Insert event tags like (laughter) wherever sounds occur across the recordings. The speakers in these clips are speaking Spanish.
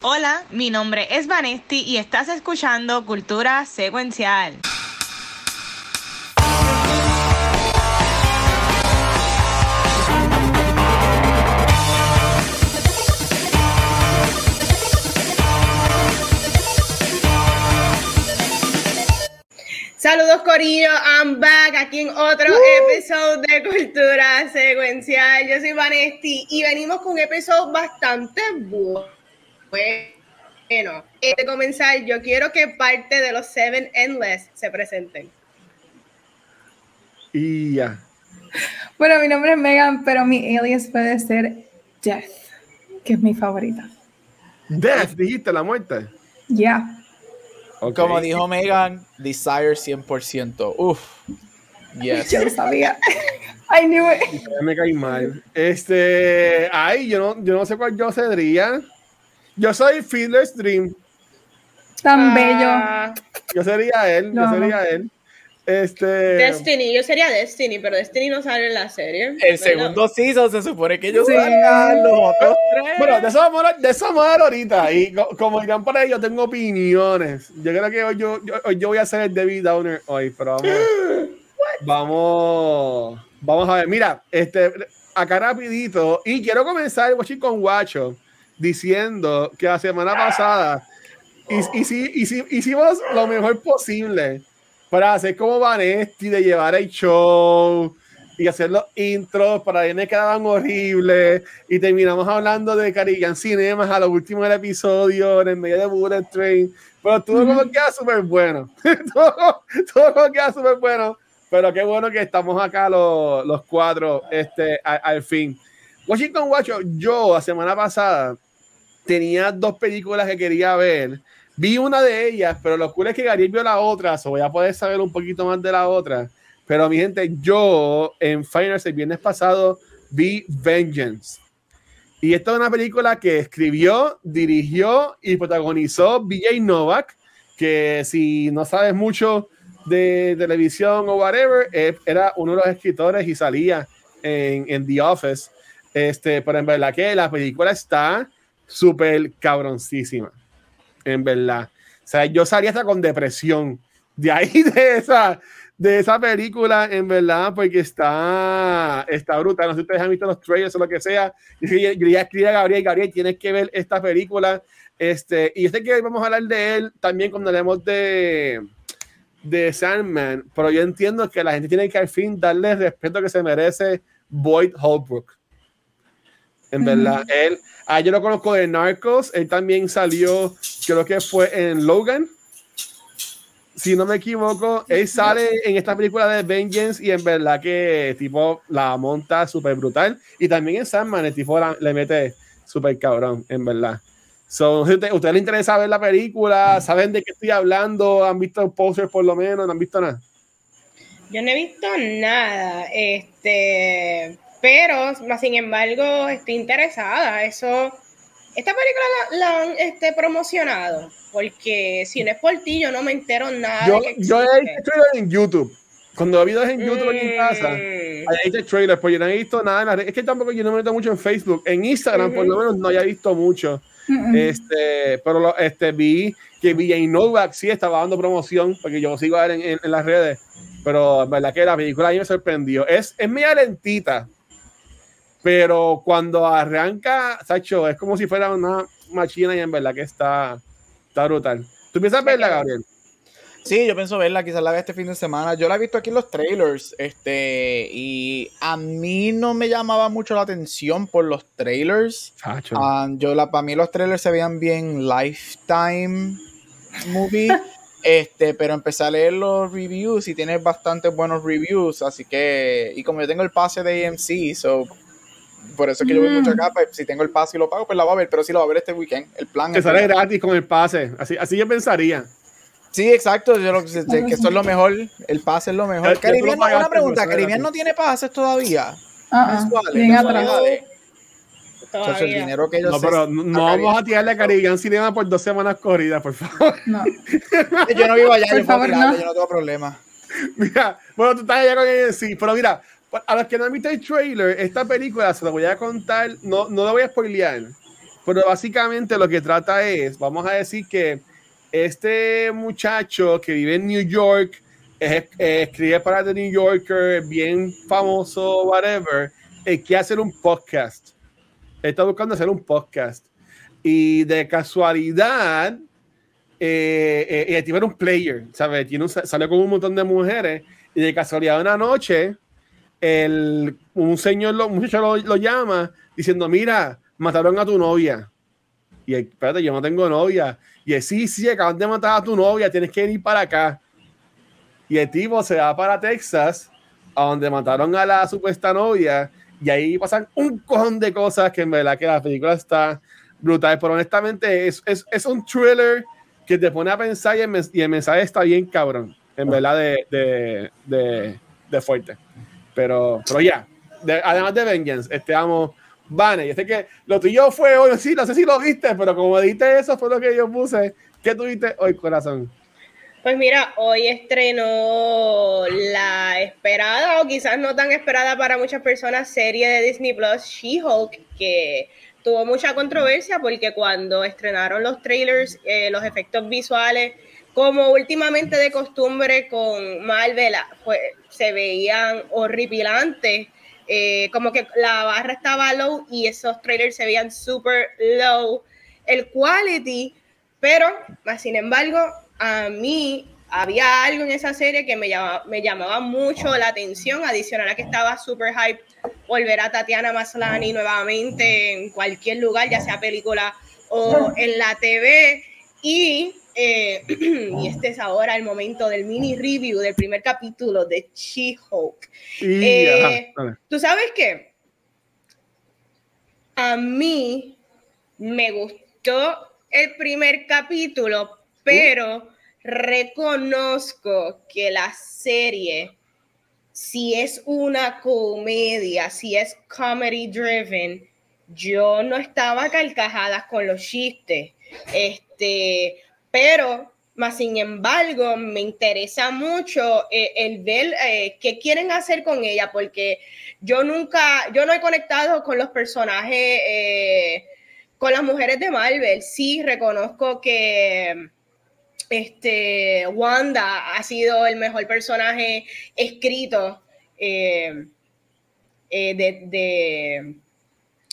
Hola, mi nombre es Vanesti y estás escuchando Cultura Secuencial. Saludos Corillo, I'm back aquí en otro episodio de Cultura Secuencial. Yo soy Vanesti y venimos con un episodio bastante bueno bueno, antes de comenzar, yo quiero que parte de los Seven Endless se presenten. Y ya. Bueno, mi nombre es Megan, pero mi alias puede ser Death, que es mi favorita. Death, dijiste la muerte. Ya. Como dijo Megan, Desire 100%. Uf. Yes. Yo lo sabía. (laughs) I knew it. Me caí mal. Este, ay, yo no, yo no sé cuál yo sería. Yo soy Fiddler's Dream. Tan ah. bello. Yo sería él, yo sería él. Este... Destiny, yo sería Destiny, pero Destiny no sale en la serie. El segundo season se supone que ellos sí. los otros tres. Bueno, de eso vamos a, de eso vamos a ahorita. Y como dirán por ahí, yo tengo opiniones. Yo creo que hoy yo, yo, voy a ser el David Downer hoy, pero vamos. vamos. Vamos a ver. Mira, este, acá rapidito. Y quiero comenzar con Guacho diciendo que la semana pasada y, y, hicimos lo mejor posible para hacer como Vanesti, de llevar el show y hacer los intros, para que quedaban horribles y terminamos hablando de Caribbean Cinemas a lo último del episodio en el medio de Bullet Train, pero todo como queda súper bueno, (laughs) todo, todo como queda súper bueno, pero qué bueno que estamos acá los, los cuatro este, al, fin. Washington Watch, yo la semana pasada tenía dos películas que quería ver. Vi una de ellas, pero lo cool es que Gabriel vio la otra, so voy a poder saber un poquito más de la otra. Pero mi gente, yo en Finals el viernes pasado vi Vengeance. Y esta es una película que escribió, dirigió y protagonizó BJ Novak, que si no sabes mucho de televisión o whatever, era uno de los escritores y salía en, en The Office. Este, pero en verdad que la película está súper cabroncísima, en verdad. O sea, yo salí hasta con depresión de ahí, (laughs) de esa, de esa película, en verdad, porque está, está brutal. No sé si ustedes han visto los trailers o lo que sea. Yo ya escribí a Gabriel, Gabriel, tienes que ver esta película. Este, y este que vamos a hablar de él también cuando hablemos de, de Sandman, pero yo entiendo que la gente tiene que al fin darle el respeto que se merece Boyd Holbrook. En verdad, él, ah, yo lo conozco de Narcos, él también salió, creo que fue en Logan. Si no me equivoco, él sale en esta película de Vengeance y en verdad que tipo la monta súper brutal. Y también en Sandman, el tipo le mete súper cabrón, en verdad. So, ¿Usted ¿Ustedes les interesa ver la película? ¿Saben de qué estoy hablando? ¿Han visto posters por lo menos? ¿No han visto nada? Yo no he visto nada. Este, pero, sin embargo, estoy interesada. Eso, esta película la, han este, promocionado, porque si no es por ti, yo no me entero nada. Yo, yo he visto trailers en YouTube. Cuando he videos en YouTube en casa, mm. hay visto trailers, pues yo no he visto nada en la red. Es que tampoco yo no me meto mucho en Facebook. En Instagram, por lo menos, no haya visto mucho. Este, pero lo, este, vi que VJ Novak sí estaba dando promoción, porque yo sigo a ver en, en, las redes. Pero en verdad que la película a mí me sorprendió. Es, es media lentita pero cuando arranca, Sacho, es como si fuera una máquina y en verdad que está, está brutal. ¿Tú piensas verla, Gabriel? Sí, yo pienso verla, quizás la vea este fin de semana. Yo la he visto aquí en los trailers, este, y a mí no me llamaba mucho la atención por los trailers. Ah, yo la, para mí los trailers se veían bien lifetime movie. (laughs) Este, pero empecé a leer los reviews y tiene bastantes buenos reviews, así que, y como yo tengo el pase de AMC, so por eso es que yo voy mucho acá, pues, si tengo el pase y lo pago, pues la va a ver, pero sí lo va a ver este weekend. El plan Te sale gratis con el pase, así, así yo pensaría. Sí, exacto, yo que esto es lo mejor, el pase es lo mejor. Caribbean, una pregunta, ¿Caribbean no tiene pases todavía? Ah, bien atrás. el dinero que ellos no, pero no vamos a tirarle a Caribbean Cinema por dos semanas corridas, por favor. No. (laughs) yo no vivo allá, yo, favor, no. yo no tengo problema. Mira, bueno, tú estás allá con él, sí, pero mira, a los que no han visto el trailer, esta película se la voy a contar, no, no la voy a spoilear, Pero básicamente lo que trata es, vamos a decir que este muchacho que vive en New York, escribe para The New Yorker, bien famoso, whatever, eh, quiere hacer un podcast. Está buscando hacer un podcast. Y de casualidad, eh, eh, tiene un player, ¿sabes? Tiene un, sale con un montón de mujeres y de casualidad una noche, el, un señor, lo, un muchacho lo, llama diciendo, mira, mataron a tu novia. Y espérate, yo no tengo novia. Y él, sí, sí, acaban de matar a tu novia, tienes que ir para acá. Y el tipo se va para Texas, a donde mataron a la supuesta novia, y ahí pasan un cojón de cosas que en verdad que la película está brutal, pero honestamente es, es, es un thriller que te pone a pensar y el, mensaje está bien cabrón, en verdad de, de, de, de fuerte. Pero, pero ya, además de Vengeance, este amo, Vane, yo sé que lo tuyo fue hoy, sí, no sé si lo viste, pero como dijiste eso fue lo que yo puse. ¿Qué tuviste hoy, corazón? Pues mira, hoy estrenó la esperada o quizás no tan esperada para muchas personas serie de Disney Plus, She-Hulk, que tuvo mucha controversia porque cuando estrenaron los trailers, eh, los efectos visuales, como últimamente de costumbre con Marvel, pues, se veían horripilantes. Eh, como que la barra estaba low y esos trailers se veían super low el quality, pero sin embargo a mí había algo en esa serie que me llamaba, me llamaba mucho la atención, adicional a que estaba super hype volver a Tatiana Maslany nuevamente en cualquier lugar, ya sea película o en la TV. Y, eh, (clears throat) y este es ahora el momento del mini review del primer capítulo de She-Hulk. Eh, ¿Tú sabes qué? A mí me gustó el primer capítulo pero reconozco que la serie, si es una comedia, si es comedy driven, yo no estaba carcajadas con los chistes. Este, pero más sin embargo, me interesa mucho eh, el ver eh, qué quieren hacer con ella, porque yo nunca, yo no he conectado con los personajes, eh, con las mujeres de Marvel. Sí, reconozco que este, Wanda ha sido el mejor personaje escrito eh, de,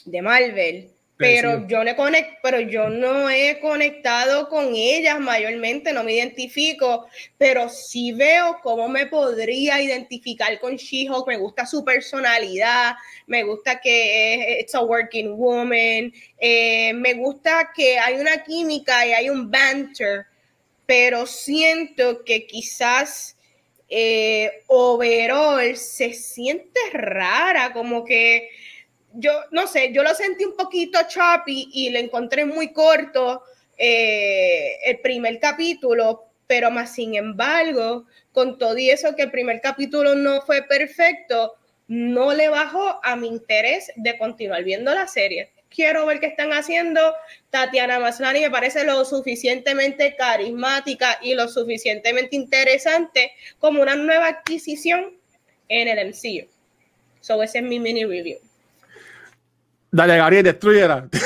de, Marvel. Pero yo, no conect, pero yo no he conectado con ellas mayormente, no me identifico, pero sí veo cómo me podría identificar con She-Hulk. Me gusta su personalidad, me gusta que es a working woman, eh, me gusta que hay una química y hay un banter pero siento que quizás eh, overall se siente rara, como que yo no sé, yo lo sentí un poquito choppy y lo encontré muy corto eh, el primer capítulo, pero más sin embargo, con todo y eso que el primer capítulo no fue perfecto, no le bajó a mi interés de continuar viendo la serie quiero ver qué están haciendo. Tatiana Maslany me parece lo suficientemente carismática y lo suficientemente interesante como una nueva adquisición en el MCU. So ese es mi mini review. Dale, Gabriel, destruyela. (laughs)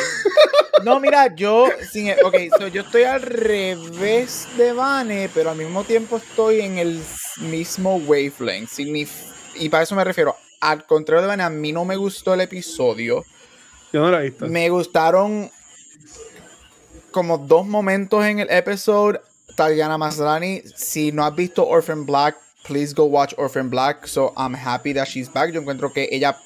No, mira, yo, sin, ok, yo estoy al revés de Vane, pero al mismo tiempo estoy en el mismo wavelength. y para eso me refiero. Al contrario de Vane, a mí no me gustó el episodio yo no la he visto. Me gustaron como dos momentos en el episodio. Tatiana Maslany, si no has visto Orphan Black, please go watch Orphan Black. So I'm happy that she's back. Yo encuentro que ella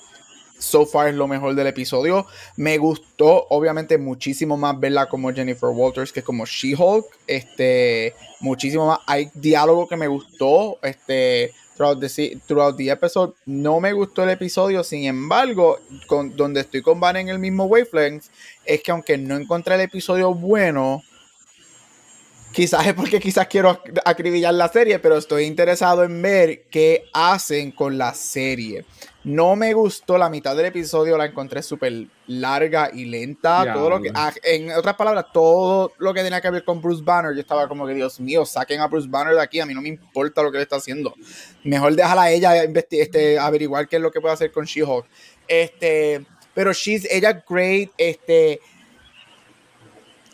so far es lo mejor del episodio. Me gustó, obviamente, muchísimo más verla como Jennifer Walters que como She-Hulk. Este, muchísimo más. Hay diálogo que me gustó. Este, throughout the, episode. No me gustó el episodio, sin embargo, con, donde estoy con Van en el mismo wavelength, es que aunque no encontré el episodio bueno, quizás es porque quizás quiero acribillar la serie, pero estoy interesado en ver qué hacen con la serie. No me gustó la mitad del episodio, la encontré súper larga y lenta. todo lo que, ah, en otras palabras, todo lo que tenía que ver con Bruce Banner, yo estaba como que, Dios mío, saquen a Bruce Banner de aquí, a mí no me importa lo que le está haciendo. Mejor déjala a ella este, averiguar qué es lo que puede hacer con She-Hulk. Este, pero she's, ella great, este,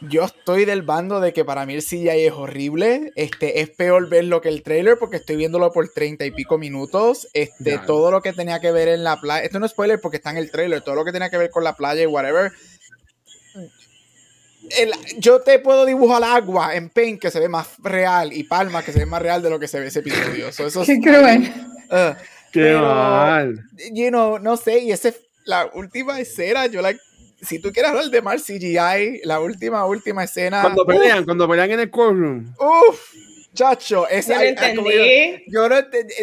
yo estoy del bando de que para mí el CGI es horrible. Este, es peor verlo que el trailer porque estoy viéndolo por treinta y pico minutos. Este, todo lo que tenía que ver en la playa. Esto no es spoiler porque está en el trailer. Todo lo que tenía que ver con la playa y whatever. yo te puedo dibujar agua en Paint que se ve más real y Palma que se ve más real de lo que se ve ese episodio. eso (laughs) Qué cruel. Uh, Qué mal. You know, no sé, y ese, la última escena, yo la si tú quieres hablar de mal CGI, la última, última escena. Cuando pelean, cuando pelean en el courtroom. Uff, chacho, ese. Yo entendí. Yo, no entendí.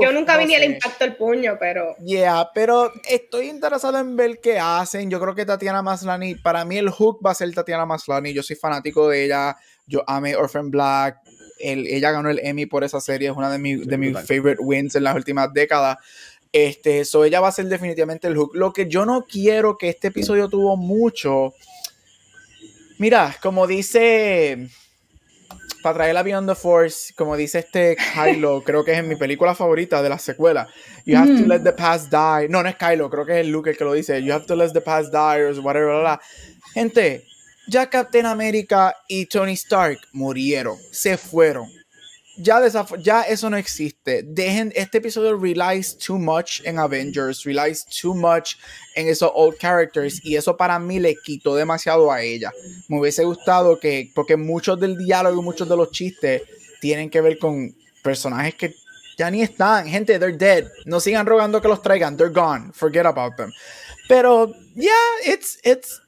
yo nunca vi ni el impacto del puño, pero. Yeah, pero estoy interesado en ver qué hacen. Yo creo que Tatiana Maslani, para mí el hook va a ser Tatiana Maslani. Yo soy fanático de ella. Yo amé Orphan Black. ella ganó el Emmy por esa serie. Es una de, de mis favorite wins en las últimas décadas. Este, eso ella va a ser definitivamente el hook. Lo que yo no quiero que este episodio tuvo mucho. Mira, como dice. Para traer la Beyond the Force, como dice este Kylo, (laughs) creo que es en mi película favorita de la secuela. You have to mm. let the past die. No, no es Kylo, creo que es Luke el que lo dice. You have to let the past die, or whatever. Blah, blah. Gente, ya Captain America y Tony Stark murieron, se fueron ya, ya eso no existe. Dejen, este episodio relies too much en Avengers, relies too much en esos old characters y eso para mí le quitó demasiado a ella. Me hubiese gustado que, porque muchos del diálogo y muchos de los chistes tienen que ver con personajes que ya ni están. Gente, they're dead. No sigan rogando que los traigan. They're gone. Forget about them. Pero, yeah, it's, it's,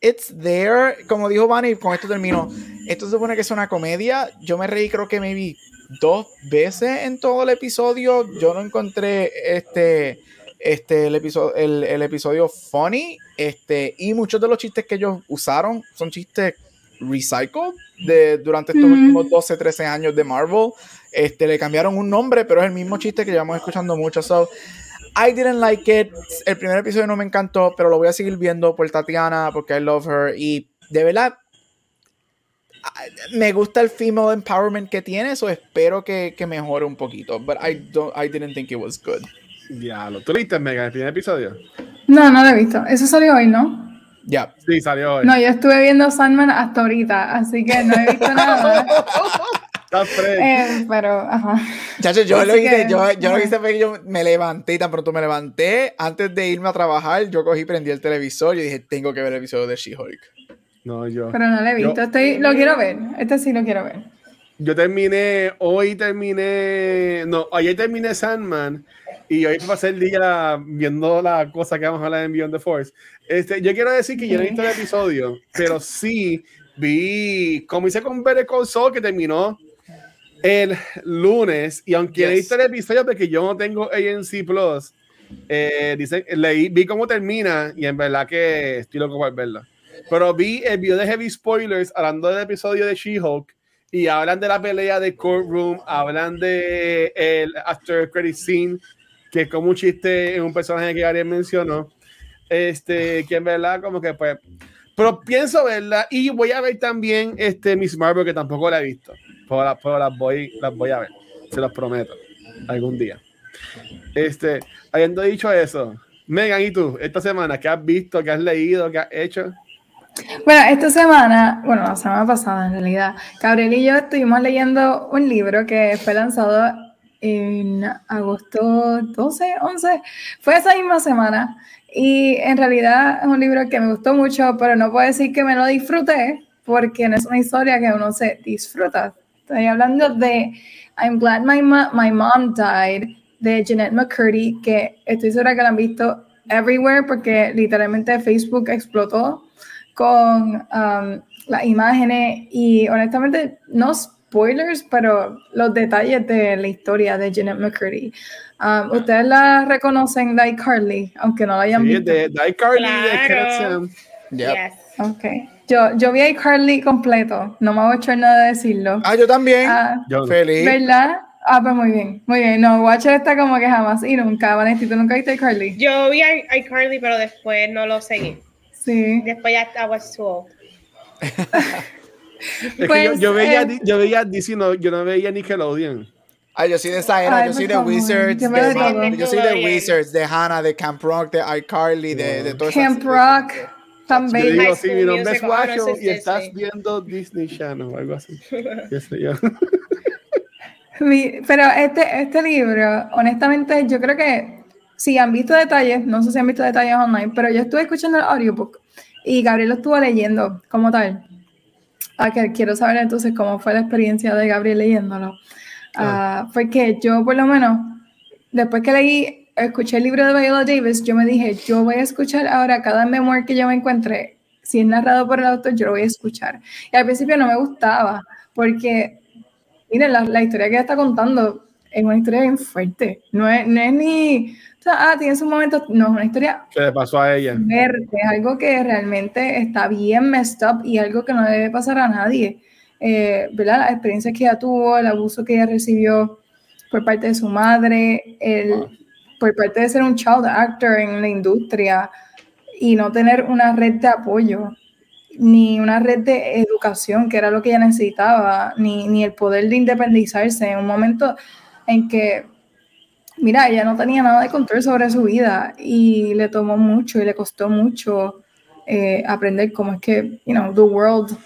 it's there. Como dijo Bunny, con esto termino. Esto se supone que es una comedia. Yo me reí, creo que maybe dos veces en todo el episodio. Yo no encontré este, este, el, episodio, el, episodio funny. Este, y muchos de los chistes que ellos usaron son chistes recycled de, durante estos últimos 12, 13 años de Marvel. Este, le cambiaron un nombre, pero es el mismo chiste que llevamos escuchando mucho. So, I didn't like it. El primer episodio no me encantó, pero lo voy a seguir viendo por Tatiana, porque I love her. Y de verdad, me gusta el female empowerment que tiene, eso espero que, que mejore un poquito. But I, don't, I didn't think it was good. Diablo, ¿tú viste Mega el primer episodio? No, no lo he visto. Eso salió hoy, ¿no? Ya. Sí, salió hoy. No, yo estuve viendo Sandman hasta ahorita, así que no he visto nada. (laughs) eh, pero, ajá. Chacho, yo lo hice, yo, yo lo hice fue que yo me levanté y tan pronto me levanté, antes de irme a trabajar, yo cogí, prendí el televisor y dije, tengo que ver el episodio de She-Hulk. No, yo. Pero no lo he visto. Estoy, lo quiero ver. Este sí lo quiero ver. Yo terminé, hoy terminé, no, ayer terminé Sandman y hoy pasé el día viendo la cosa que vamos a hablar en Beyond the Force. Este, yo quiero decir que yo no he visto el episodio, pero sí vi, como hice con Better Call Saul, que terminó el lunes, y aunque yes. he visto el episodio porque yo no tengo ANC Plus, eh, dice, leí, vi cómo termina y en verdad que estoy loco por verlo. Pero vi el video de Heavy Spoilers hablando del episodio de She-Hulk y hablan de la pelea de Courtroom, hablan de el After Credit Scene, que es como un chiste en un personaje que Ariel mencionó. Este, que en verdad, como que pues. Pero pienso verla y voy a ver también este Miss Marvel, que tampoco la he visto. Pero, pero las, voy, las voy a ver, se los prometo, algún día. Este, habiendo dicho eso, Megan, ¿y tú? Esta semana, ¿qué has visto? ¿Qué has leído? ¿Qué has hecho? Bueno, esta semana, bueno, la semana pasada en realidad, Gabriel y yo estuvimos leyendo un libro que fue lanzado en agosto 12, 11, fue esa misma semana. Y en realidad es un libro que me gustó mucho, pero no puedo decir que me lo disfruté, porque no es una historia que uno se disfruta. Estoy hablando de I'm Glad My, My Mom Died, de Jeanette McCurdy, que estoy segura que la han visto everywhere, porque literalmente Facebook explotó con um, las imágenes y honestamente no spoilers, pero los detalles de la historia de Jeanette McCurdy. Um, Ustedes la reconocen de iCarly, aunque no la hayan visto. De, de iCarly, claro. Yes. Okay. Yo, yo vi iCarly completo, no me voy a echar nada de decirlo. Ah, yo también. Ah, Feliz. ¿Verdad? Ah, pues muy bien, muy bien. No, Watcher está como que jamás y nunca. Vanessa, ¿tú nunca viste iCarly? Yo vi iCarly, pero después no lo seguí. Sí. Después ya (laughs) estaba su pues, yo, veía, eh, yo veía Disney, no, yo no veía Nickelodeon. Ay, yo soy de esa era, yo soy de Wizards, de, yo soy de Wizards, de Hannah, de Camp Rock, de iCarly, de, de Camp Rock. Tan bello. sí, mi nombre es Guacho y estás viendo Disney Channel o algo así. (laughs) pero este, este libro, honestamente, yo creo que si han visto detalles, no sé si han visto detalles online, pero yo estuve escuchando el audiobook y Gabriel lo estuvo leyendo como tal. Ah, que quiero saber entonces cómo fue la experiencia de Gabriel leyéndolo. Ah, fue que yo por lo menos, después que leí, escuché el libro de Viola Davis, yo me dije, yo voy a escuchar ahora cada memoir que yo me encuentre, si es narrado por el autor, yo lo voy a escuchar. Y al principio no me gustaba, porque, miren, la, la historia que ella está contando es una historia bien fuerte. No es, no es ni ah, tiene su momento, no, es una historia. ¿Qué le pasó a ella? es algo que realmente está bien messed up y algo que no debe pasar a nadie. Eh, ¿verdad? Las experiencias que ella tuvo, el abuso que ella recibió por parte de su madre, el, por parte de ser un child actor en la industria y no tener una red de apoyo, ni una red de educación, que era lo que ella necesitaba, ni, ni el poder de independizarse en un momento en que mira, ella no tenía nada de control sobre su vida y le tomó mucho y le costó mucho eh, aprender cómo es que, you know, the world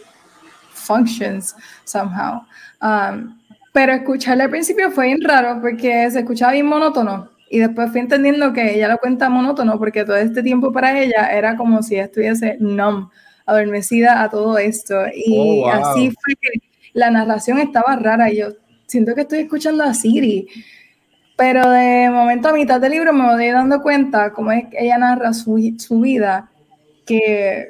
functions somehow. Um, pero escucharle al principio fue bien raro porque se escuchaba bien monótono y después fui entendiendo que ella lo cuenta monótono porque todo este tiempo para ella era como si estuviese numb, adormecida a todo esto y oh, así fue que la narración estaba rara y yo siento que estoy escuchando a Siri pero de momento a mitad del libro me voy dando cuenta cómo es que ella narra su, vida, que,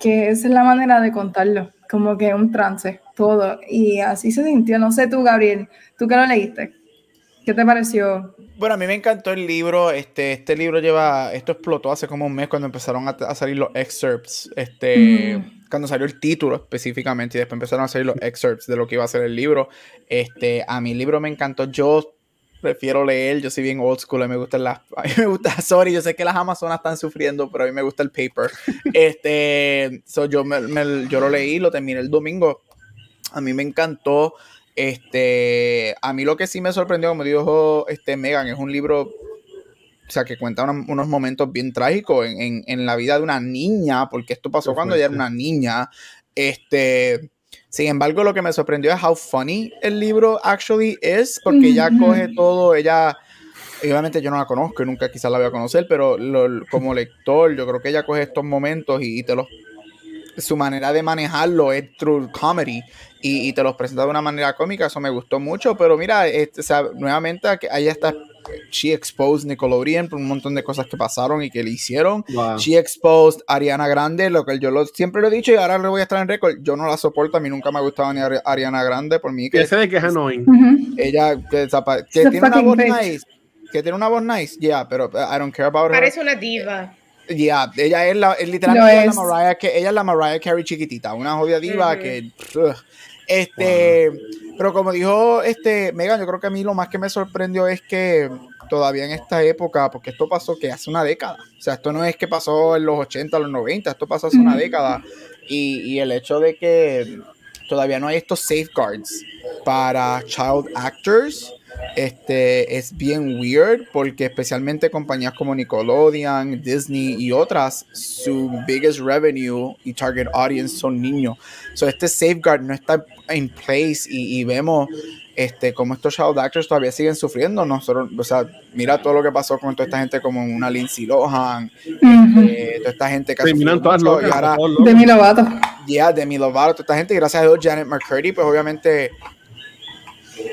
que esa es la manera de contarlo, como que un trance, todo. Y así se sintió. No sé tú, Gabriel, tú que lo leíste, ¿qué te pareció? Bueno, a mí me encantó el libro. Este, este libro lleva, esto explotó hace como un mes cuando empezaron a, salir los excerpts. Este, cuando salió el título específicamente y después empezaron a salir los excerpts de lo que iba a ser el libro. Este, a mi libro me encantó. Yo prefiero leer, yo soy bien old school, a mí me gusta las, (laughs) a mí me gusta, sorry, yo sé que las Amazonas están sufriendo, pero a mí me gusta el paper. (laughs) Este, so yo, me, yo lo leí, lo terminé el domingo, a mí me encantó, este, a mí lo que sí me sorprendió, como dijo este Megan, es un libro, o sea, que cuenta unos momentos bien trágicos en, en, en, la vida de una niña, porque esto pasó cuando ella era una niña, este sin embargo, lo que me sorprendió es how funny el libro actually es, porque ella coge todo, ella, obviamente yo no la conozco y nunca quizás la voy a conocer, pero como lector, yo creo que ella coge estos momentos y, te los su manera de manejarlo es through comedy y, te los presenta de una manera cómica, eso me gustó mucho, pero mira, este, nuevamente ahí está she exposed Nickelodeon por un montón de cosas que pasaron y que le hicieron. She exposed Ariana Grande, lo que yo lo, siempre lo he dicho y ahora lo voy a estar en récord. Yo no la soporto, a mí nunca me ha gustado ni Ariana Grande, por mí que... Ese de que es annoying. Ella, que, tiene una voz nice, que tiene una voz nice, yeah, pero uh, I don't care about her. Parece una diva. Yeah, ella es la, es literalmente La Mariah, que ella es la Mariah Carey chiquitita, una jodida diva que... Este, pero como dijo este Megan, yo creo que a mí lo más que me sorprendió es que todavía en esta época, porque esto pasó que hace una década, o sea, esto no es que pasó en los 80, los 90, esto pasó hace una década, y, y el hecho de que todavía no hay estos safeguards para child actors, este es bien weird porque especialmente compañías como Nickelodeon, Disney y otras, su biggest revenue y target audience son niños. So este safeguard no está en place y, vemos este, como estos child actors todavía siguen sufriendo. Nosotros, o sea, mira todo lo que pasó con toda esta gente como una Lindsay Lohan, este, toda esta gente que terminan todas locas, Demi Lovato. Yeah, Demi Lovato, toda esta gente, gracias a Dios Janet McCurdy, pues obviamente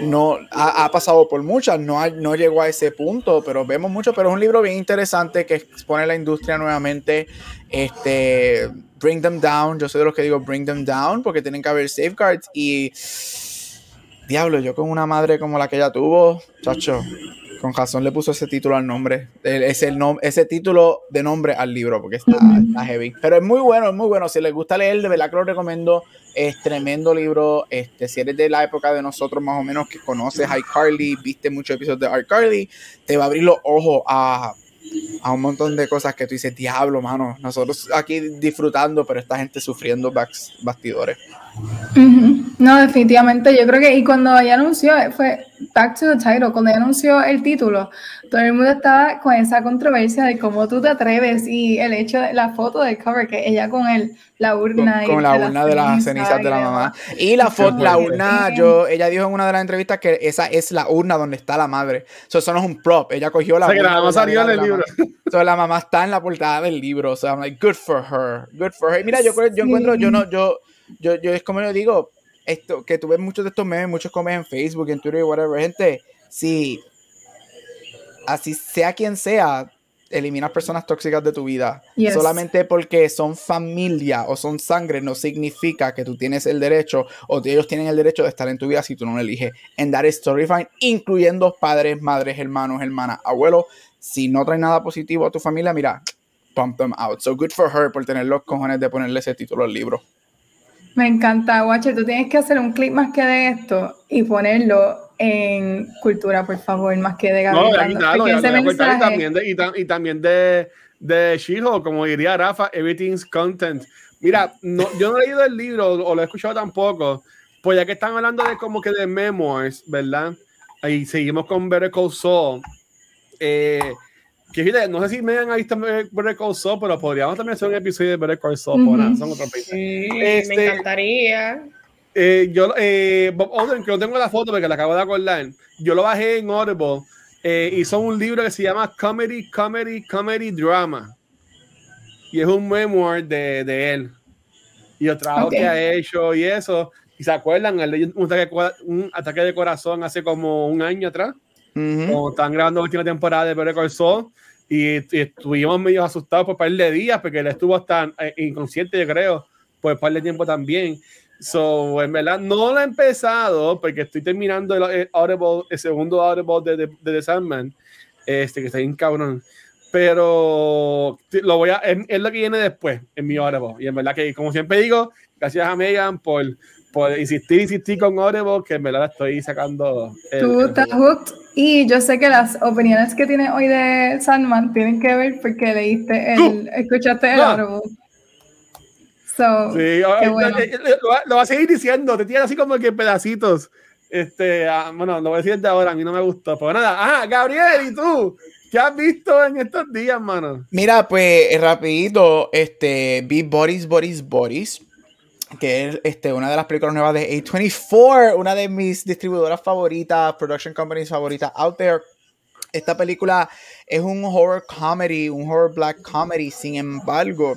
no ha, pasado por muchas, no, no llegó a ese punto, pero vemos mucho, pero es un libro bien interesante que expone la industria nuevamente, este, bring them down, yo soy de los que digo bring them down, porque tienen que haber safeguards y, diablo, yo con una madre como la que ella tuvo, chacho, con razón le puso ese título al nombre, ese, el ese título de nombre al libro, porque está, está, heavy, pero es muy bueno, es muy bueno, si les gusta leer, de verdad que lo recomiendo, es tremendo libro. Este, si eres de la época de nosotros, más o menos, que conoces a iCarly, viste muchos episodios de iCarly, te va a abrir los ojos a, a un montón de cosas que tú dices, diablo, mano. Nosotros aquí disfrutando, pero esta gente sufriendo bastidores. No, definitivamente. Yo creo que, y cuando ella anunció, fue back to the title, cuando ella anunció el título, todo el mundo estaba con esa controversia de cómo tú te atreves y el hecho de la foto del cover, que ella con el, la urna. Con, la urna de las cenizas de la mamá. Y la foto, la urna, yo, ella dijo en una de las entrevistas que esa es la urna donde está la madre. eso no es un prop, ella cogió la urna. la mamá salió en el libro. Entonces la mamá está en la portada del libro, o sea, I'm like, good for her, good for her. mira, yo, yo encuentro, yo no, yo, yo, yo es como yo digo, esto, que tú ves muchos de estos memes, muchos comes en Facebook, en Twitter y whatever, gente, si así sea quien sea, eliminas personas tóxicas de tu vida. Solamente porque son familia o son sangre no significa que tú tienes el derecho o ellos tienen el derecho de estar en tu vida si tú no lo eliges. En that is story fine, incluyendo padres, madres, hermanos, hermanas, abuelos. Si no trae nada positivo a tu familia, mira, pump them out. So good for her por tener los cojones de ponerle ese título al libro. Me encanta, Guache. Tú tienes que hacer un clip más que de esto y ponerlo en cultura, por favor, más que de Gabriel. No, y, también de, y, también de, de como diría Rafa, everything's content. Mira, no, yo no he leído el libro o lo he escuchado tampoco, pues ya que están hablando de como que de memoirs, ¿verdad? Y seguimos con Better Call Saul. Eh, que no sé si me han visto Better Call Saul, pero podríamos también hacer un episodio de Better Call Saul. son otros sí, me este, encantaría. Eh, yo, eh, Bob Oden, que no tengo la foto porque la acabo de acordar, yo lo bajé en Audible eh, y son un libro que se llama Comedy, Comedy, Comedy Drama. Y es un memoir de, de él. Y el trabajo que ha hecho y eso. Y se acuerdan, un ataque, un ataque de corazón hace como un año atrás. Como están grabando la última temporada de Better Call Saul. Y, estuvimos medio asustados por un par de días porque él estuvo hasta eh, inconsciente, yo creo, por un par de tiempo también. So, en verdad, no lo he empezado porque estoy terminando el, Audible, el segundo Audible de, de, de, The Sandman, este, que está bien cabrón. Pero lo voy a, es, lo que viene después en mi Audible. Y en verdad que, como siempre digo, gracias a Megan por, por insistir, insistir con Audible, que en verdad estoy sacando. Tú estás hooked. Y yo sé que las opiniones que tienes hoy de Sandman tienen que ver porque leíste el, escuchaste el Audible sí, lo, va a seguir diciendo, te tiene así como que pedacitos. Este, ah, bueno, lo voy a decir de ahora, a mí no me gustó. Pero nada, ah, Gabriel, ¿y tú? ¿Qué has visto en estos días, mano? Mira, pues rapidito, este, vi Boris, Boris, Boris, que es este, una de las películas nuevas de A24, una de mis distribuidoras favoritas, production companies favoritas out there. Esta película es un horror comedy, un horror black comedy, sin embargo,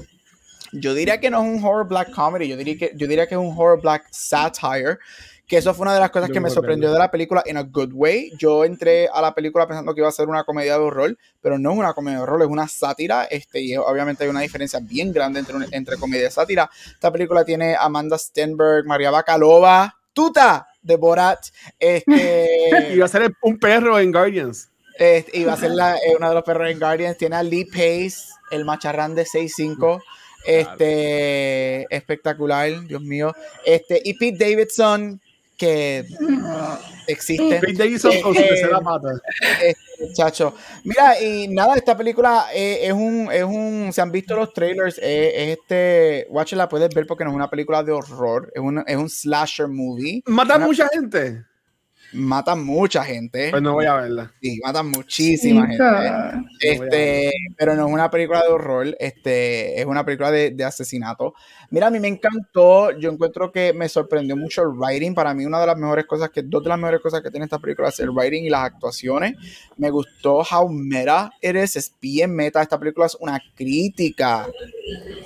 yo diría que no es un horror black comedy, yo diría que, yo diría que es un horror black satire. Que eso fue una de las cosas que me sorprendió de la película in a good way. Yo entré a la película pensando que iba a ser una comedia de horror, pero no es una comedia de horror, es una sátira. Este, y obviamente hay una diferencia bien grande entre, entre comedia y sátira. Esta película tiene Amanda Stenberg, María Bacalova, Tuta de Borat. Este, (laughs) iba a ser un perro en Guardians. Este, iba a ser la, eh, uno de los perros en Guardians. Tiene a Lee Pace, el macharrán de 6'5". Este, espectacular, Dios mío. Este, y Pete Davidson, que existe. Pete Davidson eh, chacho. Mira, y nada, esta película eh, es, un, es un, se han visto los trailers, eh, es este, watch la puedes ver porque no es una película de horror, es un, es un slasher movie. Mata mucha gente matan mucha gente. Pues no voy a verla. Sí, matan muchísima gente. Este, pero no es una película de horror, este, es una película de, asesinato. Mira, a mí me encantó, yo encuentro que me sorprendió mucho el writing. Para mí, una de las mejores cosas que, dos de las mejores cosas que tiene esta película es el writing y las actuaciones. Me gustó how meta eres, es bien meta. Esta película es una crítica,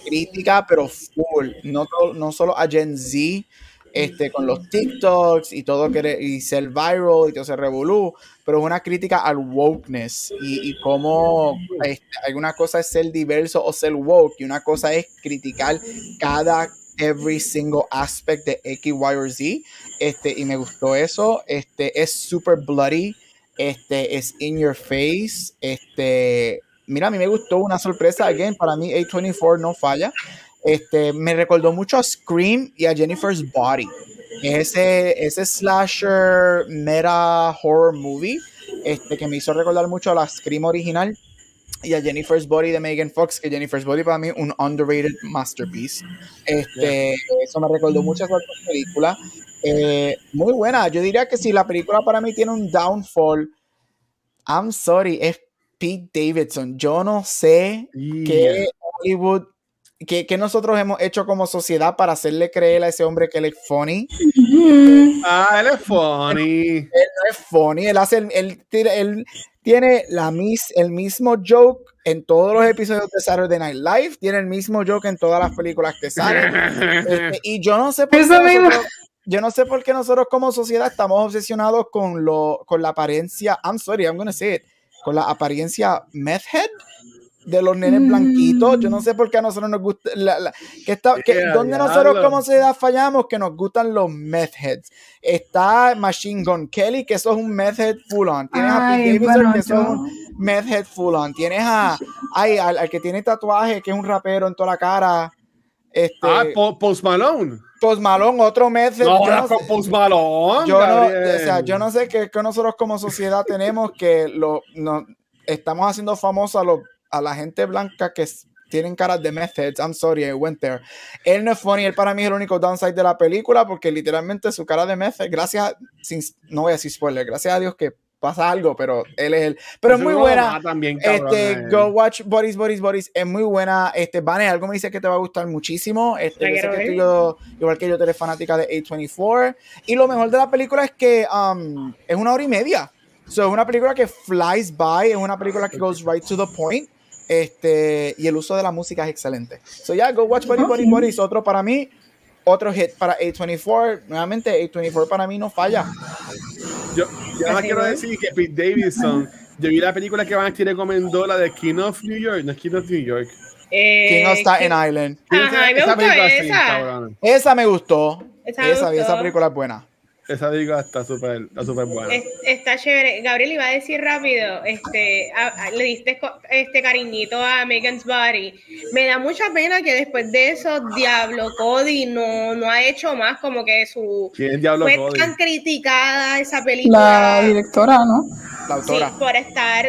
crítica, pero full. No, no solo a Gen Z este, con los TikToks y todo que y ser viral y todo se revolú, pero es una crítica al wokeness y, y cómo este, alguna cosa es ser diverso o ser woke y una cosa es criticar cada every single aspect de X, Y o Z. Este, y me gustó eso. Este, es super bloody. Este, es in your face. Este, mira, a mí me gustó una sorpresa. Again, para mí A24 no falla. Este, me recordó mucho a Scream y a Jennifer's Body. Ese, ese slasher meta horror movie este, que me hizo recordar mucho a la Scream original. y a Jennifer's Body de Megan Fox, que Jennifer's Body para mí un underrated masterpiece. Este, Eso me recordó muchas otras películas. Eh, muy buena. Yo diría que si la película para mí tiene un downfall, I'm sorry, es Pete Davidson. Yo no sé qué Hollywood, qué, nosotros hemos hecho como sociedad para hacerle creer a ese hombre que él es funny. Ah, él es funny. Él, no es funny. Él hace, él, él, tiene la mis, el mismo joke en todos los episodios de Saturday Night Live, tiene el mismo joke en todas las películas que salen. (laughs) Este, y yo no sé por qué nosotros, yo no sé por qué nosotros como sociedad estamos obsesionados con lo con la apariencia, I'm sorry, I'm gonna say it, con la apariencia meth head de los nenes blanquitos. Yo no sé por qué a nosotros nos gusta. que está, que, ¿Dónde nosotros como sociedad fallamos? Que nos gustan los meth heads. Está Machine Gun Kelly, que eso es un meth head full on. Tienes a Pete Davidson, que eso es un meth head full on. Tienes a. Ay, al, que tiene tatuaje, que es un rapero en toda la cara. Este, ah, Post Malone. Post Malone, otro meth head. No, yo no con Post Malone. Yo no, o sea, yo no sé qué que nosotros como sociedad tenemos que lo, no, estamos haciendo famosos a los a la gente blanca que tienen caras de methods, I'm sorry, I went there. Él no es funny, él para mí es el único downside de la película porque literalmente su cara de method, gracias, sin, no voy a decir spoiler, gracias a Dios que pasa algo, pero él es él. Pero es muy buena. También, este, eh. go watch Boris, Boris, Boris. Es muy buena. Este, Vane, algo me dice que te va a gustar muchísimo. Este, yo sé que yo, igual que yo, tú eres fanática de A24. Y lo mejor de la película es que um, es una hora y media. So, es una película que flies by, es una película que goes right to the point. Este, y el uso de la música es excelente. So, yeah, go watch Body Body Body. otro para mí. Otro hit para A24. Nuevamente, A24 para mí no falla. Yo, yo quiero decir que Pete Davidson, yo vi la película que van a recomendó, la de King of New York, no es King of New York. Eh, King of Staten Island. Ajá, esa, me gustó esa. esa me gustó. Esa, me gustó. esa película es buena. Esa digo está súper está super buena. Está chévere. Gabriel iba a decir rápido, este, le diste este cariñito a Megan's Body. Me da mucha pena que después de eso Diablo Cody no, no ha hecho más como que su ¿Quién es Diablo fue tan criticada esa película. La directora, ¿no? La autora. Sí, por estar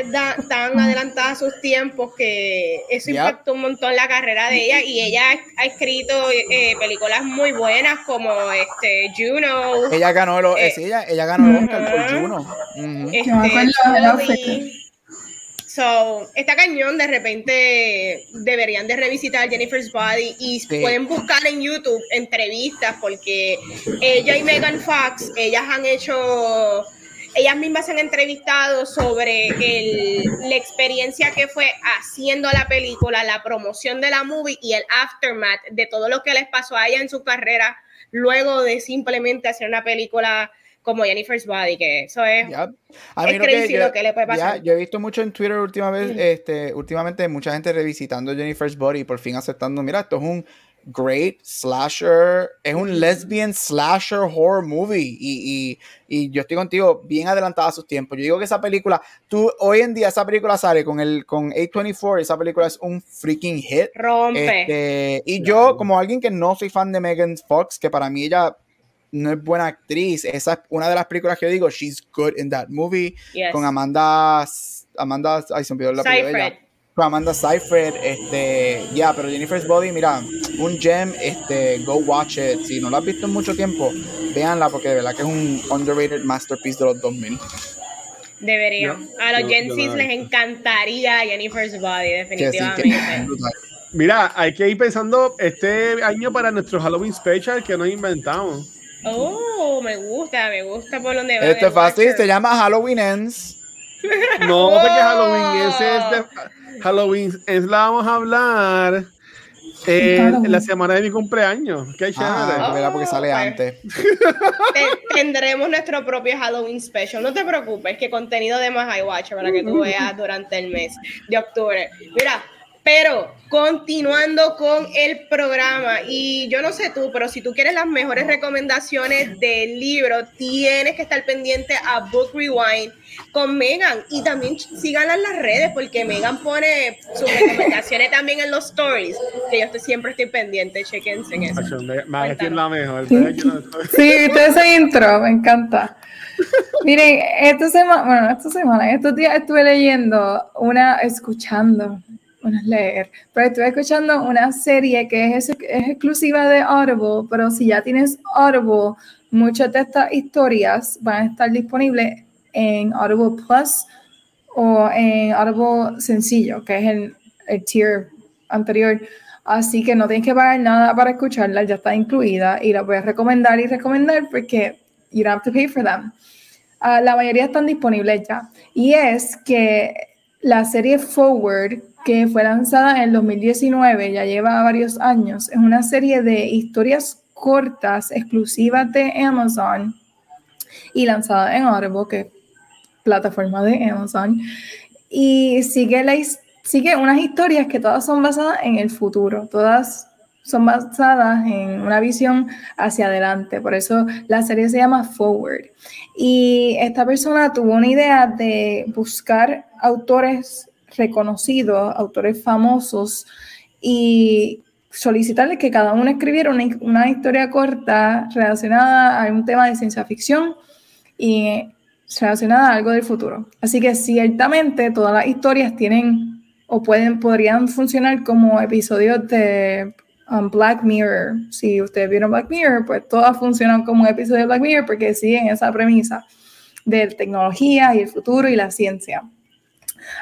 tan adelantada a sus tiempos que eso impactó un montón la carrera de ella y ella ha escrito eh, películas muy buenas como este Juno. Ella ganó eh, ella, ella, ganó el Oscar por Juno. este, So, está cañón, de repente deberían de revisitar Jennifer's Body y pueden buscar en YouTube entrevistas porque ella y Megan Fox, ellas han hecho, ellas mismas se han entrevistado sobre el, la experiencia que fue haciendo la película, la promoción de la movie y el aftermath de todo lo que les pasó a ella en su carrera luego de simplemente hacer una película como Jennifer's Body, que eso es, lo, que, le puede pasar. yo he visto mucho en Twitter última vez, este, últimamente mucha gente revisitando Jennifer's Body y por fin aceptando, mira, esto es un great slasher, es un lesbian slasher horror movie. Y, y, y, yo estoy contigo bien adelantada a sus tiempos. Yo digo que esa película, tú hoy en día esa película sale con el con A24, esa película es un freaking hit. Rompe. Este, y yo como alguien que no soy fan de Megan Fox, que para mí ella no es buena actriz, esa es una de las películas que yo digo, she's good in that movie. Con Amanda Amanda, ay se me olvidó la película Amanda Seyfried, este, ya, pero Jennifer's Body, mira, un gem, este, go watch it. Si no lo has visto en mucho tiempo, véanla porque de verdad que es un underrated masterpiece de los 2000. Deberían. a los Gen Z les encantaría Jennifer's Body, definitivamente. Mira, hay que ir pensando este año para nuestro Halloween special que nos inventamos. Oh, me gusta, me gusta por donde va. Este es fácil, se llama Halloween Ends. No, porque Halloween ese es de Halloween es la vamos a hablar en la semana de mi cumpleaños. Qué ah, chévere. porque sale pues, antes. tendremos nuestro propio Halloween special. No te preocupes, que contenido de más watch para que tú veas durante el mes de octubre. Mira, Pero continuando con el programa, y yo no sé tú, pero si tú quieres las mejores recomendaciones del libro, tienes que estar pendiente a Book Rewind con Megan y también síganla en las redes porque Megan pone sus recomendaciones (laughs) también en los stories, que yo estoy, siempre estoy pendiente, chequense en eso. la mejor. Sí, ese intro, me encanta. Miren, esta semana, bueno, esta semana, estos días estuve leyendo una, escuchando, bueno, leer, pero estuve escuchando una serie que es, exclusiva de Audible, pero si ya tienes Audible, muchas de estas historias van a estar disponibles en Audible Plus o en Audible Sencillo, que es el, tier anterior. Así que no tienes que pagar nada para escucharla, ya está incluida y la a recomendar y recomendar porque you don't have to pay for them. Uh, la mayoría están disponibles ya. Y es que la serie Forward, que fue lanzada en 2019, ya lleva varios años, es una serie de historias cortas exclusivas de Amazon y lanzada en Audible, que plataforma de Amazon, y sigue, la, sigue unas historias que todas son basadas en el futuro, todas son basadas en una visión hacia adelante, por eso la serie se llama Forward. Y esta persona tuvo una idea de buscar autores reconocidos, autores famosos, y solicitarles que cada uno escribiera una, historia corta relacionada a un tema de ciencia ficción y relacionada a algo del futuro. Así que ciertamente todas las historias tienen o pueden, podrían funcionar como episodios de um, Black Mirror. Si ustedes vieron Black Mirror, pues todas funcionan como episodios de Black Mirror porque siguen esa premisa de tecnología y el futuro y la ciencia.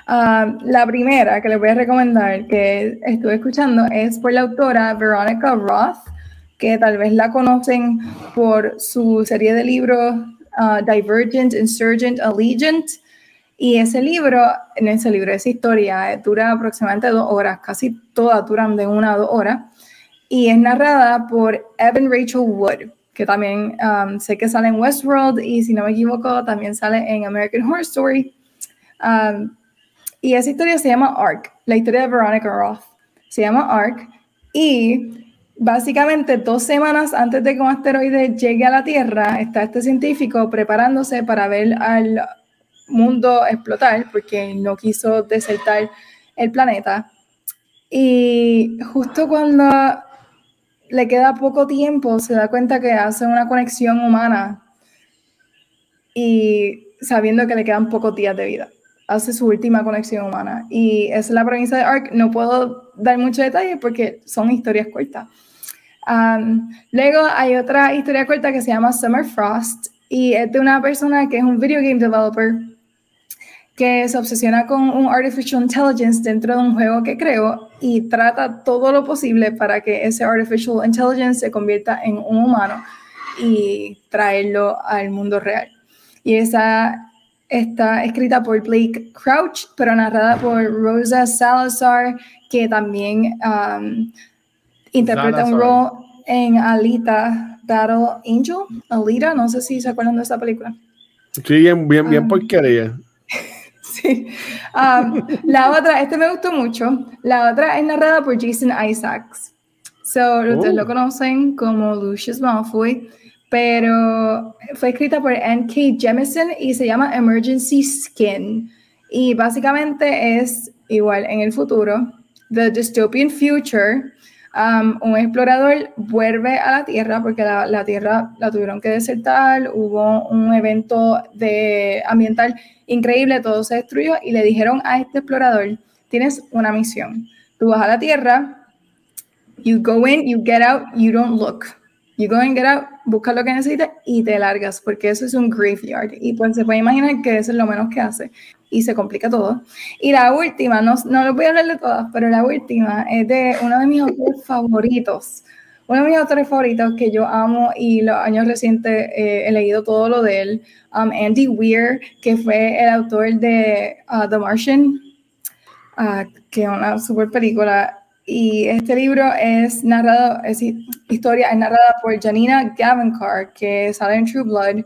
Um, la primera que les voy a recomendar que estuve escuchando es por la autora Veronica Roth, que tal vez la conocen por su serie de libros Uh, Divergent, Insurgent, Allegiant. Y ese libro, en ese libro, esa historia, eh, dura aproximadamente dos horas, casi todas duran de una a dos horas. Y es narrada por Evan Rachel Wood, que también um, sé que sale en Westworld y si no me equivoco, también sale en American Horror Story. Um, y esa historia se llama Ark, la historia de Veronica Roth. Se llama Ark y básicamente dos semanas antes de que un asteroide llegue a la Tierra, está este científico preparándose para ver al mundo explotar porque no quiso desertar el planeta. Y justo cuando le queda poco tiempo, se da cuenta que hace una conexión humana y sabiendo que le quedan pocos días de vida. Hace su última conexión humana. Y esa es la premisa de ARC. No puedo dar mucho detalle porque son historias cortas luego hay otra historia corta que se llama Summer Frost y es de una persona que es un video game developer que se obsesiona con un artificial intelligence dentro de un juego que creó y trata todo lo posible para que ese artificial intelligence se convierta en un humano y traerlo al mundo real. Y esa está escrita por Blake Crouch, pero narrada por Rosa Salazar, que también interpreta un rol en Alita Battle Angel. Alita, no sé si se acuerdan de esa película. Sí, bien, bien, bien um, porquería. (laughs) sí. Um, la otra, este me gustó mucho. La otra es narrada por Jason Isaacs. So, ustedes lo oh. conocen como Lucius Malfoy, pero fue escrita por N.K. Jemisin y se llama Emergency Skin. Y básicamente es igual en el futuro, The Dystopian Future, un explorador vuelve a la Tierra porque la, Tierra la tuvieron que desertar, hubo un evento de ambiental increíble, todo se destruyó y le dijeron a este explorador, tienes una misión, tú vas a la Tierra, you go in, you get out, you don't look. You go and get out, busca lo que necesitas y te largas, porque eso es un graveyard. Y pues se puede imaginar que eso es lo menos que hace y se complica todo. Y la última, no, no les voy a hablar de todas, pero la última es de uno de mis autores (laughs) favoritos. Uno de mis autores favoritos que yo amo y los años recientes eh, he leído todo lo de él, um, Andy Weir, que fue el autor de uh, The Martian, uh, que es una super película. Y este libro es narrado, es historia, es narrada por Janina Gavankar, que sale en True Blood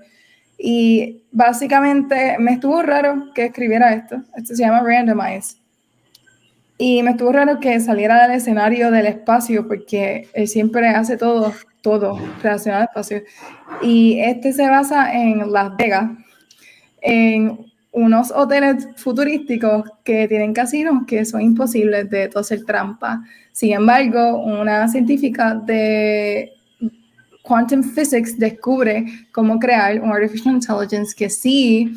y básicamente me estuvo raro que escribiera esto. Esto se llama Randomize. Y me estuvo raro que saliera del escenario del espacio porque él siempre hace todo, todo relacionado al espacio. Y este se basa en Las Vegas, en unos hoteles futurísticos que tienen casinos que son imposibles de hacer trampa. Sin embargo, una científica de quantum physics descubre cómo crear un artificial intelligence que sí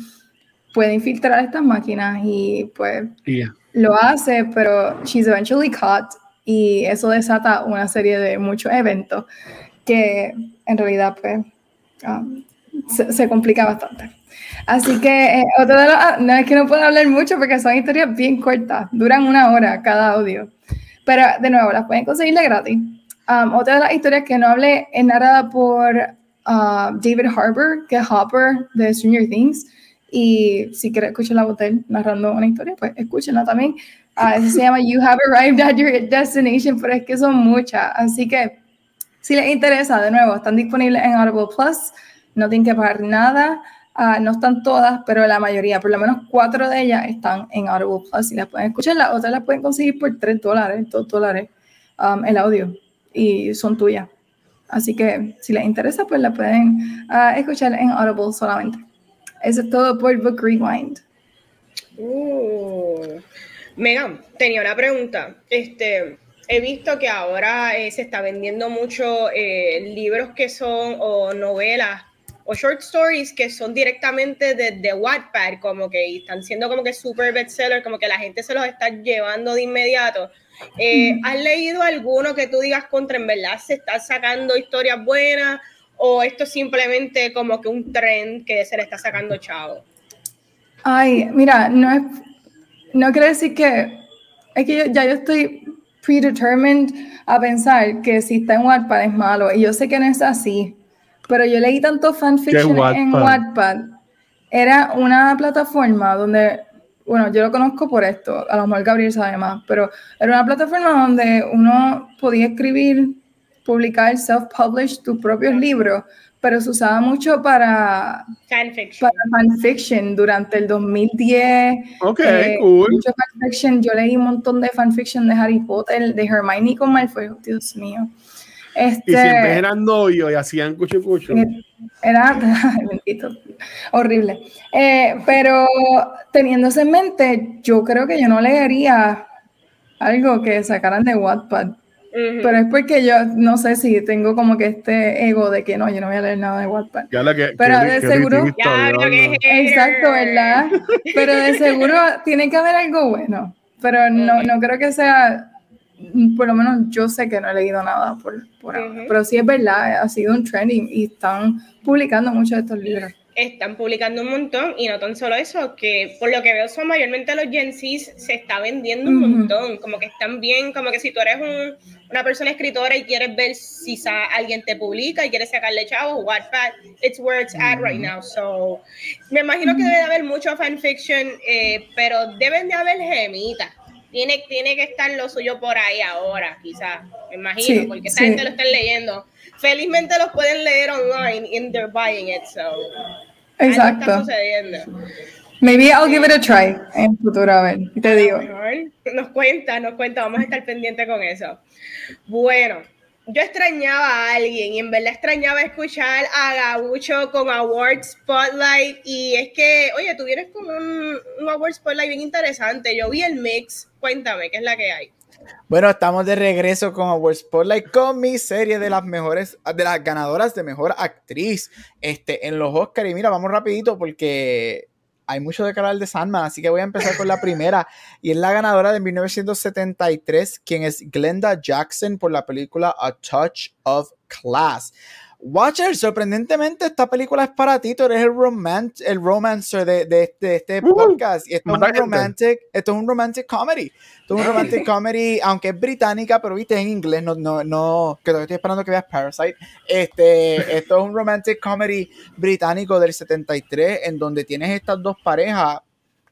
puede infiltrar estas máquinas y pues lo hace, pero she's eventually caught y eso desata una serie de muchos eventos que en realidad pues um, se, complica bastante. Así que eh, otro de los, ah, no es que no puedo hablar mucho porque son historias bien cortas, duran una hora cada audio, pero de nuevo las pueden conseguir de gratis. Um, otra de las historias que no hablé es narrada por uh, David Harbour, que es Hopper de Stranger Things. Y si quieres escuchar la voz narrando una historia, pues escúchenla también. (laughs) Uh, se llama You Have Arrived at Your Destination, pero es que son muchas. Así que si les interesa, de nuevo, están disponibles en Audible Plus. No tienen que pagar nada. Uh, no están todas, pero la mayoría, por lo menos cuatro de ellas están en Audible Plus y las pueden escuchar. Las otras las pueden conseguir por 3 dólares, 2 dólares um, el audio y son tuyas. Así que si les interesa, pues la pueden uh, escuchar en Audible solamente. Eso es todo por Book Rewind. Uh. Megan, tenía una pregunta. Este, he visto que ahora eh, se está vendiendo mucho eh, libros que son o novelas o short stories que son directamente desde de Wattpad, como que están siendo como que super bestseller, como que la gente se los está llevando de inmediato. Eh, ¿Has leído alguno que tú digas contra en verdad se está sacando historias buenas o esto es simplemente como que un trend que se le está sacando chavo? Ay, mira, no es, no quiere decir que, es que ya yo estoy predetermined a pensar que si está en Wattpad es malo y yo sé que no es así, pero yo leí tanto fanfiction en Wattpad. Era una plataforma donde bueno, yo lo conozco por esto, a lo mejor Gabriel sabe más, pero era una plataforma donde uno podía escribir, publicar, self-publish tus propios libros, pero se usaba mucho para fanfiction, para fanfiction durante el 2010. Ok, eh, cool. Mucho fanfiction. Yo leí un montón de fanfiction de Harry Potter, de Hermione con Malfoy, Dios mío. Este, y siempre eran novios y hacían cucho cucho. Eh, era (laughs) horrible. Eh, pero teniendo en mente, yo creo que yo no leería algo que sacaran de Wattpad. Pero es porque yo no sé si tengo como que este ego de que no, yo no voy a leer nada de Wattpad. pero de seguro. exacto, ¿verdad? Pero de seguro tiene que haber algo bueno. Pero no, no creo que sea por lo menos yo sé que no he leído nada por, por ahora. Pero sí es verdad, ha sido un trending y, están publicando muchos de estos libros. Están publicando un montón y no tan solo eso, que por lo que veo son mayormente los Gen Z, se está vendiendo un montón, como que están bien, como que si tú eres una persona escritora y quieres ver si alguien te publica y quieres sacarle chavos, Wattpad, it's where it's at right now. So, me imagino que debe de haber mucho fanfiction, eh, pero deben de haber gemitas tiene, tiene que estar lo suyo por ahí ahora, quizás, me imagino, porque esa gente lo está leyendo. Felizmente los pueden leer online and they're buying it, so. Exacto. Está sucediendo. Maybe I'll give it a try en futuro, a ver, te digo. Nos cuenta, nos cuenta, vamos a estar pendientes con eso. Bueno, yo extrañaba a alguien y en verdad extrañaba escuchar a Gabucho con Award Spotlight y es que, oye, tú vienes con un, un Award Spotlight bien interesante. Yo vi el mix, cuéntame, ¿qué es la que hay? Bueno, estamos de regreso con Award Spotlight con mi serie de las mejores, de las ganadoras de mejor actriz este, en los Oscars. Y mira, vamos rapidito porque hay mucho de hablar de Sandman, así que voy a empezar con la primera. (laughs) y es la ganadora de 1973, quien es Glenda Jackson por la película A Touch of Class. Watcher, sorprendentemente esta película es para ti, tú eres el, romant el romancer de, de, este podcast. Y esto es, un romantic, esto es un romantic comedy. Esto es un romantic comedy, aunque es británica, pero viste en inglés, no, no, no, que todavía estoy esperando que veas Parasite. Este, esto es un romantic comedy británico del 73, en donde tienes estas dos parejas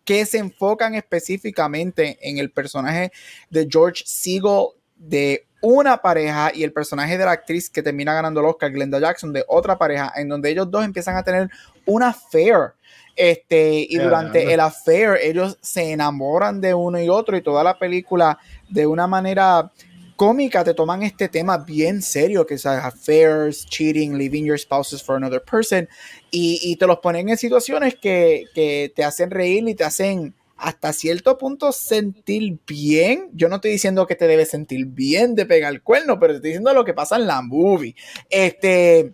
que se enfocan específicamente en el personaje de George Siegel de una pareja y el personaje de la actriz que termina ganando el Oscar, Glenda Jackson, de otra pareja, en donde ellos dos empiezan a tener una affair. Este, y durante el affair, ellos se enamoran de uno y otro, y toda la película, de una manera cómica, te toman este tema bien serio, que es affairs, cheating, leaving your spouses for another person, y, y te los ponen en situaciones que, que te hacen reír y te hacen hasta cierto punto sentir bien. Yo no estoy diciendo que te debes sentir bien de pegar el cuerno, pero te estoy diciendo lo que pasa en la movie. Este.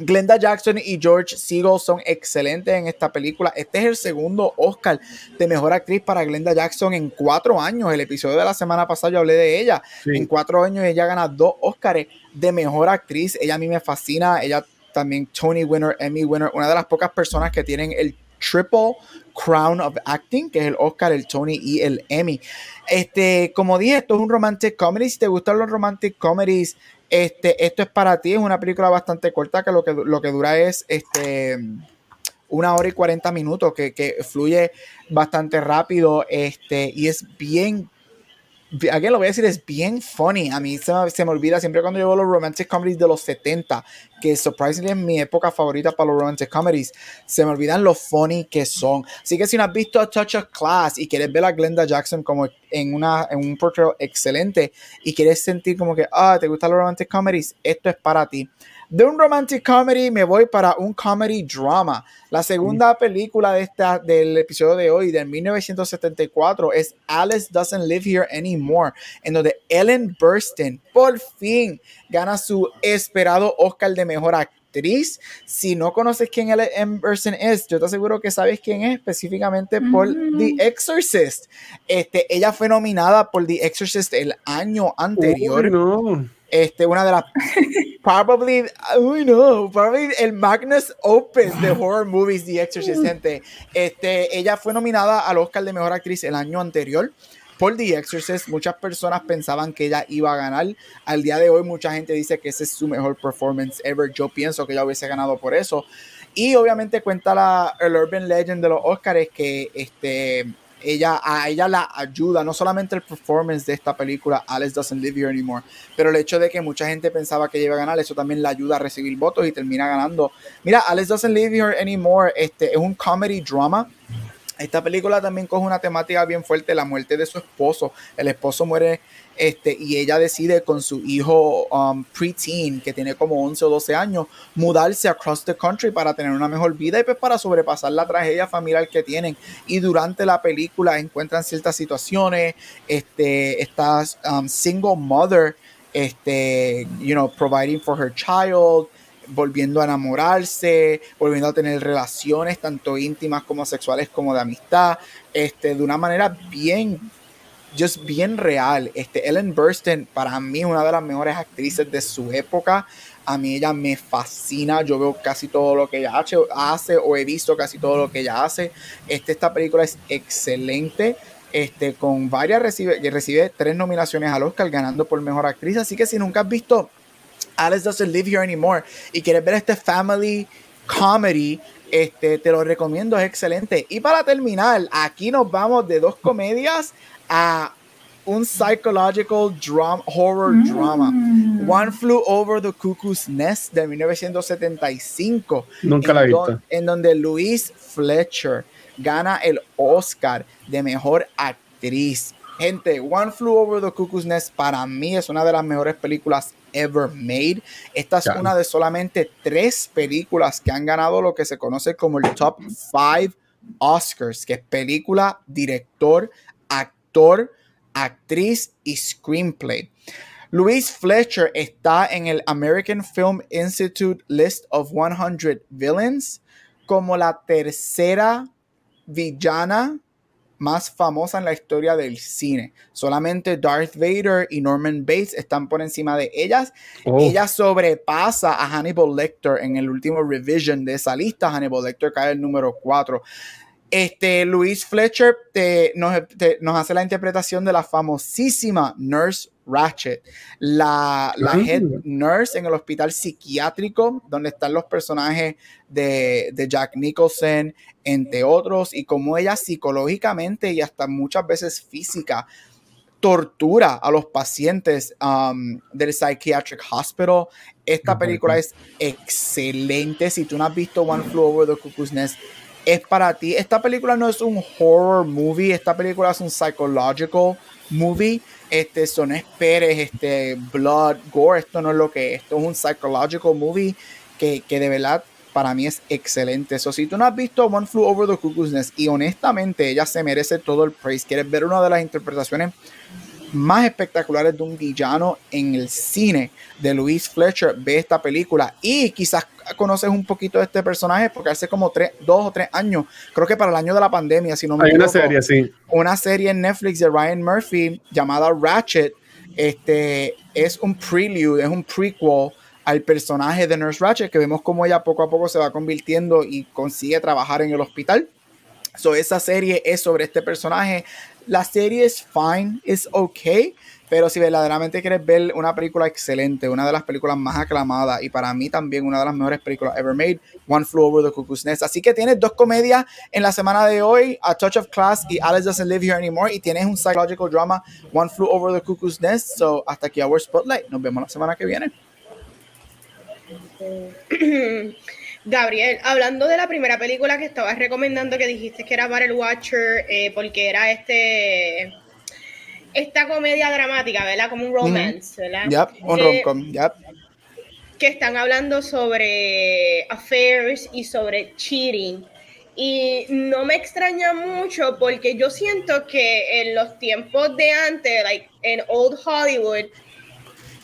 Glenda Jackson y George Seagull son excelentes en esta película. Este es el segundo Oscar de mejor actriz para Glenda Jackson en cuatro años. El episodio de la semana pasada yo hablé de ella. En cuatro años ella gana dos Oscars de mejor actriz. Ella a mí me fascina. Ella también Tony winner, Emmy winner, una de las pocas personas que tienen el triple crown of acting, que es el Oscar, el Tony y el Emmy. Este, como dije, esto es un romantic comedy. Si te gustan los romantic comedies, este, esto es para ti. Es una película bastante corta que lo que, lo que dura es este una hora y 40 minutos, que, que fluye bastante rápido este, y es bien aquí lo voy a decir, es bien funny. A mí se me, se me olvida siempre cuando veo los romantic comedies de los 70, que surprisingly es mi época favorita para los romantic comedies, se me olvidan lo funny que son. Así que si no has visto a Touch of Class y quieres ver a Glenda Jackson como en, una, en un portrait excelente y quieres sentir como que, ah, te gustan los romantic comedies, esto es para ti. De un romantic comedy me voy para un comedy drama. La segunda película de esta, del episodio de hoy, de 1974, es Alice Doesn't Live Here Anymore, en donde Ellen Burstyn por fin gana su esperado Oscar de Mejor Actriz. Si no conoces quién Ellen Burstyn es, yo te aseguro que sabes quién es específicamente por The Exorcist. Este, ella fue nominada por The Exorcist el año anterior. Este, una de las (laughs) probably, uy no, probably el Magnus Opus de horror movies The Exorcist, gente. Este, ella fue nominada al Oscar de Mejor Actriz el año anterior por The Exorcist. Muchas personas pensaban que ella iba a ganar. Al día de hoy, mucha gente dice que ese es su mejor performance ever. Yo pienso que ella hubiese ganado por eso. Y obviamente cuenta la, el Urban Legend de los Oscars que este ella, a ella la ayuda, no solamente el performance de esta película, Alice Doesn't Live Here Anymore, pero el hecho de que mucha gente pensaba que iba a ganar, eso también la ayuda a recibir votos y termina ganando. Mira, Alice Doesn't Live Here Anymore este, es un comedy drama esta película también coge una temática bien fuerte, la muerte de su esposo. El esposo muere este, y ella decide con su hijo um, preteen, que tiene como 11 o 12 años, mudarse across the country para tener una mejor vida y pues para sobrepasar la tragedia familiar que tienen. Y durante la película encuentran ciertas situaciones, este, esta um, single mother, este, you know, providing for her child, volviendo a enamorarse, volviendo a tener relaciones tanto íntimas como sexuales como de amistad, este, de una manera bien, just bien real. Este, Ellen Burstyn para mí es una de las mejores actrices de su época. A mí ella me fascina, yo veo casi todo lo que ella hace, o he visto casi todo lo que ella hace. Este, esta película es excelente. Este, con varias recibe, recibe tres nominaciones al Oscar ganando por mejor actriz. Así que si nunca has visto Alice Doesn't Live Here Anymore y quieres ver este family comedy, este, te lo recomiendo, es excelente. Y para terminar, aquí nos vamos de dos comedias a un psychological drama, horror mm. drama. One Flew Over the Cuckoo's Nest de 1975. Nunca la he visto. en donde Louise Fletcher gana el Oscar de mejor actriz. Gente, One Flew Over the Cuckoo's Nest para mí es una de las mejores películas ever made. Esta es una de solamente tres películas que han ganado lo que se conoce como el Top 5 Oscars, que es película, director, actor, actriz y screenplay. Louise Fletcher está en el American Film Institute List of 100 Villains como la tercera villana más famosa en la historia del cine. Solamente Darth Vader y Norman Bates están por encima de ellas. Oh. Ella sobrepasa a Hannibal Lecter en el último revision de esa lista. Hannibal Lecter cae el número 4. Este, Louise Fletcher nos, hace la interpretación de la famosísima Nurse Ratchet, la, la head nurse en el hospital psiquiátrico, donde están los personajes de, de, Jack Nicholson, entre otros, y como ella psicológicamente y hasta muchas veces física tortura a los pacientes um, del Psychiatric Hospital. Esta película es excelente. Si tú no has visto One Flew Over the Cuckoo's Nest, es para ti. Esta película no es un horror movie, esta película es un psychological movie. Este, son esperes, este, blood, gore, esto no es lo que es. Esto es un psychological movie que, que de verdad para mí es excelente. Eso, si tú no has visto One Flew Over the Cuckoo's Nest y honestamente ella se merece todo el praise, quieres ver una de las interpretaciones más espectaculares de un villano en el cine de Louise Fletcher, ve esta película y quizás conoces un poquito de este personaje porque hace como tres, dos o tres años, creo que para el año de la pandemia, si no me Hay una serie, sí. Una serie en Netflix de Ryan Murphy llamada Ratchet. Este es un prelude, es un prequel al personaje de Nurse Ratchet, que vemos cómo ella poco a poco se va convirtiendo y consigue trabajar en el hospital. So, esa serie es sobre este personaje. La serie es fine, es ok, pero si verdaderamente quieres ver una película excelente, una de las películas más aclamadas y para mí también una de las mejores películas ever made, One Flew Over the Cuckoo's Nest. Así que tienes dos comedias en la semana de hoy, A Touch of Class y Alice Doesn't Live Here Anymore, y tienes un psychological drama, One Flew Over the Cuckoo's Nest. So, hasta aquí Our Spotlight. Nos vemos la semana que viene. (clears throat) Gabriel, hablando de la primera película que estabas recomendando, que dijiste que era el Watcher, eh, porque era este esta comedia dramática, ¿verdad? Como un romance, ¿verdad? Yep, un rom-com, yep. Que están hablando sobre affairs y sobre cheating. Y no me extraña mucho porque yo siento que en los tiempos de antes, like en Old Hollywood,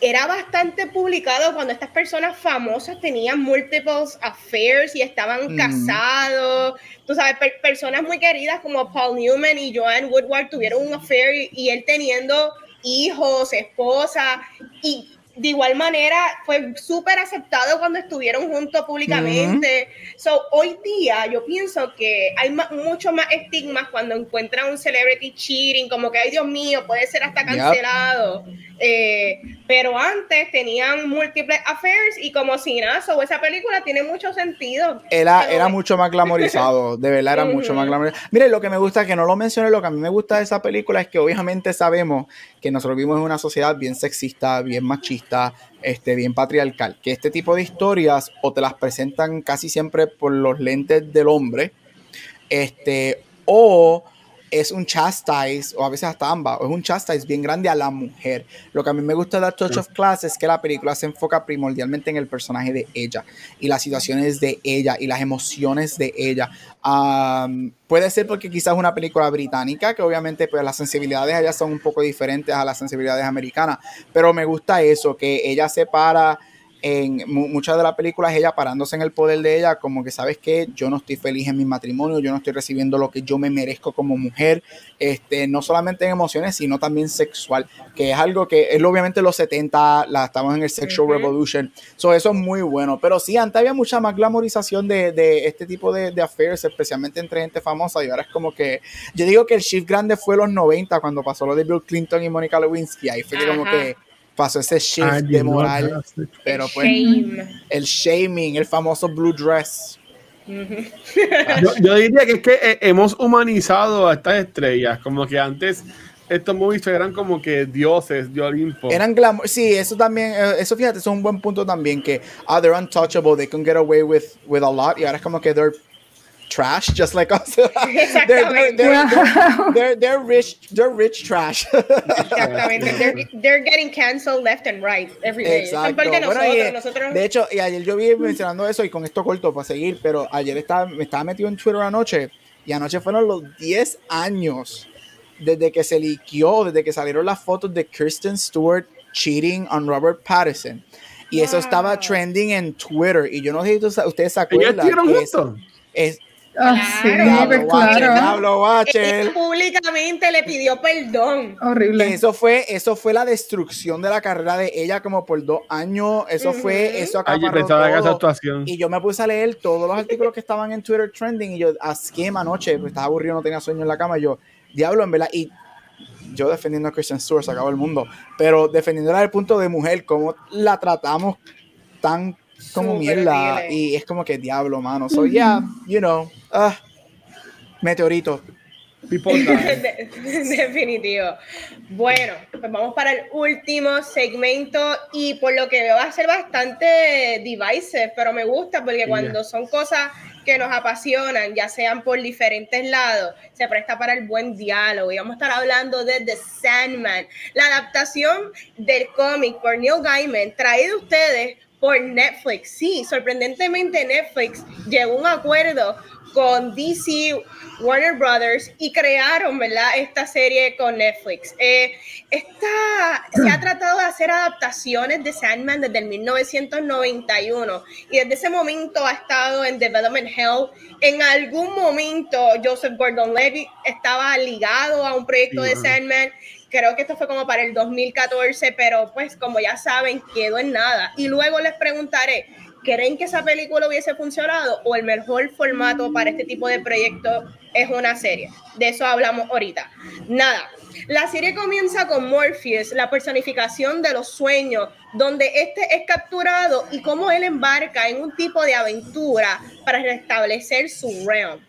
era bastante publicado cuando estas personas famosas tenían múltiples affairs y estaban casados. Tú sabes, personas muy queridas como Paul Newman y Joanne Woodward tuvieron un affair y él teniendo hijos, esposa y de igual manera fue súper aceptado cuando estuvieron juntos públicamente. So, hoy día yo pienso que hay mucho más estigmas cuando encuentran un celebrity cheating, como que, ay Dios mío, puede ser hasta cancelado. Eh, pero antes tenían múltiples affairs y como si nada, esa película tiene mucho sentido. Era, era mucho más glamorizado, de verdad era mucho más glamorizado. Mire, lo que me gusta, que no lo mencioné, lo que a mí me gusta de esa película es que obviamente sabemos que nosotros vivimos en una sociedad bien sexista, bien machista, este, bien patriarcal, que este tipo de historias o te las presentan casi siempre por los lentes del hombre, este, o es un chastise, o a veces hasta ambas, o es un chastise bien grande a la mujer. Lo que a mí me gusta de Touch of Class es que la película se enfoca primordialmente en el personaje de ella y las situaciones de ella y las emociones de ella. puede ser porque quizás es una película británica, que obviamente pues, las sensibilidades allá son un poco diferentes a las sensibilidades americanas, pero me gusta eso, que ella se para en muchas de las películas ella parándose en el poder de ella, como que sabes que yo no estoy feliz en mi matrimonio, yo no estoy recibiendo lo que yo me merezco como mujer, este, no solamente en emociones, sino también sexual, que es algo que es obviamente los 70, la, estamos en el Sexual Revolution, so, eso es muy bueno, pero sí, antes había mucha más glamorización de, de este tipo de, de, affairs, especialmente entre gente famosa, y ahora es como que, yo digo que el shift grande fue los 90, cuando pasó lo de Bill Clinton y Monica Lewinsky, ahí fue como que pasó ese shift de moral, pero pues el shaming, el famoso blue dress. yo, diría que es que eh, hemos humanizado a estas estrellas, como que antes estos movies eran como que dioses de Olimpo. Eran glamour, sí, eso también, eh, eso fíjate, es un buen punto también que ah, they're untouchable, they can get away with, with a lot y ahora es como que they're trash, just like us. (laughs) they're, they're, they're, they're, they're, rich, they're rich trash. (laughs) Exactamente. They're, getting canceled left and right every day. Exacto. Nosotros, nosotros... De hecho, y ayer yo vi mencionando eso y con esto corto para seguir, pero ayer estaba, me estaba metido en Twitter anoche y anoche fueron los 10 años desde que se liqueó, desde que salieron las fotos de Kristen Stewart cheating on Robert Pattinson. Y eso estaba trending en Twitter. Y yo no sé si ustedes se acuerdan. ¿Ellos es, Ah, sí, Diablo, claro. públicamente le pidió perdón. Horrible. Eso fue, eso fue la destrucción de la carrera de ella como por dos años. Eso fue, eso acaparó todo. Y yo me puse a leer todos los artículos que estaban en Twitter trending y yo asqué anoche, pues estaba aburrido, no tenía sueño en la cama. Y yo, diablo, en verdad. Y yo defendiendo a Christian Stewart, se acabó el mundo. Pero defendiéndola desde el punto de mujer, cómo la tratamos tan como mierda. Y es como que diablo, mano. So, yeah, you know, uh, meteorito. (laughs) Definitivo. Bueno, pues vamos para el último segmento y por lo que veo va a ser bastante divisive, pero me gusta porque cuando son cosas que nos apasionan, ya sean por diferentes lados, se presta para el buen diálogo. Y vamos a estar hablando de The Sandman, la adaptación del cómic por Neil Gaiman, traído ustedes por Netflix. Sí, sorprendentemente Netflix llegó a un acuerdo con DC Warner Brothers y crearon, ¿verdad? Esta serie con Netflix. Eh, esta, se ha tratado de hacer adaptaciones de Sandman desde el 1991 y desde ese momento ha estado en Development Hell. En algún momento Joseph Gordon-Levitt estaba ligado a un proyecto de Sandman. Creo que esto fue como para el 2014, pero pues como ya saben, quedó en nada. Y luego les preguntaré, ¿creen que esa película hubiese funcionado o el mejor formato para este tipo de proyecto es una serie. De eso hablamos ahorita. Nada. La serie comienza con Morpheus, la personificación de los sueños, donde este es capturado y cómo él embarca en un tipo de aventura para restablecer su realm.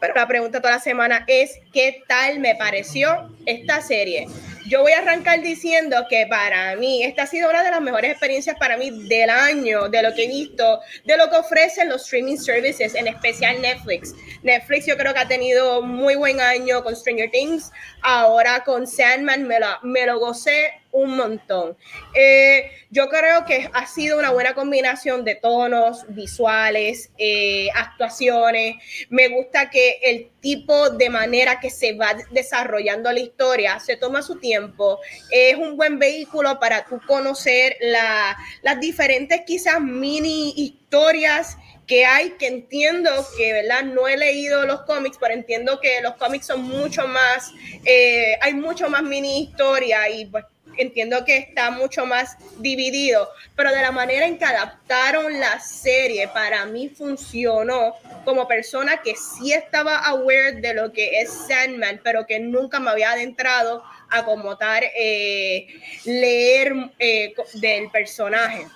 Pero la pregunta toda la semana es, ¿qué tal me pareció esta serie? yo voy a arrancar diciendo que para mí esta ha sido una de las mejores experiencias para mí del año, de lo que he visto, de lo que ofrecen los streaming services, en especial Netflix. Netflix yo creo que ha tenido muy buen año con Stranger Things, ahora con Sandman me lo, me lo gocé un montón. Eh, yo creo que ha sido una buena combinación de tonos, visuales, eh, actuaciones. Me gusta que el tipo de manera que se va desarrollando la historia se toma su tiempo. Es un buen vehículo para tú conocer las diferentes quizás mini historias que hay que entiendo que, ¿verdad? No he leído los cómics, pero entiendo que los cómics son mucho más, eh, hay mucho más mini historia y pues entiendo que está mucho más dividido, pero de la manera en que adaptaron la serie, para mí funcionó como persona que sí estaba aware de lo que es Sandman, pero que nunca me había adentrado a como tal eh, leer eh, del personaje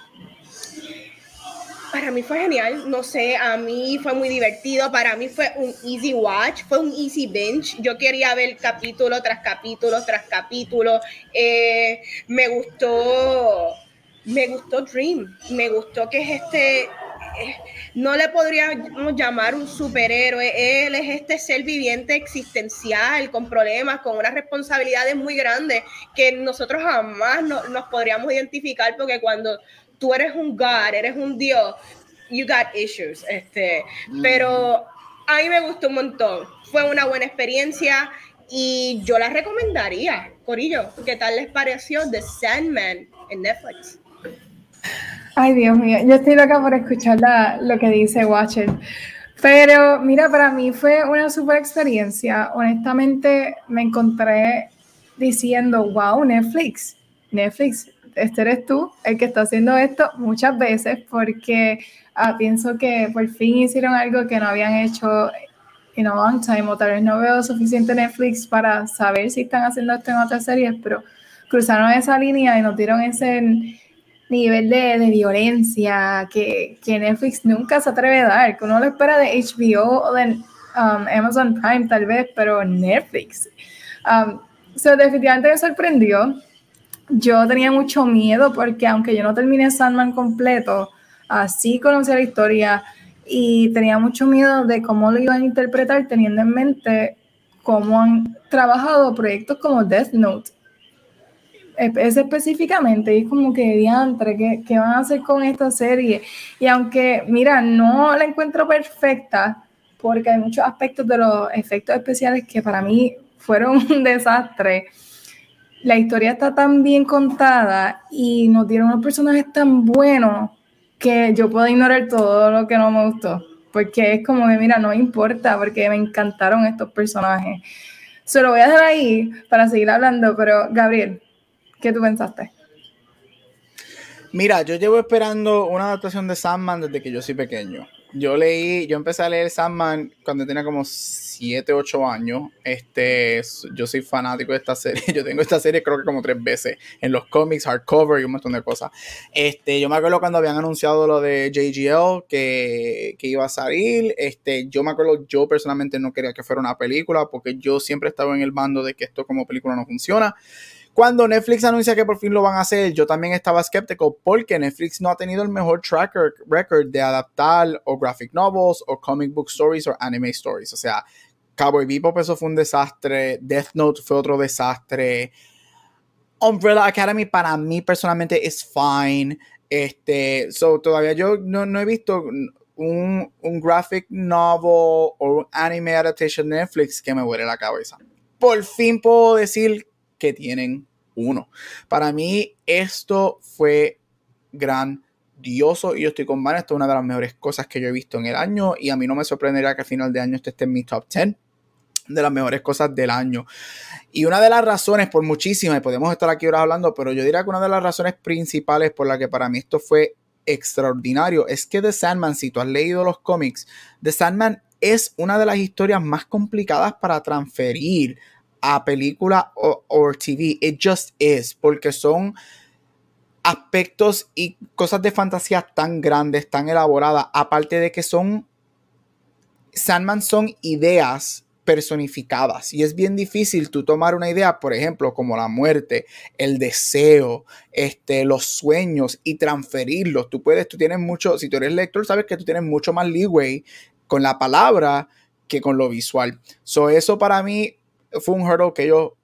para mí fue genial, no sé, a mí fue muy divertido, para mí fue un easy watch, fue un easy binge, yo quería ver capítulo tras capítulo tras capítulo, eh, me gustó, me gustó Dream, me gustó que es este, eh, no le podríamos llamar un superhéroe, él es este ser viviente existencial, con problemas, con unas responsabilidades muy grandes que nosotros jamás nos podríamos identificar porque cuando tú eres un God, eres un Dios, you got issues. Este, Pero a mí me gustó un montón. Fue una buena experiencia y yo la recomendaría. Corillo, ¿qué tal les pareció The Sandman en Netflix? Ay, Dios mío, yo estoy loca por escuchar lo que dice Watcher. Pero mira, para mí fue una super experiencia. Honestamente, me encontré diciendo, wow, Netflix, Netflix, este eres tú el que está haciendo esto muchas veces porque ah, pienso que por fin hicieron algo que no habían hecho en a long time o tal vez no veo suficiente Netflix para saber si están haciendo esto en otras series, pero cruzaron esa línea y nos dieron ese nivel de, de violencia que, que, Netflix nunca se atreve a dar, que uno lo espera de HBO o de um, Amazon Prime tal vez, pero Netflix. Um, so definitivamente me sorprendió yo tenía mucho miedo porque aunque yo no terminé Sandman completo, así conocí la historia y tenía mucho miedo de cómo lo iban a interpretar teniendo en mente cómo han trabajado proyectos como Death Note. Es específicamente, es como que diantre, ¿qué, ¿qué van a hacer con esta serie? Y aunque, mira, no la encuentro perfecta, porque hay muchos aspectos de los efectos especiales que para mí fueron (laughs) un desastre la historia está tan bien contada y nos dieron unos personajes tan buenos que yo puedo ignorar todo lo que no me gustó. Porque es como que, mira, no importa, porque me encantaron estos personajes. Se lo voy a dejar ahí para seguir hablando, pero Gabriel, ¿qué tú pensaste? Mira, yo llevo esperando una adaptación de Sandman desde que yo soy pequeño. Yo leí, yo empecé a leer Sandman cuando tenía como 7, 8 años. Este, yo soy fanático de esta serie. (laughs) Yo tengo esta serie creo que como tres veces en los cómics, hardcover y un montón de cosas. Este, yo me acuerdo cuando habían anunciado lo de JGL que, que iba a salir. Este, yo me acuerdo, yo personalmente no quería que fuera una película porque yo siempre estaba en el bando de que esto como película no funciona. Cuando Netflix anuncia que por fin lo van a hacer, yo también estaba escéptico porque Netflix no ha tenido el mejor track record de adaptar o graphic novels o comic book stories o anime stories. O sea, Cowboy Bebop eso fue un desastre, Death Note fue otro desastre. Umbrella Academy para mí personalmente es fine. Este, so todavía yo no, no he visto un, un, graphic novel o un anime adaptation de Netflix que me huele la cabeza. Por fin puedo decir que tienen uno. Para mí esto fue grandioso y yo estoy con Van, esto es una de las mejores cosas que yo he visto en el año y a mí no me sorprendería que al final de año este esté en mi top 10 de las mejores cosas del año. Y una de las razones, por muchísimas, podemos estar aquí ahora hablando, pero yo diría que una de las razones principales por la que para mí esto fue extraordinario es que The Sandman, si tú has leído los cómics, The Sandman es una de las historias más complicadas para transferir a película o, TV. It just is, porque son aspectos y cosas de fantasía tan grandes, tan elaboradas, aparte de que son Sandman son ideas personificadas y es bien difícil tú tomar una idea, por ejemplo, como la muerte, el deseo, este, los sueños y transferirlos. Tú puedes, tú tienes mucho, si tú eres lector, sabes que tú tienes mucho más leeway con la palabra que con lo visual. So, eso para mí fue un hurdle que yo,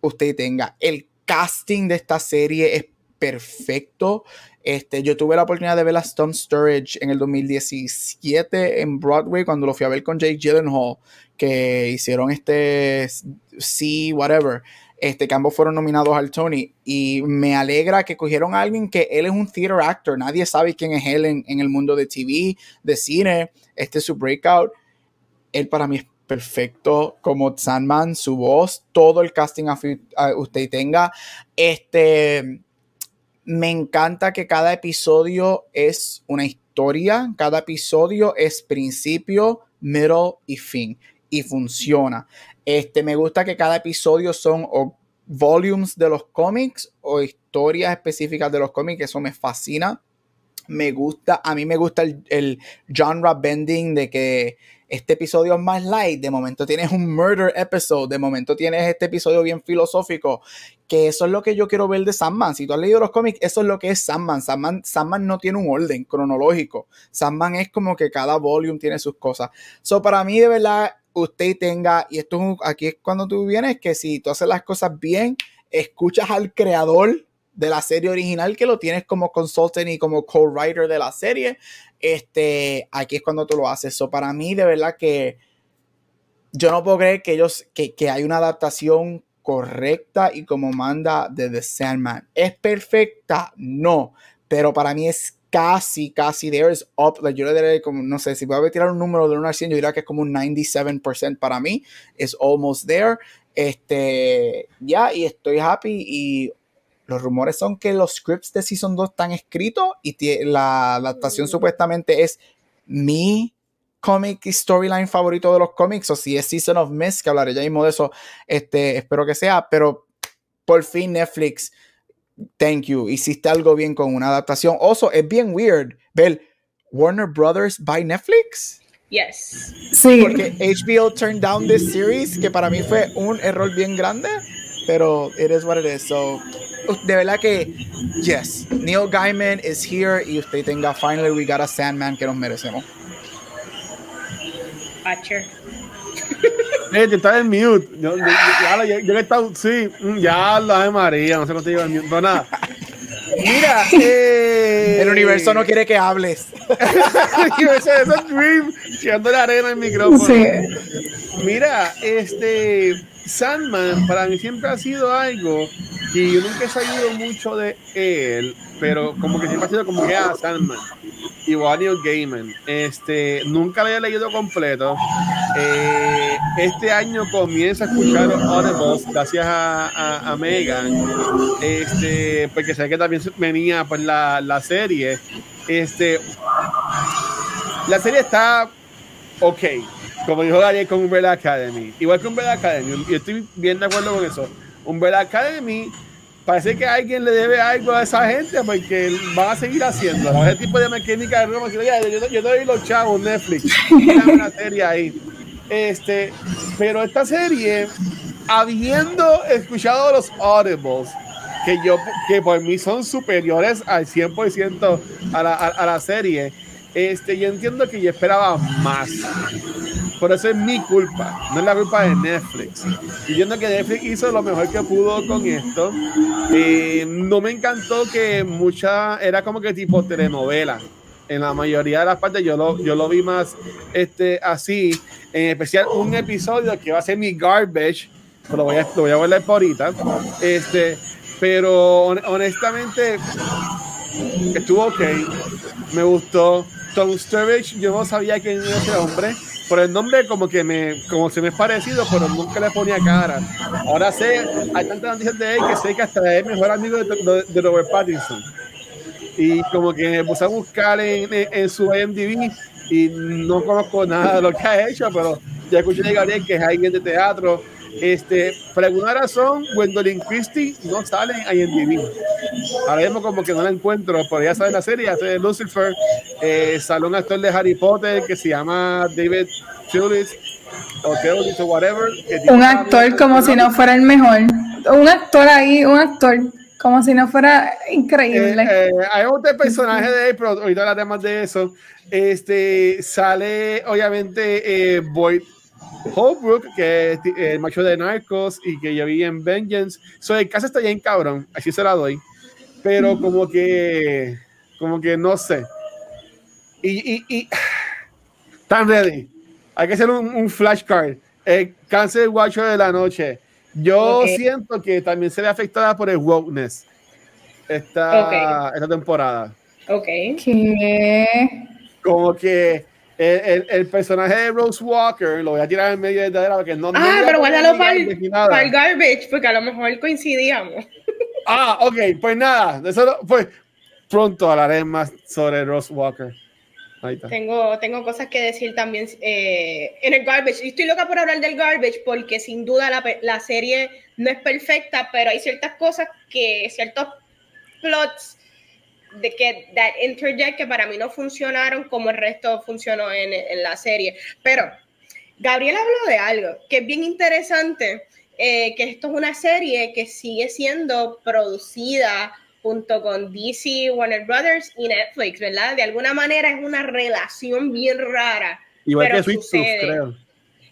usted tenga. El casting de esta serie es perfecto. Este, yo tuve la oportunidad de ver a Stone Sturridge en el 2017 en Broadway cuando lo fui a ver con Jake Gyllenhaal, que hicieron este sí, whatever. Este, que ambos fueron nominados al Tony. Y me alegra que cogieron a alguien que él es un theater actor. Nadie sabe quién es él en, en el mundo de TV, de cine. Este es su breakout. Él para mí es perfecto como Sandman, su voz, todo el casting a, usted tenga. Este, me encanta que cada episodio es una historia, cada episodio es principio, middle y fin y funciona. Este, me gusta que cada episodio son o volumes de los cómics o historias específicas de los cómics, eso me fascina. Me gusta, a mí me gusta el, el genre bending de que este episodio es más light, de momento tienes un murder episode, de momento tienes este episodio bien filosófico, que eso es lo que yo quiero ver de Sandman. Si tú has leído los cómics, eso es lo que es Sandman. Sandman, no tiene un orden cronológico. Sandman es como que cada volume tiene sus cosas. So, para mí, de verdad, usted tenga, y esto es aquí es cuando tú vienes, que si tú haces las cosas bien, escuchas al creador de la serie original que lo tienes como consultant y como co-writer de la serie, este, aquí es cuando tú lo haces. Eso para mí, de verdad que yo no puedo creer que ellos, que, que hay una adaptación correcta y como manda de The Sandman. ¿Es perfecta? No, pero para mí es casi, casi there is up. yo le diré como, no sé, si voy a tirar un número de 1 al 100, yo diría que es como un 97% para mí. Es almost there. Este, ya, y estoy happy y los rumores son que los scripts de Season 2 están escritos y la adaptación mm. supuestamente es mi comic storyline favorito de los cómics, o si es Season of Mist, que hablaré ya mismo de eso, este, espero que sea, pero por fin Netflix, thank you, hiciste algo bien con una adaptación. Oso, es bien weird ver Warner Brothers by Netflix. Yes. Sí. Porque HBO turned down this series, que para mí fue un error bien grande, pero it is what it is. So, de verdad que, yes, Neil Gaiman is here y usted tenga, finally we got a Sandman que nos merecemos. Watcher. Eh, está en mute. Yo, yo, yo, yo, he estado, sí, mm, ya lo de María, no sé cuánto lleva en mute, pero nada. Mira, eh... el universo no quiere que hables. (laughs) el universo es Dream, tirando la arena en el micrófono. Sí. Mira, este Sandman para mí siempre ha sido algo que yo nunca he sabido mucho de él, pero como que siempre ha sido como que ah, Sandman. Igual Neil Gaiman. Este, nunca lo había leído completo. Eh, este año comienza a escuchar Audibles gracias a, a, Megan. Este, porque sé que también venía pues la, la serie. Este, la serie está ok, como dijo Gary con Umbrella Academy. Igual que Umbrella Academy, y estoy bien de acuerdo con eso. Umbrella Academy parece que alguien le debe algo a esa gente porque van a seguir haciendo. Ese tipo de mecánica de yo, yo, yo doy los chavos Netflix, una serie ahí. Este, pero esta serie, habiendo escuchado los audibles, que yo que por mí son superiores al 100% a la, a, la serie, este, yo entiendo que yo esperaba más. Por eso es mi culpa, no es la culpa de Netflix. Y yo entiendo que Netflix hizo lo mejor que pudo con esto. Eh, no me encantó que mucha, era como que tipo telenovela. En la mayoría de las partes yo lo, yo lo vi más este, así. En especial un episodio que va a ser mi garbage. Lo voy a, lo voy a ver por ahorita. Este, pero honestamente estuvo ok. Me gustó. Sturridge, yo no sabía quién era ese hombre. Por el nombre, como que me, como se me es parecido, pero nunca le ponía cara. Ahora sé, hay tantas noticias de él que sé que hasta es mejor amigo de, de, Robert Pattinson. Y como que me puse a buscar en, en, su IMDb y no conozco nada de lo que ha hecho, pero ya escuché de Gabriel que es alguien de teatro este, por alguna razón, Gwendolyn Christie no sale en IMDb. Ahora mismo como que no la encuentro, pero ya sale en la serie, hace Lucifer, eh, sale un actor de Harry Potter que se llama David Tulis o Tulis o whatever. un actor como si no fuera el mejor. Un actor ahí, un actor como si no fuera increíble. Eh, eh, hay otro personaje de él, pero ahorita hablaremos de eso. Este sale, obviamente, eh, Boyd Holbrook, que es el macho de Narcos y que yo vi en Vengeance. So, el caso está bien cabrón, así se la doy. Pero como que, como que no sé. Y, y, y tan ready. Hay que hacer un, un flashcard. El cáncer guacho de la noche. Yo siento que también se ve afectada por el wokeness esta, esta temporada. Ok. ¿Qué? Como que el, el, personaje de Rose Walker lo voy a tirar en medio de la porque no. Ah, pero guárdalo para el, garbage, porque a lo mejor coincidíamos. (laughs) Ah, ok, pues nada, eso pues pronto hablaré más sobre Rose Walker. Tengo, tengo cosas que decir también eh, en el garbage. Y estoy loca por hablar del garbage porque sin duda la, la serie no es perfecta, pero hay ciertas cosas que, ciertos plots de que that interject que para mí no funcionaron como el resto funcionó en, en la serie. Pero Gabriel habló de algo que es bien interesante, eh, que esto es una serie que sigue siendo producida junto con DC, Warner Brothers y Netflix, ¿verdad? De alguna manera es una relación bien rara. Igual que Sweet creo.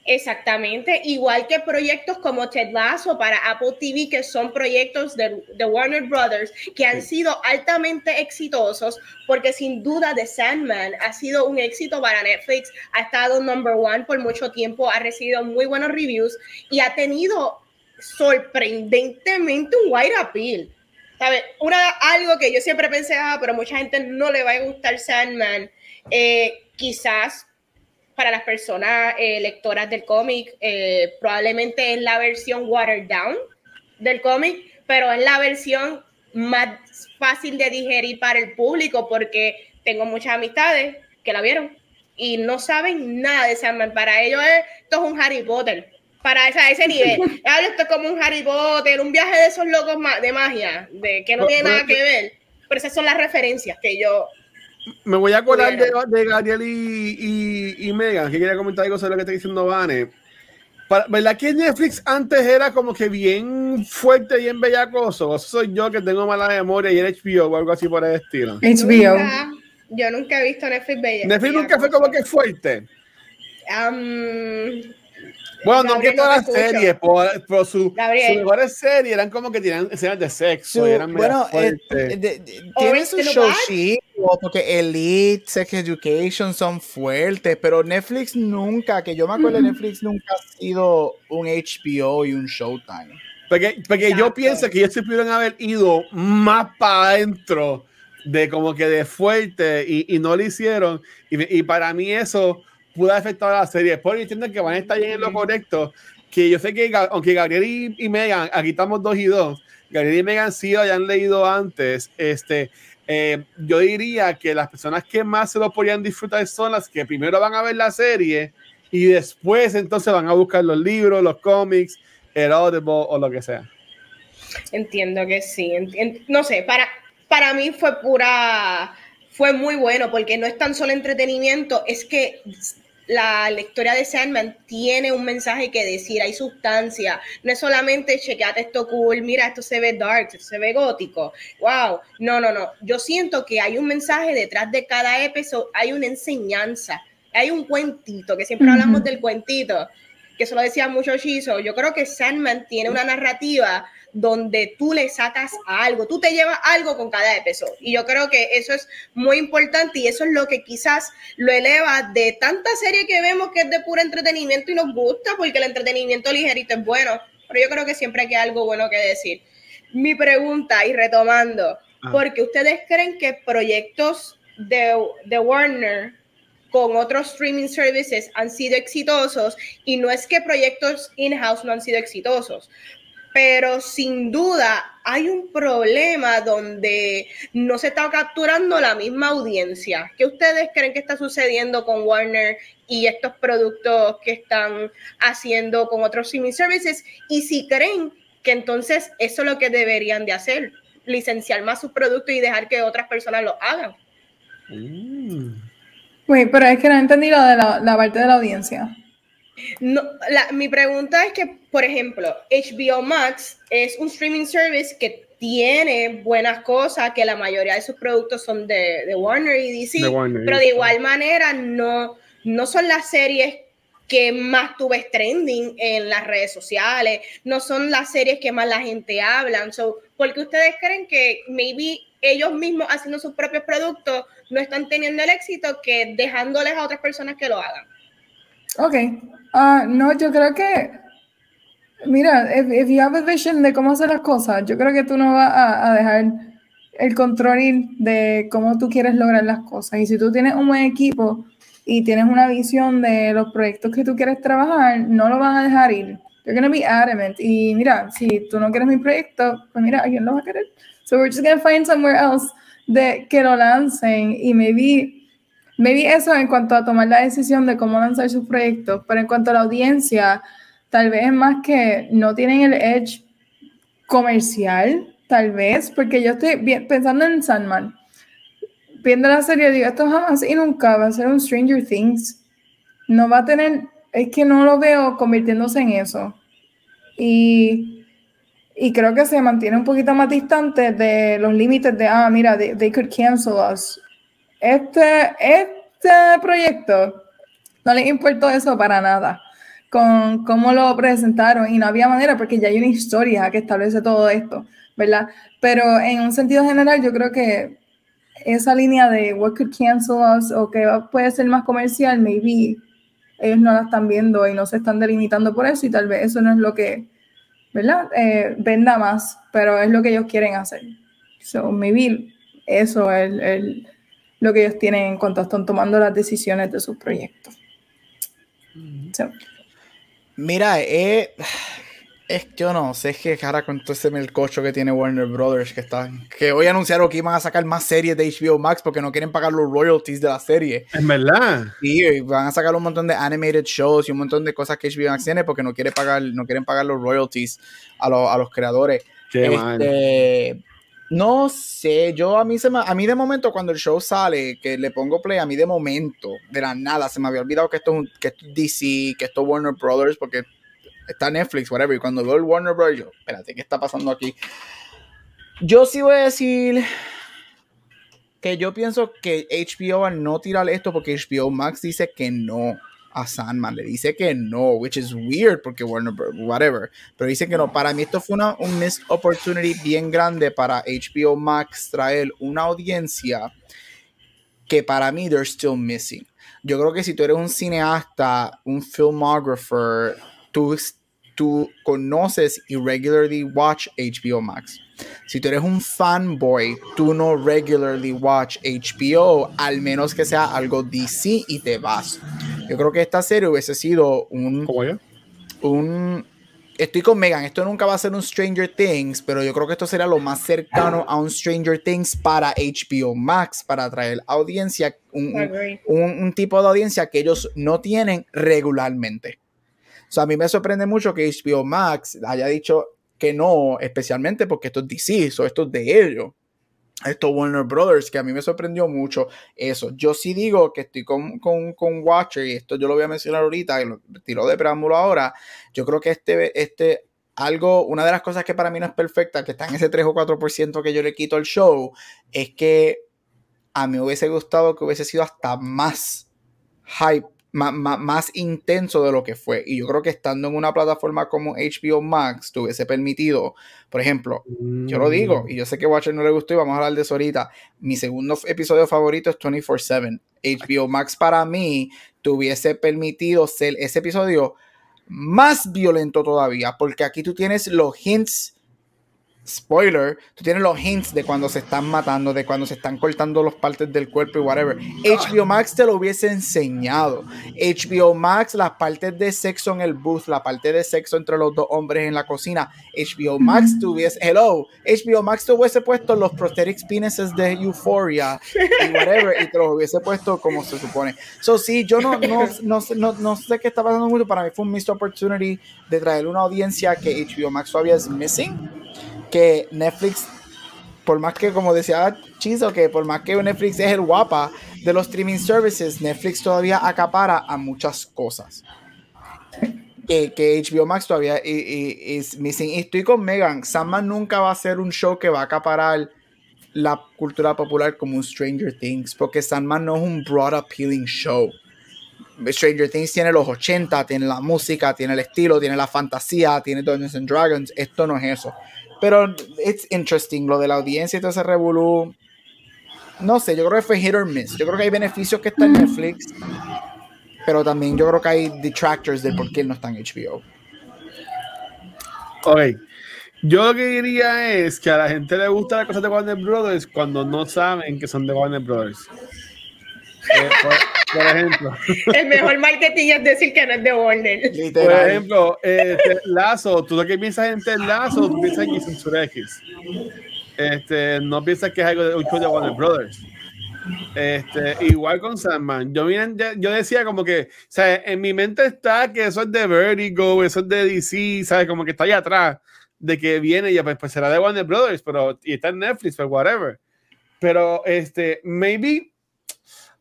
Exactamente, igual que proyectos como Ted Lasso para Apple TV, que son proyectos de, Warner Brothers que han sido altamente exitosos, porque sin duda The Sandman ha sido un éxito para Netflix, ha estado number one por mucho tiempo, ha recibido muy buenos reviews y ha tenido sorprendentemente un wide appeal. ¿Sabes? Una, algo que yo siempre pensé, ah, pero mucha gente no le va a gustar Sandman. Eh, quizás para las personas eh, lectoras del cómic, eh, probablemente es la versión watered down del cómic, pero es la versión más fácil de digerir para el público porque tengo muchas amistades que la vieron y no saben nada de Sandman. Para ellos esto es un Harry Potter. Para esa, ese nivel. (laughs) esto es como un Harry Potter, un viaje de esos locos de magia, de que no tiene nada que ver. Pero esas son las referencias que yo me voy a acordar de, de, Gabriel y, y, Megan, que quería comentar algo sobre lo que está diciendo Vane. ¿Verdad que Netflix antes era como que bien fuerte, y bien bellacoso? Eso soy yo que tengo mala memoria y en HBO o algo así por el estilo. HBO. yo nunca he visto Netflix bellacoso. Netflix nunca fue como que fuerte. Um, bueno, no que todas las series, pero, su, sus mejores series eran como que tenían escenas de sexo. eran bueno, eh, tiene su show porque Elite, Sex Education son fuertes, pero Netflix nunca, que yo me acuerdo, Netflix nunca ha sido un HBO y un Showtime. Porque, porque yo pienso que ellos se pudieron haber ido más para adentro de como que de fuerte y, y no lo hicieron. Y, y para mí eso pudo afectar a la serie. Después entiendo que van a estar bien en lo correcto. Que yo sé que, aunque Gabriel y, Megan, aquí estamos dos y dos, Gabriel y Megan sí lo hayan leído antes. Este, eh, yo diría que las personas que más se lo podrían disfrutar son las que primero van a ver la serie y después entonces van a buscar los libros, los cómics, el Audible o lo que sea. Entiendo que sí. no sé, para, para mí fue pura, fue muy bueno porque no es tan solo entretenimiento, es que la lectura de Sandman tiene un mensaje que decir, hay sustancia, no es solamente chequeate esto cool, mira, esto se ve dark, esto se ve gótico, wow, no, no, no, yo siento que hay un mensaje detrás de cada episodio, hay una enseñanza, hay un cuentito, que siempre hablamos del cuentito, que eso lo decía mucho Shizo, yo creo que Sandman tiene una narrativa donde tú le sacas algo, tú te llevas algo con cada episodio. Y yo creo que eso es muy importante y eso es lo que quizás lo eleva de tanta serie que vemos que es de puro entretenimiento y nos gusta porque el entretenimiento ligerito es bueno, pero yo creo que siempre hay algo bueno que decir. Mi pregunta y retomando, ah. porque ustedes creen que proyectos de, de Warner con otros streaming services han sido exitosos y no es que proyectos in-house no han sido exitosos, pero sin duda hay un problema donde no se está capturando la misma audiencia. ¿Qué ustedes creen que está sucediendo con Warner y estos productos que están haciendo con otros streaming services? Y si creen que entonces eso es lo que deberían de hacer, licenciar más sus productos y dejar que otras personas lo hagan. Mm. pero es que no he entendido de la, la parte de la audiencia. No, mi pregunta es que, por ejemplo, HBO Max es un streaming service que tiene buenas cosas, que la mayoría de sus productos son de, Warner y DC, pero de igual manera no, no son las series que más tú ves trending en las redes sociales, no son las series que más la gente habla. So, porque ustedes creen que maybe ellos mismos haciendo sus propios productos no están teniendo el éxito que dejándoles a otras personas que lo hagan. Ok, uh, no, yo creo que, mira, if, you have a de cómo hacer las cosas, yo creo que tú no vas a, dejar el control de cómo tú quieres lograr las cosas. Y si tú tienes un buen equipo y tienes una visión de los proyectos que tú quieres trabajar, no lo vas a dejar ir. You're gonna be adamant. Y mira, si tú no quieres mi proyecto, pues mira, ¿a quién lo va a querer? So we're just gonna find somewhere else de que lo lancen y maybe Maybe eso en cuanto a tomar la decisión de cómo lanzar sus proyectos, pero en cuanto a la audiencia, tal vez es más que no tienen el edge comercial, tal vez, porque yo estoy pensando en Sandman, viendo la serie, digo, esto jamás y nunca va a ser un Stranger Things, no va a tener, es que no lo veo convirtiéndose en eso. Y, y creo que se mantiene un poquito más distante de los límites de, ah, mira, they, they could cancel us este, este proyecto no le importó eso para nada con cómo lo presentaron y no había manera porque ya hay una historia que establece todo esto, ¿verdad? Pero en un sentido general yo creo que esa línea de what could cancel us o que puede ser más comercial, maybe ellos no la están viendo y no se están delimitando por eso y tal vez eso no es lo que, ¿verdad? Eh, venda más, pero es lo que ellos quieren hacer. So maybe eso es el lo que ellos tienen en cuanto están tomando las decisiones de sus proyectos. Mira, eh, es yo no sé, es que ahora con todo ese melcocho que tiene Warner Brothers, que están, que hoy anunciaron que iban a sacar más series de HBO Max porque no quieren pagar los royalties de la serie. Es verdad. Sí, van a sacar un montón de animated shows y un montón de cosas que HBO Max tiene porque no quiere pagar, no quieren pagar los royalties a, a los creadores. Qué este, no sé, yo a mí se me, a mí de momento cuando el show sale, que le pongo play, a mí de momento, de la nada, se me había olvidado que esto es, que DC, que esto es Warner Brothers, porque está Netflix, whatever, y cuando veo el Warner Brothers, yo, espérate, ¿qué está pasando aquí? Yo sí voy a decir que yo pienso que HBO al no tirar esto, porque HBO Max dice que no a Sandman. Le dice que no, which is weird porque Warner, whatever. Pero dice que no. Para mí esto fue una un missed opportunity bien grande para HBO Max traer una audiencia que para mí they're still missing. Yo creo que si tú eres un cineasta, un filmographer, tú, tú conoces y regularly watch HBO Max. Si tú eres un fanboy, tú no regularly watch HBO, al menos que sea algo DC y te vas. Yo creo que esta serie hubiese sido un, un estoy con Megan, esto nunca va a ser un Stranger Things, pero yo creo que esto será lo más cercano a un Stranger Things para HBO Max, para atraer audiencia, un, tipo de audiencia que ellos no tienen regularmente. O sea, a mí me sorprende mucho que HBO Max haya dicho que no, especialmente porque esto es DC, o esto es de ellos esto Warner Brothers, que a mí me sorprendió mucho eso. Yo sí digo que estoy con, con, con Watcher, y esto yo lo voy a mencionar ahorita, y lo tiro de preámbulo ahora. Yo creo que este, este, algo, una de las cosas que para mí no es perfecta, que está en ese 3 o 4% que yo le quito al show, es que a mí hubiese gustado que hubiese sido hasta más hype más, intenso de lo que fue. Y yo creo que estando en una plataforma como HBO Max, te hubiese permitido, por ejemplo, yo lo digo, y yo sé que Watcher no le gustó y vamos a hablar de eso ahorita. Mi segundo episodio favorito es 24-7. HBO Max para mí te hubiese permitido ser ese episodio más violento todavía, porque aquí tú tienes los hints spoiler, tú tienes los hints de cuando se están matando, de cuando se están cortando los partes del cuerpo y whatever. HBO Max te lo hubiese enseñado. HBO Max, las partes de sexo en el booth, la parte de sexo entre los dos hombres en la cocina. HBO Max tuviese, hello, HBO Max te hubiese puesto los prosthetics penises de Euphoria y whatever, y te los hubiese puesto como se supone. So, sí, yo no, no, no, no, no sé qué está pasando mucho. Para mí fue un missed opportunity de traer una audiencia que HBO Max todavía es missing que Netflix, por más que, como decía Chizo, que por más que Netflix es el guapa de los streaming services, Netflix todavía acapara a muchas cosas. Que, que HBO Max todavía es missing. Y estoy con Megan. Sandman nunca va a ser un show que va a acaparar la cultura popular como un Stranger Things, porque Sandman no es un broad appealing show. Stranger Things tiene los 80, tiene la música, tiene el estilo, tiene la fantasía, tiene Dungeons and Dragons. Esto no es eso. Pero it's interesting lo de la audiencia y todo ese revolú. No sé, yo creo que fue hit or miss. Yo creo que hay beneficios que están en Netflix, pero también yo creo que hay detractors de por qué no está en HBO. Ok. Yo lo que diría es que a la gente le gusta las cosas de Warner Brothers cuando no saben que son de Warner Brothers. Eh, por, ejemplo. (laughs) El mejor marketing es decir que no es de Warner. Por ejemplo, este, Lazo, tú lo que piensas en Ted Lazo, tú piensas en X. Este, no piensas que es algo de, un show de Warner Brothers. Este, igual con Sandman. Yo, yo decía como que, o sea, en mi mente está que eso es de Vertigo, eso es de DC, ¿sabes? Como que está ahí atrás de que viene y pues, pues será de Warner Brothers, pero y está en Netflix, pero whatever. Pero este, maybe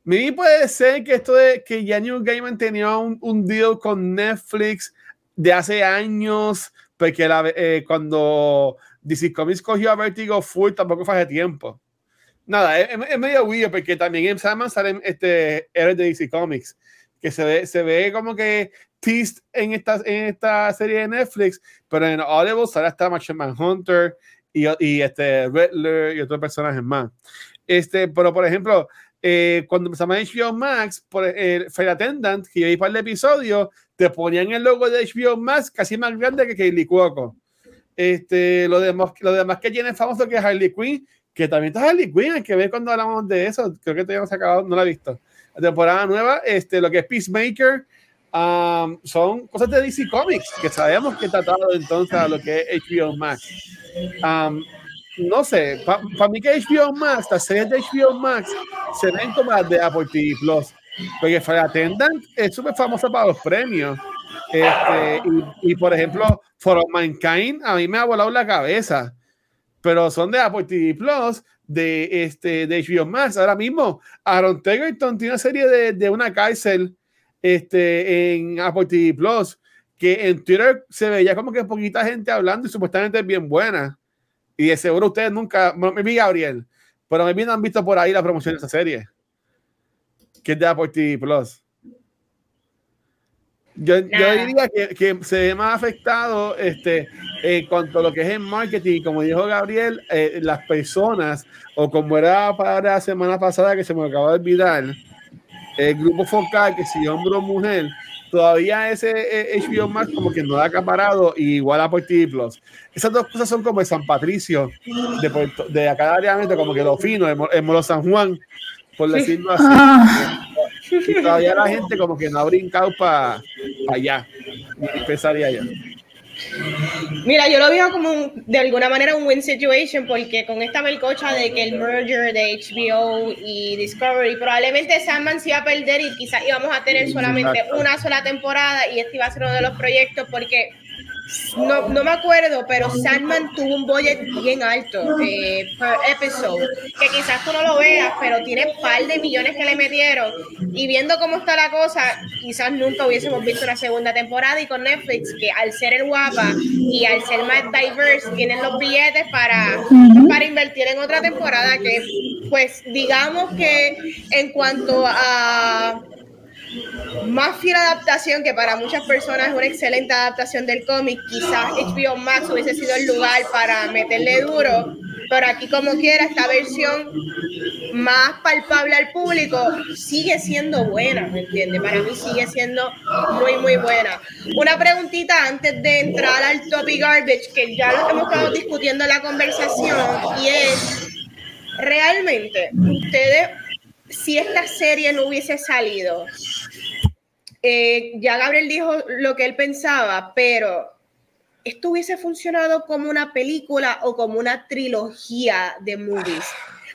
Maybe puede ser que esto de que ya New Gaiman tenía un, un deal con Netflix de hace años, porque la, eh, cuando DC Comics cogió a Vertigo full tampoco fue hace tiempo. Nada, es, medio weird porque también en Sandman salen este, héroes de DC Comics, que se ve, se ve como que teased en esta, en esta serie de Netflix, pero en Audible sale hasta Machine Hunter y, y este Riddler y otros personajes más. Este, pero por ejemplo, eh, cuando empezamos HBO Max, por el Fire Attendant, que yo vi para el episodio, te ponían el logo de HBO Max casi más grande que Kaylee Cuoco. Este, lo, demás, lo demás que tiene famoso que es Harley Quinn, que también está Harley Quinn, hay que ver cuando hablamos de eso, creo que todavía no se ha acabado, no la he visto. La temporada nueva, este, lo que es Peacemaker, um, son cosas de DC Comics, que sabemos que está tratado entonces a lo que es HBO Max. Um, no sé, para mí que HBO Max, las series de HBO Max se ven como las de Apple TV Plus, porque Fire Attendant es súper famosa para los premios. Este, y, por ejemplo, For Mankind a mí me ha volado la cabeza, pero son de Apple TV Plus, de, este, de HBO Max. Ahora mismo, Aaron Tegerton tiene una serie de, de una cárcel este, en Apple TV Plus, que en Twitter se veía como que poquita gente hablando y supuestamente es bien buena. Y de seguro ustedes nunca, me vi Gabriel, pero me no han visto por ahí la promoción de esa serie, que es de Apple TV Plus. Yo, yo diría que, que, se ve más afectado este, en cuanto a lo que es el marketing, como dijo Gabriel, eh, las personas, o como era para la semana pasada que se me acaba de olvidar, el grupo focal que si hombre o mujer, todavía ese HBO eh, Max como que no ha acaparado y igual a por TV Plus. Esas dos cosas son como el San Patricio de, de acá de como que lo fino, el, Molo San Juan, por decirlo así. Ah. todavía la gente como que no ha brincado para allá, empezaría allá. Mira, yo lo veo como de alguna manera un win situation porque con esta melcocha de que el merger de HBO y Discovery probablemente Sandman se iba a perder y quizás íbamos a tener solamente una sola temporada y este iba a ser uno de los proyectos porque no, no me acuerdo, pero Sandman tuvo un budget bien alto eh, per episode, que quizás tú no lo veas, pero tiene un par de millones que le metieron. Y viendo cómo está la cosa, quizás nunca hubiésemos visto una segunda temporada. Y con Netflix, que al ser el guapa y al ser más diverse, tienen los billetes para, para invertir en otra temporada que, pues, digamos que en cuanto a más fiel adaptación, que para muchas personas es una excelente adaptación del cómic. Quizás HBO Max hubiese sido el lugar para meterle duro, pero aquí como quiera, esta versión más palpable al público sigue siendo buena, ¿me entiendes? Para mí sigue siendo muy, muy buena. Una preguntita antes de entrar al topic garbage, que ya lo hemos estado discutiendo en la conversación, y es, realmente, ustedes, si esta serie no hubiese salido, eh, ya Gabriel dijo lo que él pensaba, pero ¿esto hubiese funcionado como una película o como una trilogía de movies?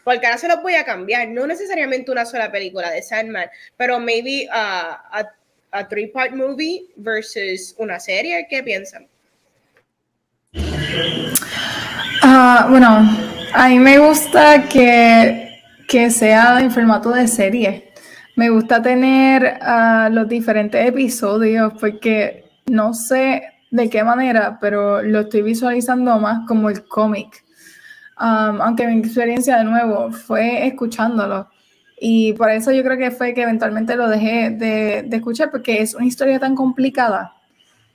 Porque ahora se lo voy a cambiar, no necesariamente una sola película de Sandman, pero maybe a, a three-part movie versus una serie. ¿Qué piensan? Ah, bueno, a mí me gusta que, que sea en formato de serie me gusta tener uh, los diferentes episodios porque no sé de qué manera, pero lo estoy visualizando más como el cómic. Aunque mi experiencia de nuevo fue escuchándolo. Y por eso yo creo que fue que eventualmente lo dejé de, de escuchar, porque es una historia tan complicada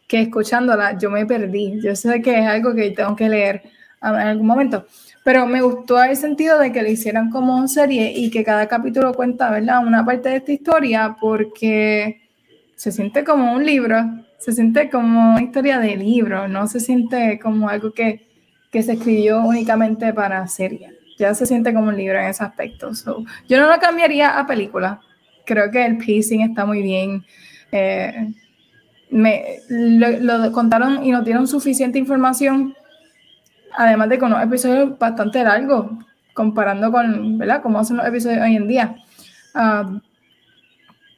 que escuchándola yo me perdí. Yo sé que es algo que tengo que leer en algún momento. Pero me gustó el sentido de que lo hicieran como serie y que cada capítulo cuenta, ¿verdad? Una parte de esta historia porque se siente como un libro, se siente como una historia de libro, no se siente como algo que, que se escribió únicamente para serie. Ya se siente como un libro en ese aspecto. yo no lo cambiaría a película. Creo que el pacing está muy bien. Eh, me, lo, contaron y nos dieron suficiente información además de con unos episodios bastante largos, comparando con, ¿verdad?, cómo hacen los episodios hoy en día. Uh,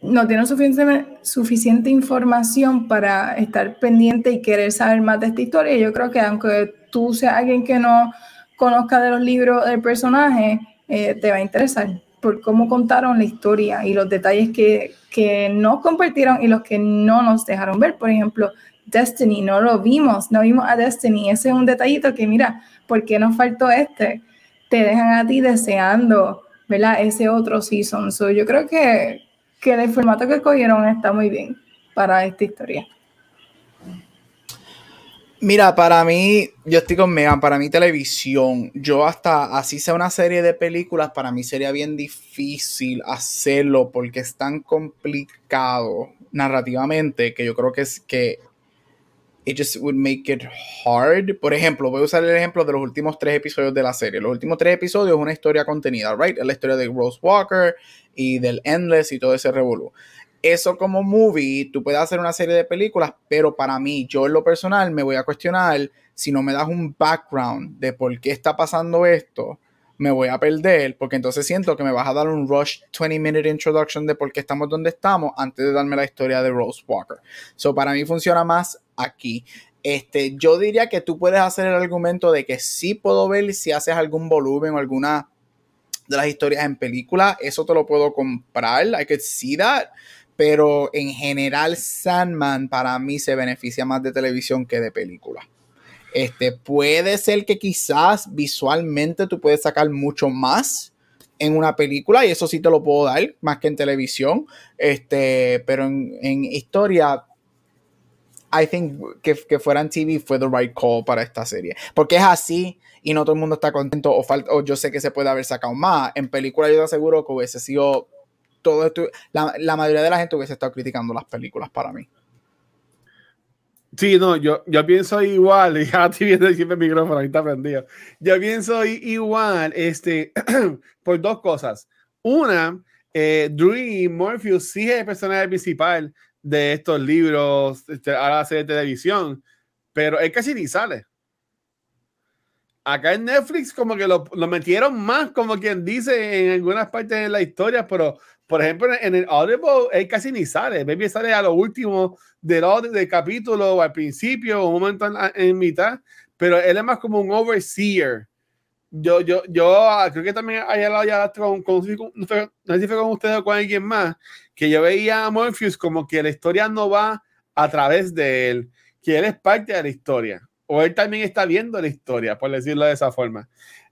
no tienen suficiente, información para estar pendiente y querer saber más de esta historia. Yo creo que aunque tú seas alguien que no conozca de los libros del personaje, eh, te va a interesar por cómo contaron la historia y los detalles que, que no compartieron y los que no nos dejaron ver. Por ejemplo, Destiny, no lo vimos, no vimos a Destiny. Ese es un detallito que, mira, ¿por qué nos faltó este? Te dejan a ti deseando, ¿verdad? Ese otro season. So, yo creo que, que el formato que escogieron está muy bien para esta historia. Mira, para mí, yo estoy con Megan, para mí televisión, yo hasta así sea una serie de películas, para mí sería bien difícil hacerlo porque es tan complicado narrativamente que yo creo que es que it just would make it hard. Por ejemplo, voy a usar el ejemplo de los últimos tres episodios de la serie. Los últimos tres episodios es una historia contenida, right? Es la historia de Rose Walker y del Endless y todo ese revolú. Eso como movie, tú puedes hacer una serie de películas, pero para mí, yo en lo personal, me voy a cuestionar si no me das un background de por qué está pasando esto, me voy a perder, porque entonces siento que me vas a dar un rush 20 minute introduction de por qué estamos donde estamos antes de darme la historia de Rose Walker. So para mí funciona más aquí. Este, yo diría que tú puedes hacer el argumento de que sí puedo ver si haces algún volumen o alguna de las historias en película, eso te lo puedo comprar, I could see that, pero en general Sandman para mí se beneficia más de televisión que de película. Este, puede ser que quizás visualmente tú puedes sacar mucho más en una película y eso sí te lo puedo dar más que en televisión, este, pero en, en historia I think que, que fuera en TV fue the right call para esta serie. Porque es así y no todo el mundo está contento o, falta, o yo sé que se puede haber sacado más. En película yo te aseguro que hubiese sido todo esto, la, la mayoría de la gente hubiese estado criticando las películas para mí. Sí, no, yo, yo pienso igual, ya (laughs) estoy viendo siempre el micrófono, ahí está prendido. Yo pienso igual, este, (clears throat) por dos cosas. Una, eh, Drew Morpheus sí es el personaje principal, de estos libros, este, ahora hace de televisión, pero él casi ni sale. Acá en Netflix como que lo, lo metieron más, como quien dice, en algunas partes de la historia, pero por ejemplo, en el Audible, él casi ni sale. Baby sale a lo último del, del capítulo o al principio o un momento en, en, mitad, pero él es más como un overseer. Yo, yo, yo ah, creo que también hay hablado ya con, con, no sé si fue con ustedes o con alguien más, que yo veía a Morpheus como que la historia no va a través de él, que él es parte de la historia, o él también está viendo la historia, por decirlo de esa forma.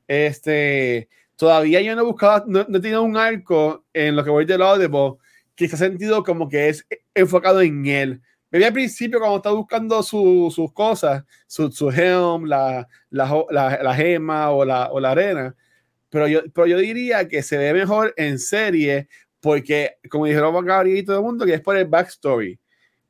Este, todavía yo no he buscado, no, he tenido un arco en lo que voy del Audible que se sentido como que es enfocado en él. Me vi al principio cuando está buscando sus cosas, su, su helm, la, la, la, gema o la, o la arena, pero yo, pero yo diría que se ve mejor en serie porque, como dijeron Gabriel y todo el mundo, que es por el backstory,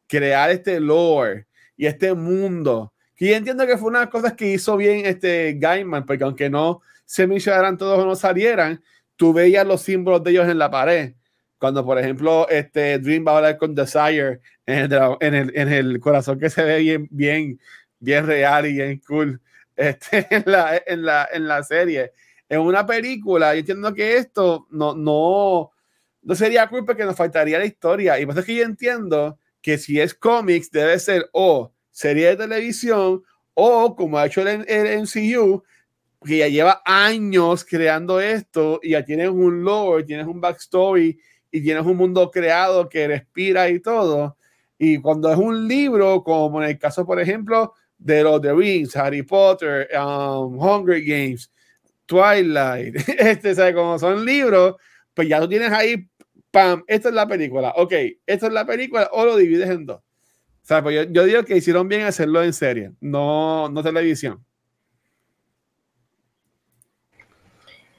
crear este lore y este mundo. Que yo entiendo que fue una de las cosas que hizo bien este Gaiman, porque aunque no se mencionaran todos o no salieran, tú veías los símbolos de ellos en la pared. Cuando, por ejemplo, este Dream va a hablar con Desire en el, en el, corazón que se ve bien, bien, bien real y bien cool (laughs) este, en, la, en, la, en la serie. En una película, yo entiendo que esto no, no, no sería cool porque nos faltaría la historia. Y por eso es que yo entiendo que si es cómics, debe ser o serie de televisión o como ha hecho el, el MCU, que ya lleva años creando esto y ya tienes un lore, tienes un backstory y tienes un mundo creado que respira y todo. Y cuando es un libro, como en el caso, por ejemplo, de los The Rings, Harry Potter, um, Hunger Games, Twilight, (laughs) este, ¿sabes? Como son libros, pues ya tú tienes ahí, pam, esta es la película, ok, esta es la película, o lo divides en dos. O pues yo, yo digo que hicieron bien hacerlo en serie, no, no televisión.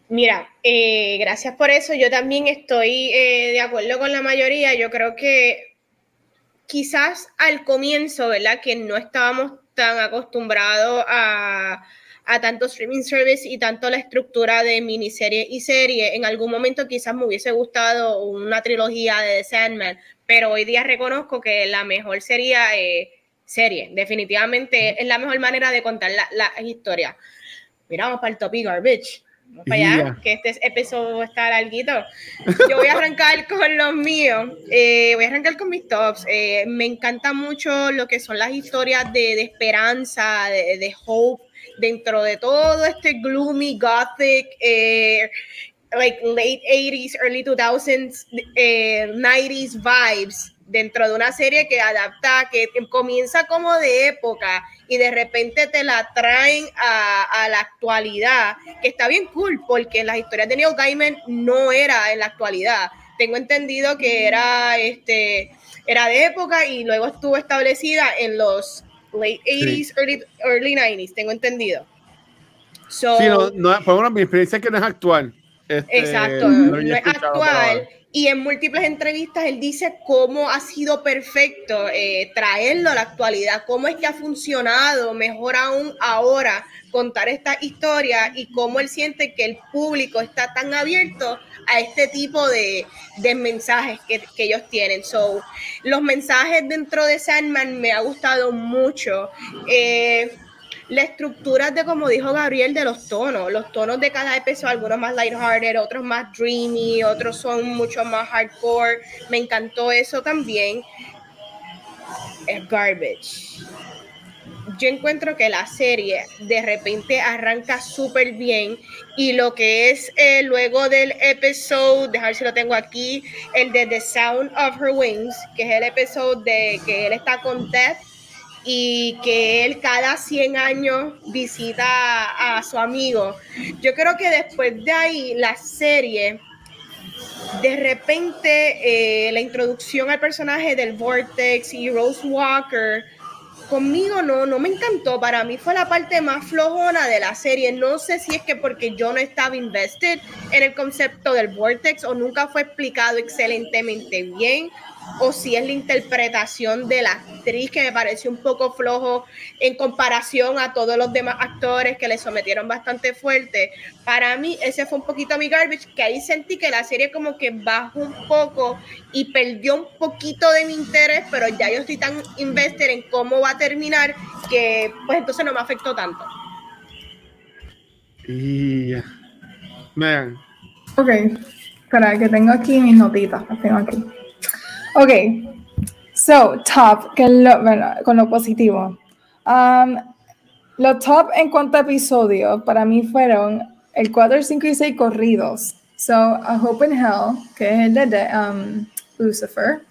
Mira, eh, gracias por eso. Yo también estoy eh, de acuerdo con la mayoría. Yo creo que quizás al comienzo, ¿verdad? Que no estábamos tan acostumbrados a, a tanto streaming service y tanto la estructura de miniserie y serie. En algún momento quizás me hubiese gustado una trilogía de The Sandman, pero hoy día reconozco que la mejor sería eh, serie. Definitivamente es la mejor manera de contar la, la historia. Miramos para el topic garbage para allá, que este episodio está larguito. Yo voy a arrancar (laughs) con los míos. Eh, voy a arrancar con mis tops. Eh, me encanta mucho lo que son las historias de, de esperanza, de, de, hope, dentro de todo este gloomy, gothic, eh, like late 80s, early 2000s, 90s vibes dentro de una serie que adapta, que comienza como de época y de repente te la traen a, la actualidad, que está bien cool, porque las historias de Neil Gaiman no era en la actualidad. Tengo entendido que era, este, era de época y luego estuvo establecida en los late 80s, early, 90s, tengo entendido. sí, no, no, por una, mi experiencia que no es actual. Este, Exacto, no, es actual y en múltiples entrevistas él dice cómo ha sido perfecto eh, traerlo a la actualidad, cómo es que ha funcionado, mejor aún ahora, contar esta historia y cómo él siente que el público está tan abierto a este tipo de, de mensajes que, que, ellos tienen. So, los mensajes dentro de Sandman me ha gustado mucho. Eh, la estructura de, como dijo Gabriel, de los tonos. Los tonos de cada episodio, algunos más lighthearted, otros más dreamy, otros son mucho más hardcore. Me encantó eso también. Es garbage. Yo encuentro que la serie de repente arranca súper bien y lo que es eh, luego del episodio, dejar si lo tengo aquí, el de The Sound of Her Wings, que es el episodio de que él está con Death y que él cada 100 años visita a su amigo. Yo creo que después de ahí la serie, de repente eh, la introducción al personaje del Vortex y Rose Walker, conmigo no, no me encantó. Para mí fue la parte más flojona de la serie. No sé si es que porque yo no estaba invested en el concepto del Vortex o nunca fue explicado excelentemente bien o si es la interpretación de la actriz que me pareció un poco flojo en comparación a todos los demás actores que le sometieron bastante fuerte. Para mí ese fue un poquito mi garbage, que ahí sentí que la serie como que bajó un poco y perdió un poquito de mi interés, pero ya yo estoy tan invested en cómo va a terminar que pues entonces no me afectó tanto. Y... Man. Ok, espera, que tengo aquí mis notitas, las tengo aquí. Ok, so, top, que lo, bueno, con lo positivo. Um, los top en cuanto a episodios para mí fueron el 4, 5 y 6 corridos. So, A Hope in Hell, que es el de um, Lucifer.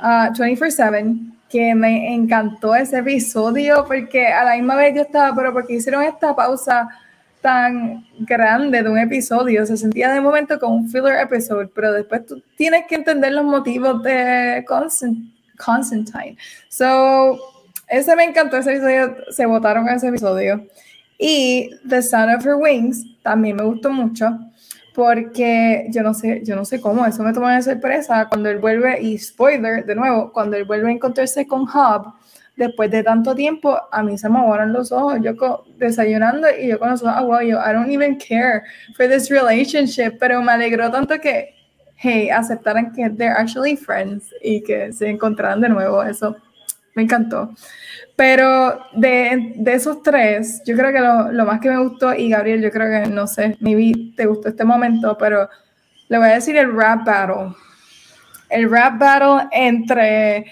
Uh, 24-7, que me encantó ese episodio porque a la misma vez yo estaba, pero porque hicieron esta pausa tan grande de un episodio, se sentía de momento como un filler episode, pero después tú tienes que entender los motivos de Constantine. So, ese me encantó, ese episodio, se votaron ese episodio. Y The Sound of Her Wings también me gustó mucho porque yo no sé, yo no sé cómo, eso me tomó de sorpresa cuando él vuelve, y spoiler, de nuevo, cuando él vuelve a encontrarse con Hub, después de tanto tiempo, a mí se me aguaron los ojos, yo desayunando y yo con los ojos wow, yo, I don't even care for this relationship, pero me alegró tanto que, hey, aceptaran que they're actually friends y que se encontraran de nuevo, eso me encantó. Pero de, de, esos tres, yo creo que lo, lo, más que me gustó, y Gabriel, yo creo que, no sé, maybe te gustó este momento, pero le voy a decir el rap battle. El rap battle entre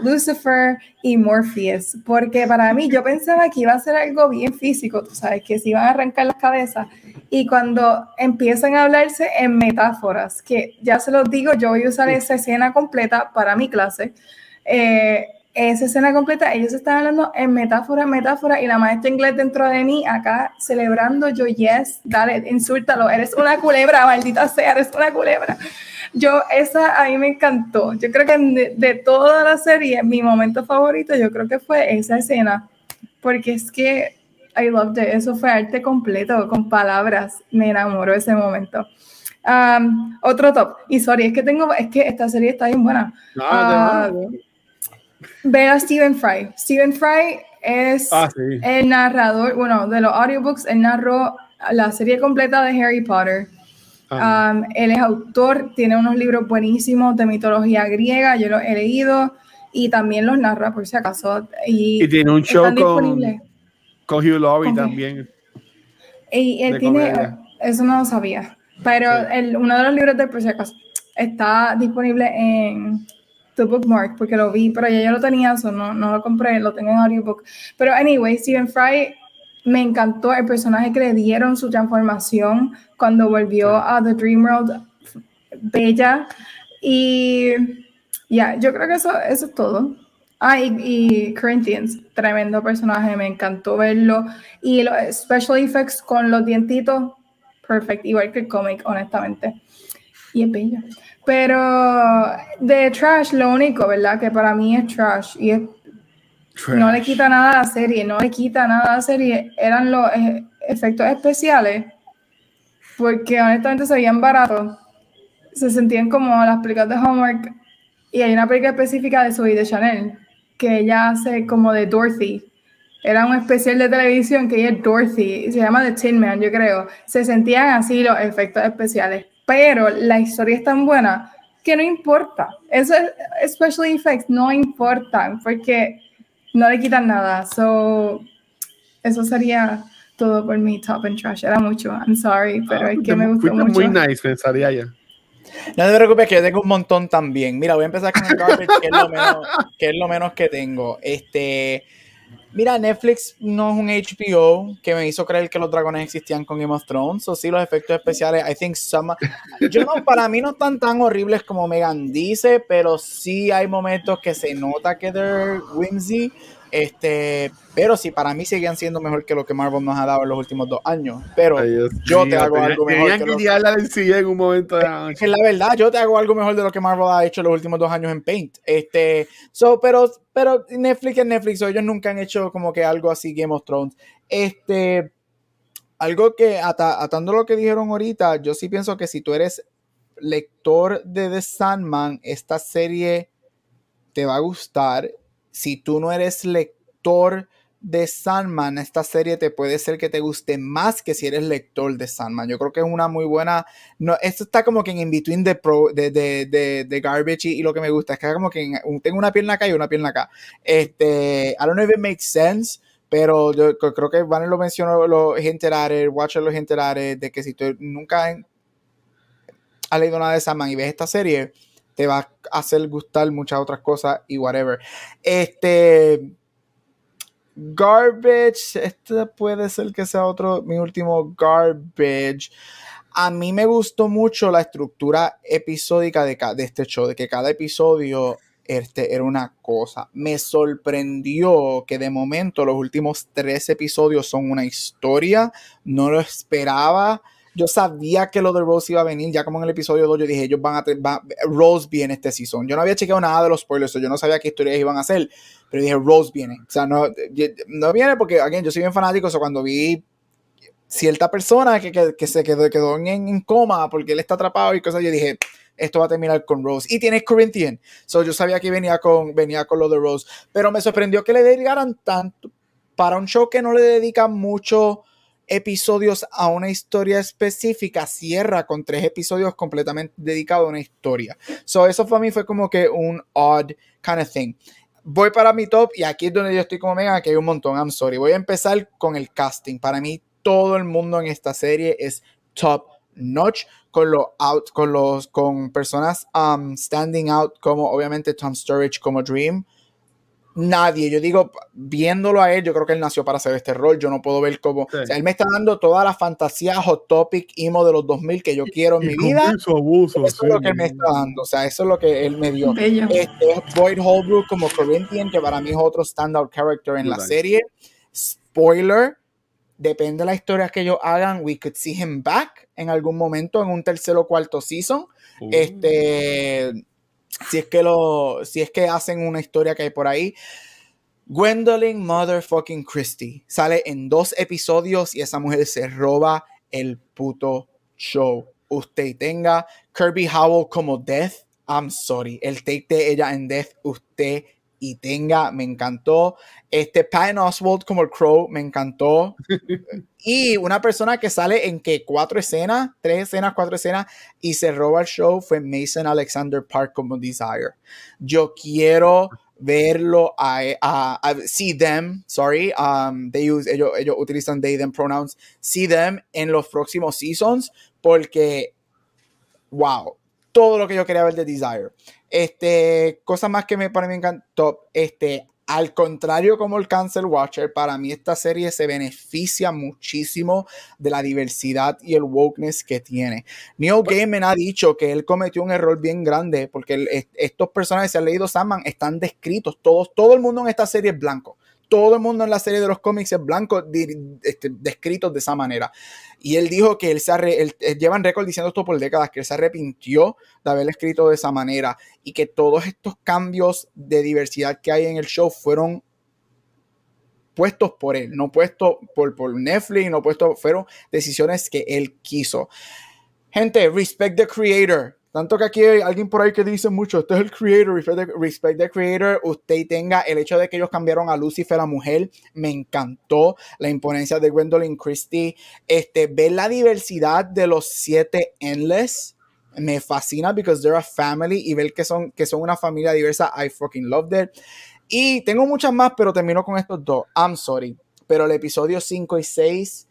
Lucifer y Morpheus, porque para mí yo pensaba que iba a ser algo bien físico, tú sabes, que se iban a arrancar las cabezas, y cuando empiezan a hablarse en metáforas, que ya se los digo, yo voy a usar esa escena completa para mi clase, eh, esa escena completa, ellos están hablando en metáfora, metáfora, y la maestra inglés dentro de mí, acá celebrando, yo, yes, dale, insúltalo, eres una culebra, (laughs) maldita sea, eres una culebra. Yo, esa a mí me encantó. Yo creo que de, toda la serie, mi momento favorito, yo creo que fue esa escena, porque es que I loved it, eso fue arte completo, con palabras, me enamoró ese momento. Um, otro top, y sorry, es que tengo, es que esta serie está bien buena. No, Ve a Stephen Fry. Stephen Fry es ah, el narrador, bueno, de los audiobooks, él narró la serie completa de Harry Potter. Ah. Um, él es autor, tiene unos libros buenísimos de mitología griega, yo los he leído y también los narra por si acaso. Y, tiene un show con, con, Hugh Laurie también. Y él tiene, eso no lo sabía, pero el, uno de los libros de por si acaso está disponible en The Bookmark porque lo vi, pero ya yo lo tenía, eso no, no lo compré, lo tengo en audiobook. Pero anyway, Stephen Fry me encantó el personaje que le dieron su transformación cuando volvió a The Dream World, bella. Y ya, yo creo que eso, eso es todo. Ah, y, Corinthians, tremendo personaje, me encantó verlo. Y los special effects con los dientitos, perfect, igual que el cómic, honestamente. Y es bella. Pero de Trash, lo único, ¿verdad? Que para mí es Trash y es, no le quita nada a la serie, no le quita nada a la serie, eran los eh, efectos especiales, porque honestamente se veían baratos, se sentían como las películas de Homework y hay una película específica de Zoe de Chanel que ella hace como de Dorothy. Era un especial de televisión que ella es Dorothy, se llama The Tin Man, yo creo. Se sentían así los efectos especiales pero la historia es tan buena que no importa. Eso, especially effects, no importan porque no le quitan nada. So, eso sería todo por mi top and trash. Era mucho, I'm sorry, pero es que me gustó mucho. Muy nice, pensaría ya. No te preocupes, que yo tengo un montón también. Mira, voy a empezar con el garbage, que es lo menos que, es lo menos que tengo. Este, Mira, Netflix no es un HBO que me hizo creer que los dragones existían con Game of Thrones. O sí, los efectos especiales, I think some. Yo no, para mí no están tan horribles como Megan dice, pero sí hay momentos que se nota que they're whimsy. Este, pero sí, para mí siguen siendo mejor que lo que Marvel nos ha dado en los últimos dos años. Pero yo te hago algo mejor. Que, que la en un momento de la Es la verdad, yo te hago algo mejor de lo que Marvel ha hecho en los últimos dos años en Paint. Este, so, pero, pero Netflix es Netflix, ellos nunca han hecho como que algo así Game of Thrones. Este, algo que atando lo que dijeron ahorita, yo sí pienso que si tú eres lector de The Sandman, esta serie te va a gustar. Si tú no eres lector de Sandman, esta serie te puede ser que te guste más que si eres lector de Sandman. Yo creo que es una muy buena. No, esto está como que en between de, pro, de, de, de, Garbage y, lo que me gusta. Es que como que tengo una pierna acá y una pierna acá. Este, I don't know if it makes sense. Pero yo creo que Van lo mencionó los Watcher Watcher los enterares, de que si tú nunca has leído nada de Sandman y ves esta serie, te va a hacer gustar muchas otras cosas y whatever. Este Garbage, este puede ser que sea otro, mi último Garbage. A mí me gustó mucho la estructura episódica de, de este show, de que cada episodio este, era una cosa. Me sorprendió que de momento los últimos tres episodios son una historia. No lo esperaba. Yo sabía que lo de Rose iba a venir, ya como en el episodio 2 yo dije, ellos van a tener, Rose viene este season. Yo no había chequeado nada de los spoilers, yo no sabía qué historias iban a hacer, pero dije, Rose viene. O sea, no, no viene porque, again, yo soy bien fanático, o sea, cuando vi cierta persona que, que, se quedó, quedó en, coma porque él está atrapado y cosas, yo dije, esto va a terminar con Rose. Y tiene Corinthian, so yo sabía que venía con, venía con lo de Rose, pero me sorprendió que le dedicaran tanto para un show que no le dedica mucho episodios a una historia específica, cierra con tres episodios completamente dedicados a una historia. So, eso para mí fue como que un odd kind of thing. Voy para mi top y aquí es donde yo estoy como mega, que hay un montón, I'm sorry. Voy a empezar con el casting. Para mí, todo el mundo en esta serie es top notch con los out, con los con personas um, standing out como obviamente Tom Sturridge como Dream nadie. Yo digo, viéndolo a él, yo creo que él nació para hacer este rol. Yo no puedo ver cómo. O sea, él me está dando toda la fantasía hot topic emo de los 2000 que yo quiero en mi vida. Abuso, eso es lo que él me está dando. O sea, eso es lo que él me dio. Este es Boyd Holbrook como Corinthian, que para mí es otro standout character en la serie. Spoiler. Depende de la historia que ellos hagan, we could see him back en algún momento en un tercer o cuarto season. Uh. Este si es que lo, si es que hacen una historia que hay por ahí. Gwendolyn Motherfucking Christie sale en dos episodios y esa mujer se roba el puto show. Usted tenga Kirby Howell como Death. I'm sorry. El take de ella en Death, usted y tenga, me encantó. Este Patton Oswald como el Crow, me encantó. (laughs) y una persona que sale en que cuatro escenas, tres escenas, cuatro escenas y se roba el show fue Mason Alexander Park como Desire. Yo quiero verlo a, a, see them, sorry, um, they use, ellos, ellos utilizan they, them pronouns, see them en los próximos seasons porque, wow, todo lo que yo quería ver de Desire. Este, cosa más que me, para mí me encantó, este, al contrario como el Cancel Watcher, para mí esta serie se beneficia muchísimo de la diversidad y el wokeness que tiene. Neil Gaiman ha dicho que él cometió un error bien grande porque estos personajes, se han leído Sandman, están descritos, todos, todo el mundo en esta serie es blanco todo el mundo en la serie de los cómics es blanco, este, descritos de esa manera. Y él dijo que él se él, llevan récord diciendo esto por décadas, que él se arrepintió de haber escrito de esa manera y que todos estos cambios de diversidad que hay en el show fueron puestos por él, no puestos por, por Netflix, no puestos, fueron decisiones que él quiso. Gente, respect the creator. Tanto que aquí hay alguien por ahí que dice mucho, este es el creator, respect the, creator, usted tenga el hecho de que ellos cambiaron a Lucifer a mujer, me encantó la imponencia de Gwendolyn Christie, este, ver la diversidad de los siete Endless, me fascina because they're a family y ver que son, que son una familia diversa, I fucking loved it. Y tengo muchas más, pero termino con estos dos. I'm sorry, pero el episodio 5 y 6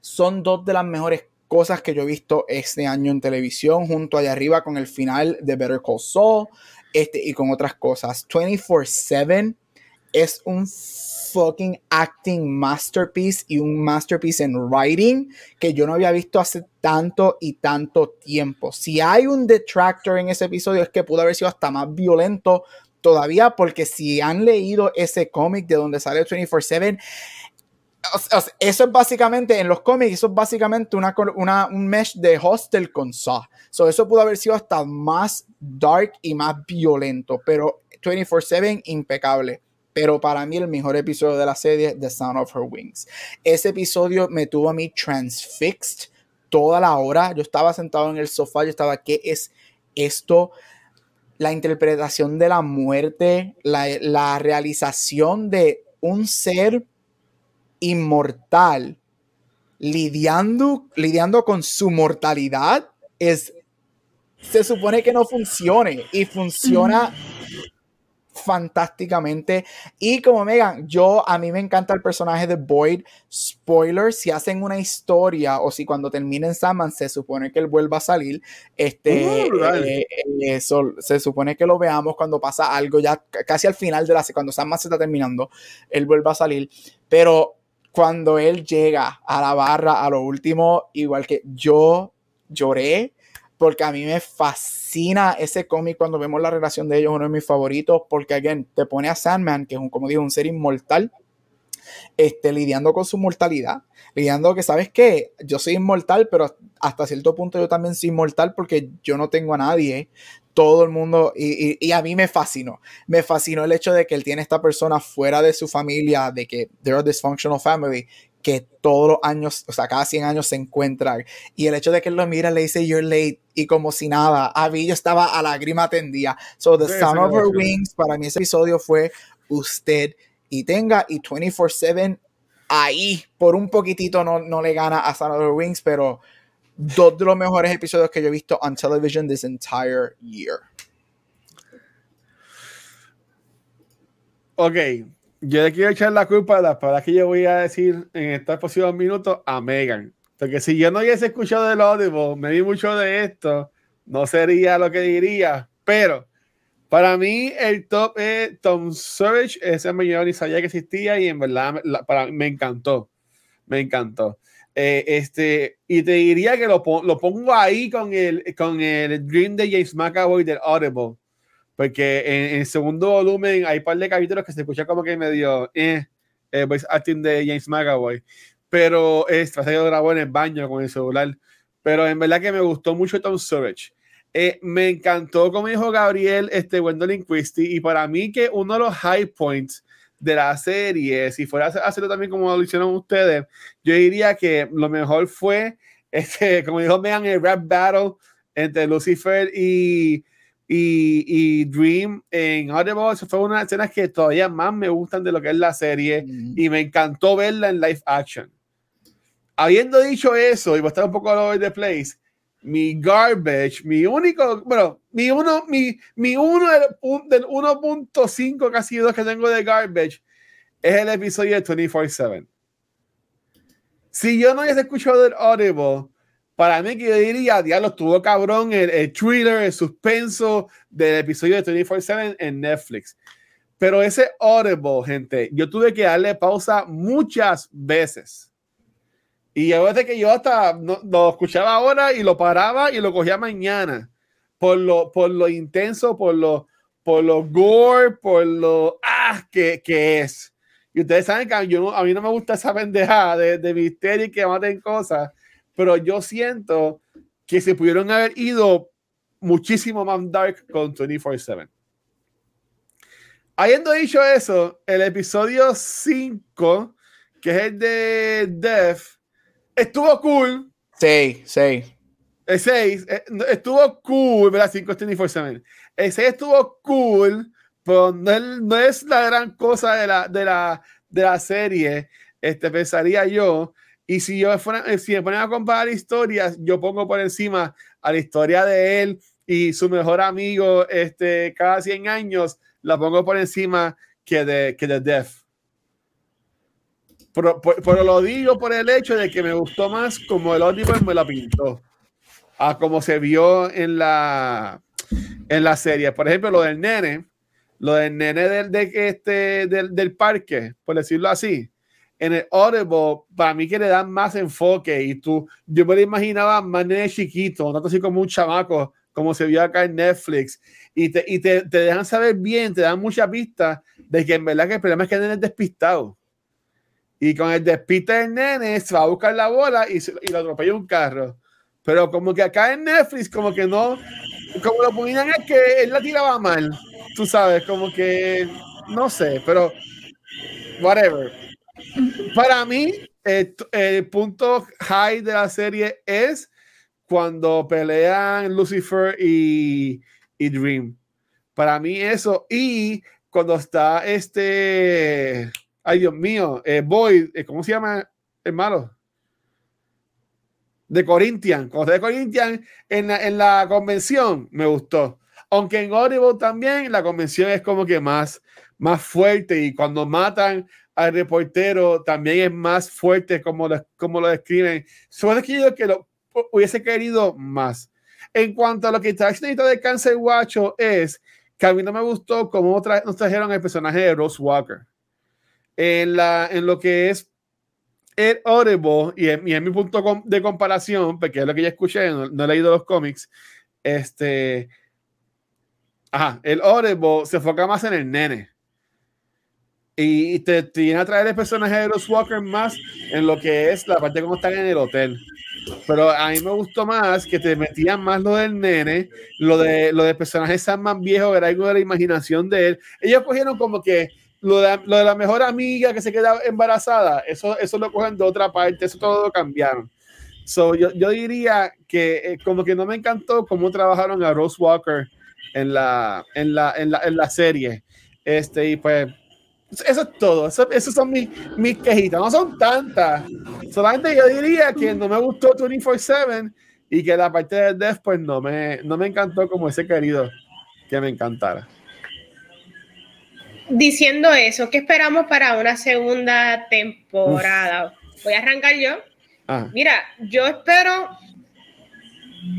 son dos de las mejores cosas que yo he visto este año en televisión, junto allá arriba con el final de Better Call Saul este, y con otras cosas. 24-7 es un fucking acting masterpiece y un masterpiece en writing que yo no había visto hace tanto y tanto tiempo. Si hay un detractor en ese episodio es que pudo haber sido hasta más violento todavía porque si han leído ese cómic de donde sale 24/7 eso es básicamente, en los cómics, eso es básicamente una, una, un mesh de hostel con Saw. So, eso pudo haber sido hasta más dark y más violento, pero 24-7 impecable. Pero para mí el mejor episodio de la serie es The Sound of Her Wings. Ese episodio me tuvo a mí transfixed toda la hora. Yo estaba sentado en el sofá, yo estaba, ¿qué es esto, la interpretación de la muerte, la, realización de un ser inmortal lidiando, lidiando con su mortalidad es se supone que no funcione y funciona fantásticamente. Y como Megan, yo a mí me encanta el personaje de Boyd. Spoiler, si hacen una historia o si cuando terminen Sandman se supone que él vuelva a salir, este, uh, eh, eso, se supone que lo veamos cuando pasa algo ya casi al final de la cuando Sandman se está terminando, él vuelva a salir. Pero cuando él llega a la barra a lo último, igual que yo lloré porque a mí me fascina ese cómic cuando vemos la relación de ellos, uno de mis favoritos, porque, again, te pone a Sandman, que es un, como digo, un ser inmortal, este, lidiando con su mortalidad, lidiando que, ¿sabes qué? Yo soy inmortal, pero hasta cierto punto yo también soy inmortal porque yo no tengo a nadie, todo el mundo, y, y, a mí me fascinó, me fascinó el hecho de que él tiene esta persona fuera de su familia, de que they're a dysfunctional family, que todos los años, o sea, cada 100 años se encuentran. Y el hecho de que él lo mira, le dice, you're late, y como si nada, a mí yo estaba a lágrima tendida. So, The Sound of Her Wings, para mí ese episodio fue usted y tenga, y 24-7 ahí, por un poquitito no, no le gana a Sound of Wings, pero dos de los mejores episodios que yo he visto on television this entire year. Ok, yo le quiero echar la culpa de las palabras que yo voy a decir en estos próximos minutos a Megan. Porque si yo no hubiese escuchado del Audible, me di mucho de esto, no sería lo que diría. Pero para mí el top es Tom Savage, ese yo ni sabía que existía y en verdad para, me encantó. Me encantó. Eh, este, y te diría que lo, lo, pongo ahí con el, con el Dream de James McAvoy del Audible porque en, el segundo volumen hay un par de capítulos que se escucha como que medio eh, eh voice acting de James McAvoy, pero es lo grabó en el baño con el celular. Pero en verdad que me gustó mucho Tom Savage. Eh, me encantó, como dijo Gabriel, este Gwendolyn Christie, y para mí que uno de los high points de la serie, si fuera a hacerlo también como lo hicieron ustedes, yo diría que lo mejor fue, (laughs) este, como dijo Megan, el rap battle entre Lucifer y, y, Dream en Audible, eso fue una de las escenas que todavía más me gustan de lo que es la serie y me encantó verla en live action. Habiendo dicho eso, y va a estar un poco all over the place, mi garbage, mi único, bueno, mi uno, mi, mi uno del, 1.5 casi 2 que tengo de garbage es el episodio de 24-7. Si yo no hubiese escuchado el Audible, para mí que yo diría, diablo, estuvo cabrón el, el thriller, el suspenso del episodio de 24-7 en Netflix. Pero ese Audible, gente, yo tuve que darle pausa muchas veces. Y a veces que yo hasta lo escuchaba ahora y lo paraba y lo cogía mañana. Por lo, por lo intenso, por lo, por gore, por lo ah, que, que es. Y ustedes saben que yo, a mí no me gusta esa pendejada de, de misterio y que maten cosas pero yo siento que se pudieron haber ido muchísimo más dark con 24/7. Habiendo dicho eso, el episodio 5, que es el de Death, estuvo cool. Sí, sí. El 6 eh, estuvo cool, ¿verdad? 5 es 24/7. El 6 estuvo cool, pero no es, la gran cosa de la, de la, de la serie, este, pensaría yo. Y si yo fuera, eh, si me ponen a comparar historias, yo pongo por encima a la historia de él y su mejor amigo este, cada 100 años, la pongo por encima que de, que de Death. Pero, lo digo por el hecho de que me gustó más como el Oliver me la pintó, a como se vio en la, en la serie. Por ejemplo, lo del nene, lo del nene del, de, este, del, del parque, por decirlo así en el Audible, para mí que le dan más enfoque y tú, yo me lo imaginaba más nene chiquito, tanto así como un chamaco, como se vio acá en Netflix, y te, y te, te dejan saber bien, te dan mucha pista de que en verdad que el problema es que el nene es despistado. Y con el despiste del nene se va a buscar la bola y, y lo atropella un carro. Pero como que acá en Netflix, como que no, como lo ponían es que él la tiraba mal, tú sabes, como que, no sé, pero whatever para mí, el, punto high de la serie es cuando pelean Lucifer y, y Dream. Para mí eso, y cuando está este, ay Dios mío, eh, Boy, eh, ¿cómo se llama el malo? De Corinthian, cuando de Corinthian en la, en la convención, me gustó. Aunque en Audible también la convención es como que más, más fuerte y cuando matan al reportero también es más fuerte como lo, como lo describen. Solo que yo que lo hubiese querido más. En cuanto a lo que está diciendo de Cáncer Guacho es que a mí no me gustó cómo nos trajeron el personaje de Rose Walker. En, la, en lo que es el Audible, y en, mi punto de comparación, porque es lo que ya escuché, no, he leído los cómics, este, ajá, el Audible se enfoca más en el nene. Y te, te viene a traer el personaje de Rose Walker más en lo que es la parte como están en el hotel. Pero a mí me gustó más que te metían más lo del nene, lo de lo de personajes más viejo, era algo de la imaginación de él. Ellos cogieron como que lo de, lo de la mejor amiga que se queda embarazada, eso, eso lo cogen de otra parte, eso todo lo cambiaron. So, yo, yo diría que eh, como que no me encantó cómo trabajaron a Rose Walker en la, en la, en la, en la serie. Este, y pues eso es todo. Eso, esas son mis, mis quejitas. No son tantas. Solamente yo diría que no me gustó 24-7 y que la parte de Death pues no me, no me encantó como ese querido que me encantara. Diciendo eso, ¿qué esperamos para una segunda temporada? Voy a arrancar yo. Ah. Mira, yo espero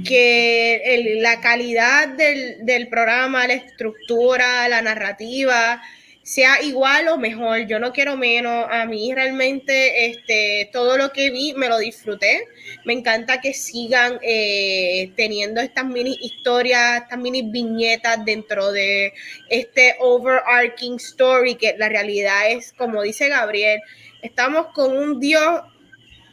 que la calidad del, del programa, la estructura, la narrativa, sea igual o mejor. Yo no quiero menos. A mí realmente este, todo lo que vi me lo disfruté. Me encanta que sigan eh, teniendo estas mini historias, estas mini viñetas dentro de este overarching story que la realidad es, como dice Gabriel, estamos con un Dios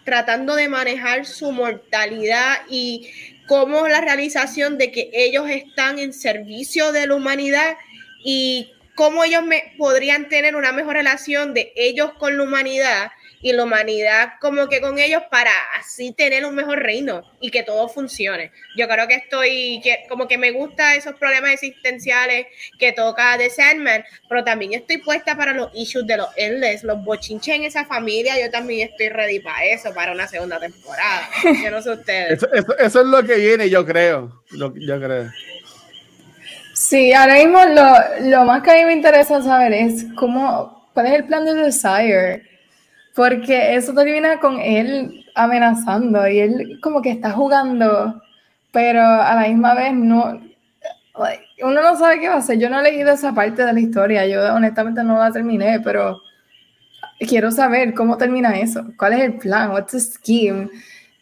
tratando de manejar su mortalidad y cómo la realización de que ellos están en servicio de la humanidad y cómo ellos me, podrían tener una mejor relación de ellos con la humanidad y la humanidad como que con ellos para así tener un mejor reino y que todo funcione. Yo creo que estoy, que, como que me gusta esos problemas existenciales que toca The Sandman, pero también estoy puesta para los issues de los endless, los bochinches en esa familia, yo también estoy ready para eso, para una segunda temporada. Yo no sé (laughs) ustedes. Eso, es lo que viene, yo creo. Lo, yo creo. Sí, ahora mismo lo, lo, más que a mí me interesa saber es cómo, cuál es el plan de Desire, porque eso termina con él amenazando y él como que está jugando, pero a la misma vez no, uno no sabe qué va a hacer. Yo no he leído esa parte de la historia, yo honestamente no la terminé, pero quiero saber cómo termina eso, cuál es el plan, what's the scheme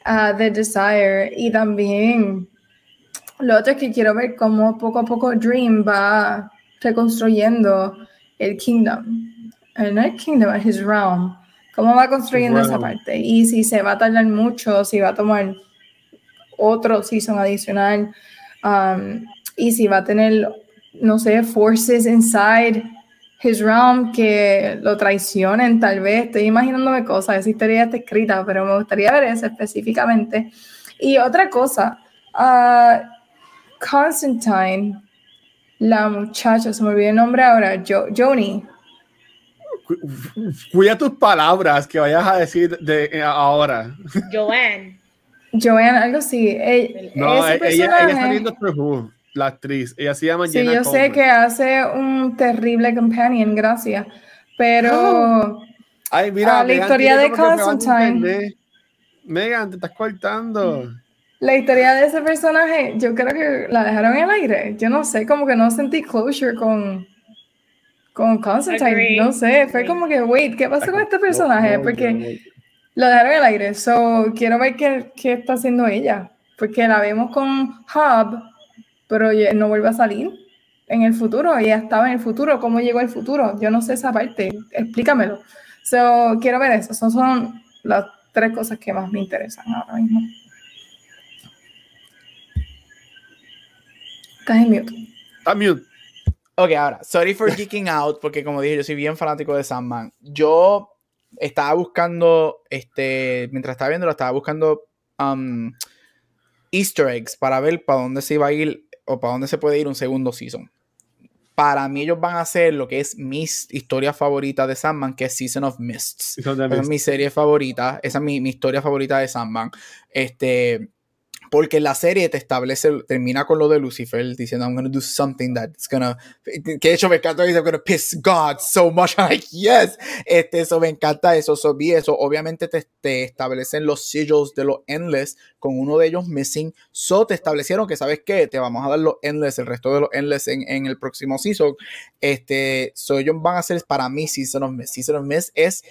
uh, de Desire y también lo otro es que quiero ver cómo poco a poco Dream va reconstruyendo el Kingdom. Eh, no el Kingdom, es His Realm. Cómo va construyendo esa parte. Y si se va a tardar mucho, si va a tomar otro season adicional. Um, y si va a tener, no sé, forces inside his realm que lo traicionen, tal vez. Estoy imaginándome cosas. Esa historia está escrita, pero me gustaría ver eso específicamente. Y otra cosa, uh, Constantine, la muchacha, se me olvidó el nombre ahora, jo Joni. Cuida tus palabras que vayas a decir de eh, ahora. Joanne. Joanne, algo así. no, ella, ella, está viendo Who, la actriz. Ella se llama Sí, yo sé que hace un terrible companion, gracias. Pero. (gasps) Ay, mira, la historia de Constantine. Megan, te estás cortando la historia de ese personaje, yo creo que la dejaron en el aire. Yo no sé, como que no sentí closure con, con Constantine. No sé, fue como que, wait, ¿qué pasa con este personaje? Porque lo dejaron en el aire. So, quiero ver qué, qué está haciendo ella. Porque la vemos con Hub, pero no vuelve a salir en el futuro. Ella estaba en el futuro. ¿Cómo llegó el futuro? Yo no sé esa parte. Explícamelo. So, quiero ver eso. Son, son las tres cosas que más me interesan ahora mismo. Estás en mute. Estás mute. Ok, ahora, sorry for geeking out, porque como dije, yo soy bien fanático de Sandman. Yo estaba buscando, este, mientras estaba viendo, lo estaba buscando um, easter eggs para ver para dónde se iba a ir o para dónde se puede ir un segundo season. Para mí ellos van a hacer lo que es mi historia favorita de Sandman, que es Season of Mists. Esa es mi serie favorita, esa es mi, mi historia favorita de Sandman. Este, porque la serie te establece, termina con lo de Lucifer diciendo, I'm gonna do something that's gonna, que de hecho me encanta, I'm gonna piss God so much, (laughs) I'm like, yes, este, eso me encanta eso, so vi eso, obviamente te, te, establecen los sigils de los Endless, con uno de ellos missing, so te establecieron que, ¿sabes qué? Te vamos a dar los Endless, el resto de los Endless en, en el próximo season, este, so ellos van a hacer para mí Season of Mist, Season of Mist es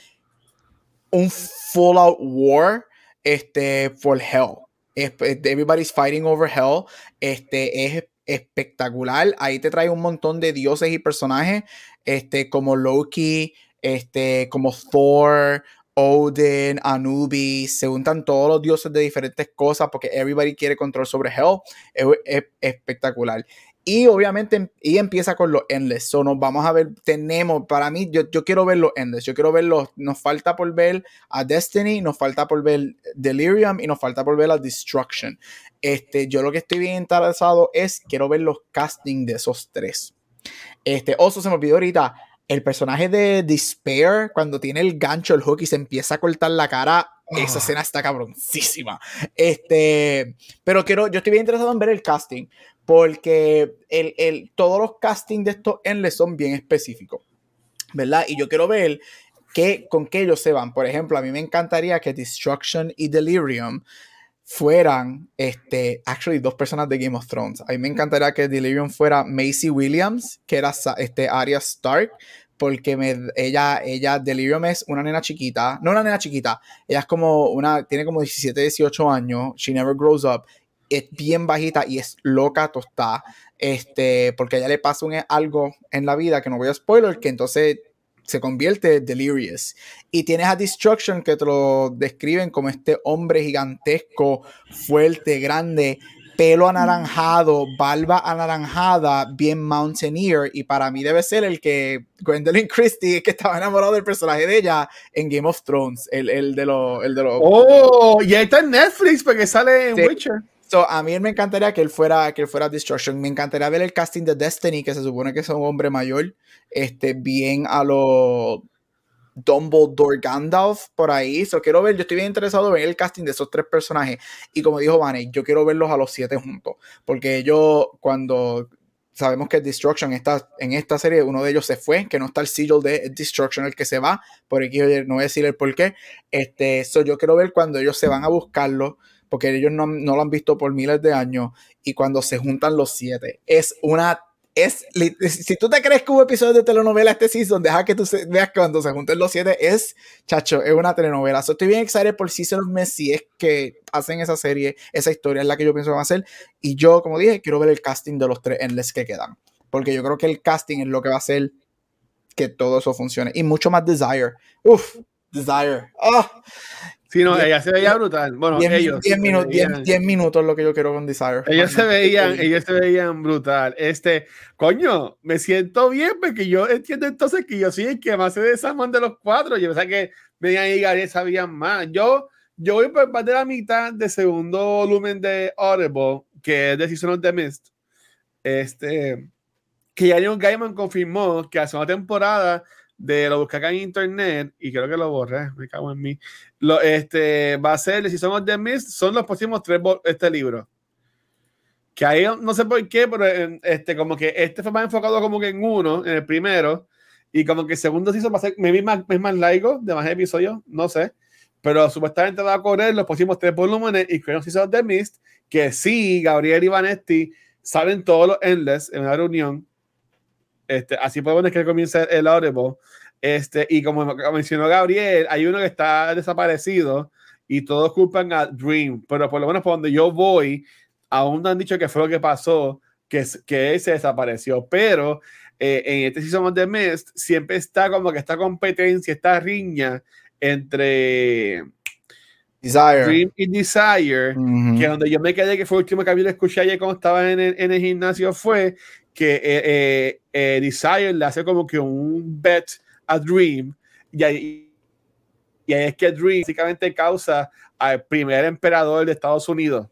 un full out war, este, for hell, Everybody's Fighting Over Hell. Este es espectacular. Ahí te trae un montón de dioses y personajes, este, como Loki, este, como Thor, Odin, Anubis, se juntan todos los dioses de diferentes cosas porque everybody quiere control sobre Hell. es espectacular. Y obviamente, y empieza con los Endless. So nos vamos a ver, tenemos, para mí, yo, yo quiero ver los Endless. Yo quiero ver los, nos falta por ver a Destiny, nos falta por ver Delirium y nos falta por ver a Destruction. Este, yo lo que estoy bien interesado es, quiero ver los castings de esos tres. Este, oso se me olvidó ahorita, el personaje de Despair, cuando tiene el gancho, el hook y se empieza a cortar la cara, esa ah. escena está cabroncísima. Este, pero quiero, yo estoy bien interesado en ver el casting porque el, el, todos los castings de estos Endless son bien específicos, ¿verdad? Y yo quiero ver qué, con qué ellos se van. Por ejemplo, a mí me encantaría que Destruction y Delirium fueran, este, actually, dos personas de Game of Thrones. A mí me encantaría que Delirium fuera Macy Williams, que era este, Arya Stark, porque ella, ella, Delirium es una nena chiquita, no una nena chiquita, ella es como una, tiene como 17, 18 años, she never grows up, es bien bajita y es loca tostada, este, porque a ella le pasa algo en la vida que no voy a spoiler, que entonces se convierte en delirious. Y tienes a Destruction que te lo describen como este hombre gigantesco, fuerte, grande, pelo anaranjado, barba anaranjada, bien mountaineer. Y para mí debe ser el que Gwendolyn Christie, que estaba enamorado del personaje de ella en Game of Thrones, el, el de los. El de oh, y ahí está en Netflix porque sale en Witcher a mí me encantaría que él fuera que él fuera Destruction. Me encantaría ver el casting de Destiny, que se supone que es un hombre mayor, este, bien a lo Dumbledore Gandalf por ahí. So, quiero ver, yo estoy bien interesado en ver el casting de esos tres personajes. Y como dijo Vane, yo quiero verlos a los siete juntos. Porque ellos, cuando sabemos que Destruction está en esta serie, uno de ellos se fue, que no está el sigil de Destruction el que se va, por aquí no voy a decir el por qué. Este, so, yo quiero ver cuando ellos se van a buscarlo porque ellos no, lo han visto por miles de años, y cuando se juntan los siete, es una es si tú te crees que hubo episodios de telenovela este season, deja que tú veas que cuando se junten los siete es, chacho, es una telenovela. estoy bien excited por Season of Messi, es que hacen esa serie, esa historia es la que yo pienso que van a hacer. Y yo, como dije, quiero ver el casting de los tres endless que quedan. Porque yo creo que el casting es lo que va a hacer que todo eso funcione. Y mucho más Desire. Uf, Desire. Oh, Sí, no, ella se veía brutal. Bueno, ellos. 10 minutos, 10 minutos lo que yo quiero con Desire. Ellos se veían, ellos se veían brutal. Este, coño, me siento bien porque yo entiendo entonces que yo soy el que más se desarman de los cuatro. Yo pensaba que venían y Gary sabían más. Yo, yo voy por más de la mitad del segundo volumen de Audible, que es Decision of the Mist. Este, que ya John Gaiman confirmó que hace una temporada de lo buscar acá en internet y creo que lo borré, me cago en mí. Lo, este, va a ser si somos The Mist, son los próximos tres este libro. Que ahí no sé por qué, pero este, como que este fue más enfocado como que en uno, en el primero, y como que el segundo hizo va a ser maybe más, es más largo, de más episodios, no sé. Pero supuestamente va a correr los próximos tres volúmenes y creo que son The Mist, que sí, Gabriel y Vanetti salen todos los Endless en una reunión este, así podemos que comience el Audible. Este, y como mencionó Gabriel, hay uno que está desaparecido y todos culpan a Dream, pero por lo menos por donde yo voy, aún no han dicho que fue lo que pasó, que, que se desapareció, pero eh, en este Season de Mist siempre está como que esta competencia, esta riña entre Desire. Dream y Desire, que donde yo me quedé, que fue el último que escuché ayer cuando estaba en el, en el gimnasio, fue que eh, eh, eh, Desire le hace como que un bet a Dream y ahí, y ahí es que Dream básicamente causa al primer emperador de Estados Unidos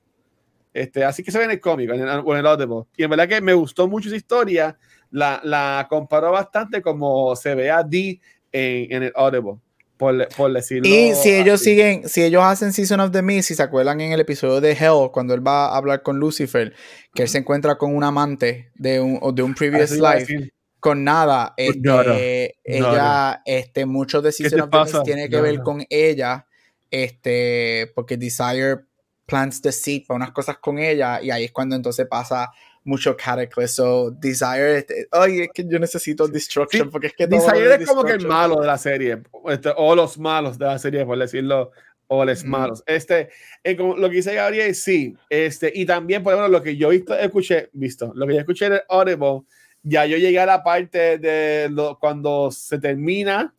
Este, así que se ve en el cómic, en el, en el Audible. Y en verdad que me gustó mucho esa historia. La, la comparó bastante como se ve a Dee en, en el Audible. Por, por, decirlo. Y si ellos siguen, si ellos hacen Season of the Mist, si se acuerdan en el episodio de Hell, cuando él va a hablar con Lucifer, que él se encuentra con un amante de un, de un previous life, con nada, este, ella, este, muchos de Season of the Mist tiene que ver con ella, este, porque Desire plants the seed para unas cosas con ella, y ahí es cuando entonces pasa mucho Cataclysm. So, Desire, este, ay, es que yo necesito Destruction, porque es que Desire es como que el malo de la serie, este, o los malos de la serie, por decirlo, o los malos. Este, eh, como lo que dice Gabriel, sí, este, y también, por ejemplo, lo que yo visto, escuché, visto, lo que yo escuché en Audible, ya yo llegué a la parte de lo, cuando se termina,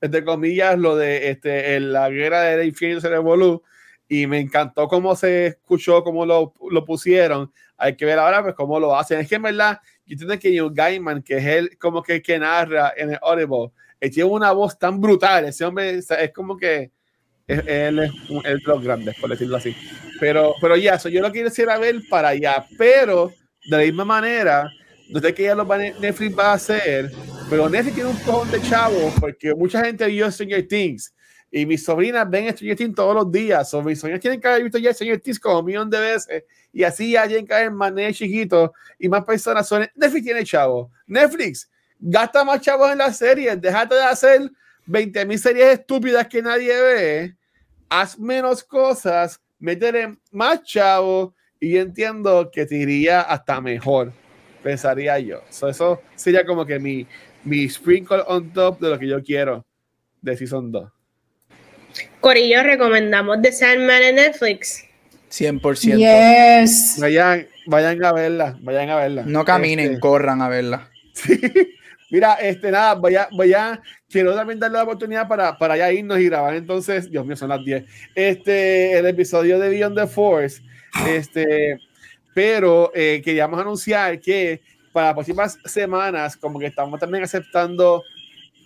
entre comillas, lo de este, la guerra del infierno se revolú, y me encantó cómo se escuchó, cómo lo, lo pusieron. Hay que ver ahora pues cómo lo hacen. Es que en verdad, yo entiendo que Neil Gaiman, que es él como que, que narra en el Audible, él tiene una voz tan brutal. Ese hombre es como que él es el de los grandes, por decirlo así. Pero, pero ya, eso yo lo quisiera ver para allá. Pero de la misma manera, no sé qué ya lo va, Netflix va a hacer, pero Netflix tiene un cojón de chavos porque mucha gente vio Stranger Things y mis sobrinas ven Stranger Things todos los días. O mis sobrinas tienen que haber visto ya Stranger Things como un millón de veces. Y así ya tienen que haber más chiquitos y más personas. Son, Netflix tiene chavos. Netflix gasta más chavos en las series. Déjate de hacer 20 mil series estúpidas que nadie ve. Haz menos cosas. Métele más chavos. Y entiendo que te iría hasta mejor. Pensaría yo. eso sería como que mi, mi sprinkle on top de lo que yo quiero de Season 2. Corillo, recomendamos The Sandman en Netflix. 100%. Yes. Vayan, vayan a verla, vayan a verla. No caminen, este, corran a verla. (laughs) Sí. Mira, este, nada, vaya, vaya, quiero también darle la oportunidad para, para ya irnos y grabar entonces, Dios mío, son las 10, este, el episodio de Beyond the Force, este, pero eh, queríamos anunciar que para las próximas semanas, como que estamos también aceptando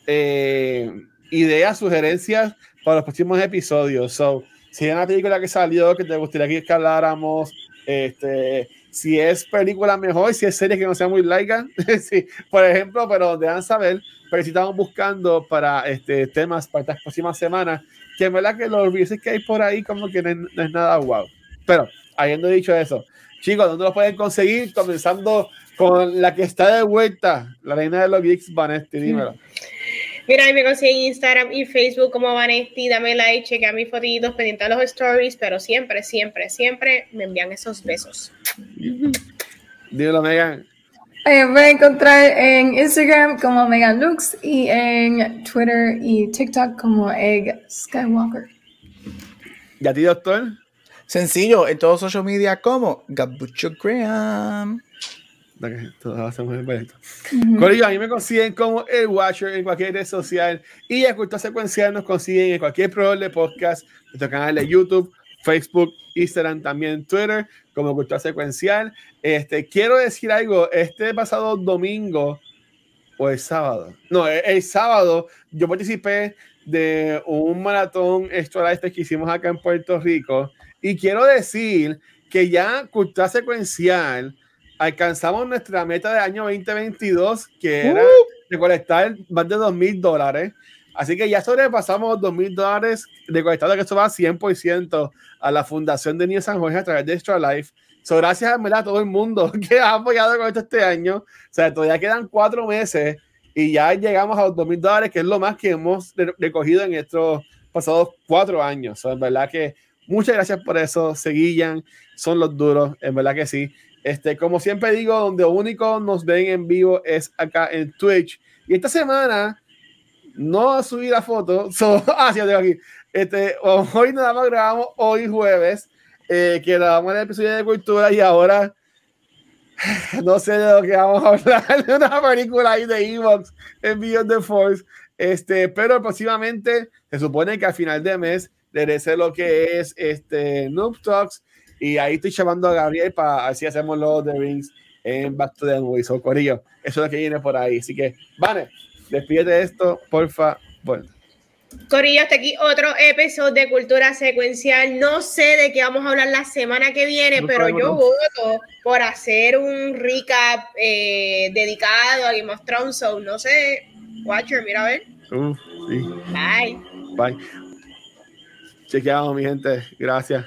eh, ideas, sugerencias para los próximos episodios. So, si hay una película que salió que te gustaría que habláramos, este, si es película mejor, si es serie que no sea muy laica, (laughs) sí, por ejemplo, pero dejan saber, pero si estamos buscando para este, temas para estas próximas semanas, que en verdad que los reviews que hay por ahí como que no es, nada wow. Pero, habiendo dicho eso, chicos, ¿dónde los pueden conseguir? Comenzando con la que está de vuelta, la reina de los geeks, Vanesti, dímelo. (laughs) Mira, me consiguen Instagram y Facebook como Vanesti, dame like, chequea mis fotitos, pendiente a los stories, pero siempre, siempre, siempre me envían esos besos. Dímelo, Megan. Me voy a encontrar en Instagram como Megan Lux y en Twitter y TikTok como Egg Skywalker. ¿Y a ti, doctor? Sencillo, en todos social media como Gabucho Graham todos hacemos el a mí me consiguen como el Watcher en cualquier red social. Y a Cultura Secuencial nos consiguen en cualquier programa de podcast, nuestro canal de YouTube, Facebook, Instagram, también Twitter, como Cultura Secuencial. Este, quiero decir algo, este pasado domingo o el sábado, no, el, sábado yo participé de un maratón extra este que hicimos acá en Puerto Rico. Y quiero decir que ya Cultura Secuencial alcanzamos nuestra meta de año 2022, que era uh. recolectar más de 2 mil dólares. Así que ya sobrepasamos 2 mil dólares recolectados, que eso va 100% a la Fundación de Niños San Jorge a través de Extra Life. So, gracias a, todo el mundo (laughs) que ha apoyado con esto este año. O sea, todavía quedan cuatro meses y ya llegamos a los 2 mil dólares, que es lo más que hemos recogido en estos pasados cuatro años. So, en verdad que muchas gracias por eso. Seguillan, son los duros, en verdad que sí. Este, como siempre digo, donde único nos ven en vivo es acá en Twitch. Y esta semana no subí la foto. (laughs) So, ah, sí, aquí. Este, hoy nada más grabamos hoy jueves, eh, que grabamos el episodio de cultura y ahora (sighs) no sé de lo que vamos a hablar de (laughs) una película ahí de Evox en Beyond the Force. Este, pero próximamente se supone que a final de mes regrese lo que es este Noob Talks y ahí estoy llamando a Gabriel para si hacemos los de Rings en Back to the Movies o Corillo. Eso es lo que viene por ahí. Así que, vale, despídete de esto, porfa. Bueno. Corillo, hasta aquí otro episodio de Cultura Secuencial. No sé de qué vamos a hablar la semana que viene, pero yo voto por hacer un recap eh, dedicado a Game of Thrones. So, no sé, Watcher, mira a ver. sí. Bye. Bye. Chequeamos, mi gente. Gracias.